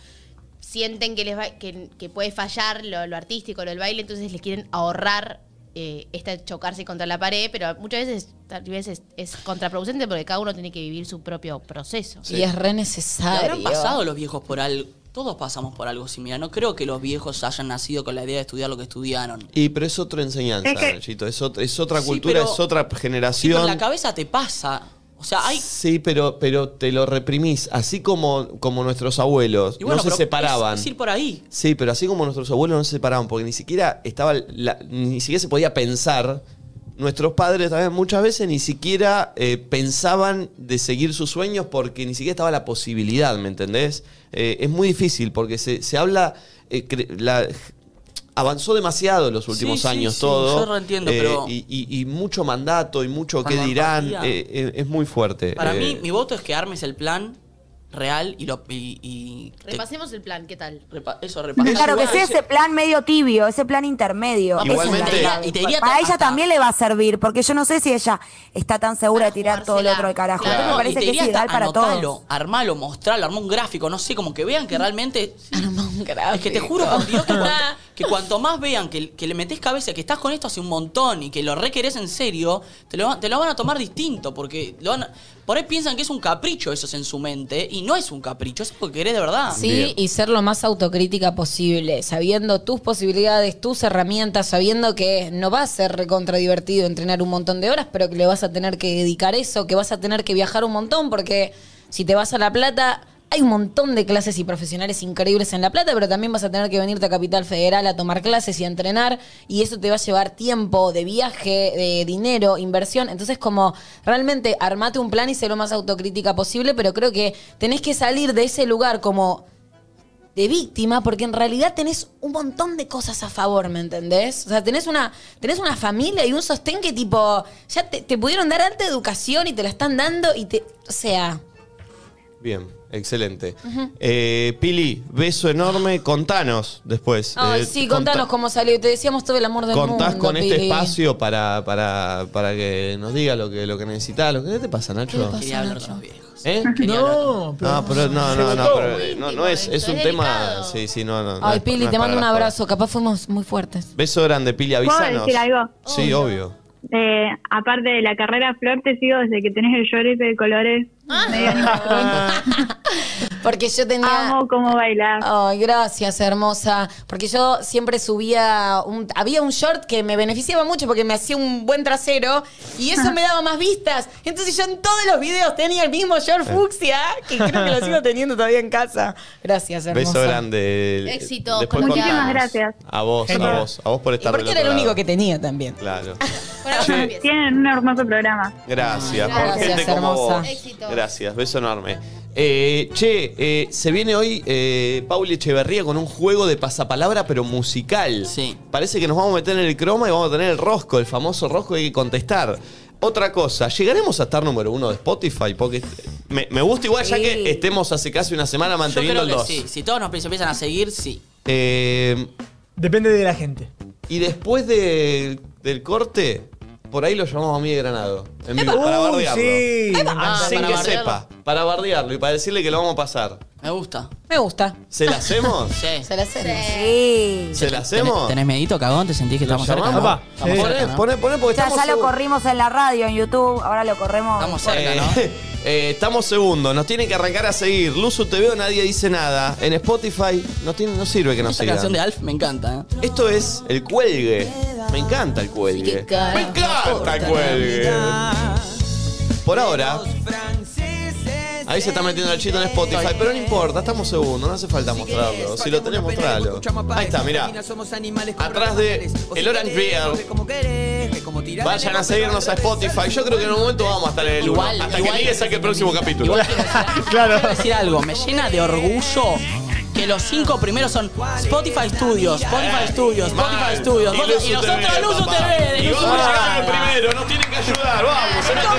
sienten que les va- que, que puede fallar lo, lo artístico, lo del baile, entonces les quieren ahorrar eh, esta chocarse contra la pared, pero muchas veces tal vez es, es contraproducente porque cada uno tiene que vivir su propio proceso. Y es re ¿Le necesario. habrán pasado los viejos por algo? Todos pasamos por algo similar. No creo que los viejos hayan nacido con la idea de estudiar lo que estudiaron. Y pero es otra enseñanza, Es que- Nachito, es otra, es otra Sí, cultura, pero- es otra Sí, pero generación. en la cabeza te pasa. O sea, hay. Sí, pero, pero te lo reprimís, así como, como nuestros abuelos Y bueno, no se pero separaban. Es, es ir por ahí. Sí, pero así como nuestros abuelos no se separaban, porque ni siquiera estaba la- ni siquiera se podía pensar. Nuestros padres también muchas veces ni siquiera eh, pensaban de seguir sus sueños porque ni siquiera estaba la posibilidad, ¿me entendés? Eh, es muy difícil porque se, se habla, eh, la- avanzó demasiado en los últimos Sí, años sí, todo. yo lo entiendo, eh, pero- y, y- y mucho mandato y mucho qué dirán, es muy fuerte. Para mí, mi voto es que armes el plan real y lo. Y, y te- Repasemos el plan, ¿qué tal? repa- eso, repasa. Claro, que sea ese plan medio tibio, ese plan intermedio. Igualmente- Esa es la clave. Para ella también le va a servir, porque yo no sé si ella está tan segura de tirar todo lo otro de carajo. Claro, Me y parece te que es diría ideal hasta para todos. armalo, mostralo, armá un gráfico, no sé, como que vean que realmente. un gráfico. Es que te juro por Dios que, cuanto, que cuanto más vean que, que le metés cabeza, que estás con esto hace un montón y que lo requerés en serio, te lo, te lo van a tomar distinto, porque lo van a- por ahí piensan que es un capricho eso es en su mente, y no es un capricho, es porque querés de verdad. Sí, y ser lo más autocrítica posible, sabiendo tus posibilidades, tus herramientas, sabiendo que no va a ser recontra divertido entrenar un montón de horas, pero que le vas a tener que dedicar eso, que vas a tener que viajar un montón, porque si te vas a La Plata, hay un montón de clases y profesionales increíbles en La Plata, pero también vas a tener que venirte a Capital Federal a tomar clases y a entrenar, y eso te va a llevar tiempo de viaje, de dinero, inversión. Entonces, como realmente armate un plan y sé lo más autocrítica posible, pero creo que tenés que salir de ese lugar como de víctima, porque en realidad tenés un montón de cosas a favor, ¿me entendés? O sea, tenés una, tenés una familia y un sostén que tipo, ya te, te pudieron dar alta educación y te la están dando y te, o sea... Bien, excelente. Ujú. Eh, Pili, beso enorme. Contanos después. Ay, Eh, sí, conta- contanos cómo salió. Te decíamos todo el amor del Contás mundo, con este Pili. espacio para, para, para que nos diga lo que, lo que necesitas. Lo que, ¿Qué te pasa, Nacho? Quería hablar con los viejos. ¿Eh? No, No, pero no, no, no, pero, no, no es, es un tema. Sí, sí, no, no. no Ay, es- Pili, no es te para mando un abrazo. Capaz fuimos muy fuertes. Beso grande, Pili, avísanos. decir algo? Sí, obvio. Eh, aparte de la carrera Flor, te sigo desde que tenés el shortete de colores. Animación. Porque yo tenía. Amo cómo bailar. Ay, gracias, hermosa. Porque yo siempre subía. Un, había un short que me beneficiaba mucho porque me hacía un buen trasero y eso me daba más vistas. Entonces yo en todos los videos tenía el mismo short fucsia, que creo que lo sigo teniendo todavía en casa. Gracias, hermosa. Beso grande. Éxito, Después hagas. Gracias. A vos, a vos, a vos por Y estar porque era el único que tenía también. Claro. Tienen un hermoso programa. Gracias, por Gracias, como hermosa. vos. Éxito. Gracias, beso enorme. Eh, che, eh, se viene hoy eh, Pauli Echeverría con un juego de pasapalabra, pero musical. Sí. Parece que nos vamos a meter en el croma y vamos a tener el rosco, el famoso rosco que hay que contestar. Otra cosa, ¿llegaremos a estar número uno de Spotify? Porque me, me gusta igual ya que estemos hace casi una semana Yo manteniendo creo el que 2. sí. Si todos nos empiezan a seguir, sí. Eh, Depende de la gente. y después de- del corte, por ahí lo llamamos a mí de Granado. En vivo, para bardearlo. sí. Sin Ah, que para sepa. bardearlo. Para bardearlo y para decirle que lo vamos a pasar. Me gusta. Me gusta. ¿Se la hacemos? Sí. Se la hacemos. Sí. ¿Se la hacemos? ¿Tenés medito, cagón? ¿Te sentís que ¿Lo estamos cerca? no? Papá, Estamos sí. cerca, Poné, ¿no? poné, poné, porque Ya, estamos ya lo corrimos en la radio, en YouTube, ahora lo corremos. Estamos cerca, ¿no? Eh, eh, estamos segundos, nos tienen que arrancar a seguir. Luzu te veo, nadie dice nada. En Spotify no, tiene, no sirve que nos Esta sigan. canción de Alf me encanta, ¿eh? Esto es el cuelgue. Me encanta el cuelgue. Me encanta el cuelgue. Por ahora. Ahí se está metiendo el chito en Spotify, pero no importa, estamos segundos, no hace falta mostrarlo. Si lo tenés, mostralo. Ahí está, mirá. Atrás de el Orange Beer. Vayan a seguirnos a Spotify. Yo creo que en un momento vamos a estar en el Igual, 1. Hasta igual- que Ligue saque el próximo capítulo. Igual quiero decir, Claro. quiero decir algo, me llena de orgullo que los cinco primeros son Spotify Studios, Spotify Studios, Spotify Studios, Y nosotros Luzu. TV, de Y Luzu vamos a llegar Nada. primero, nos tienen que ayudar. Vamos, se meten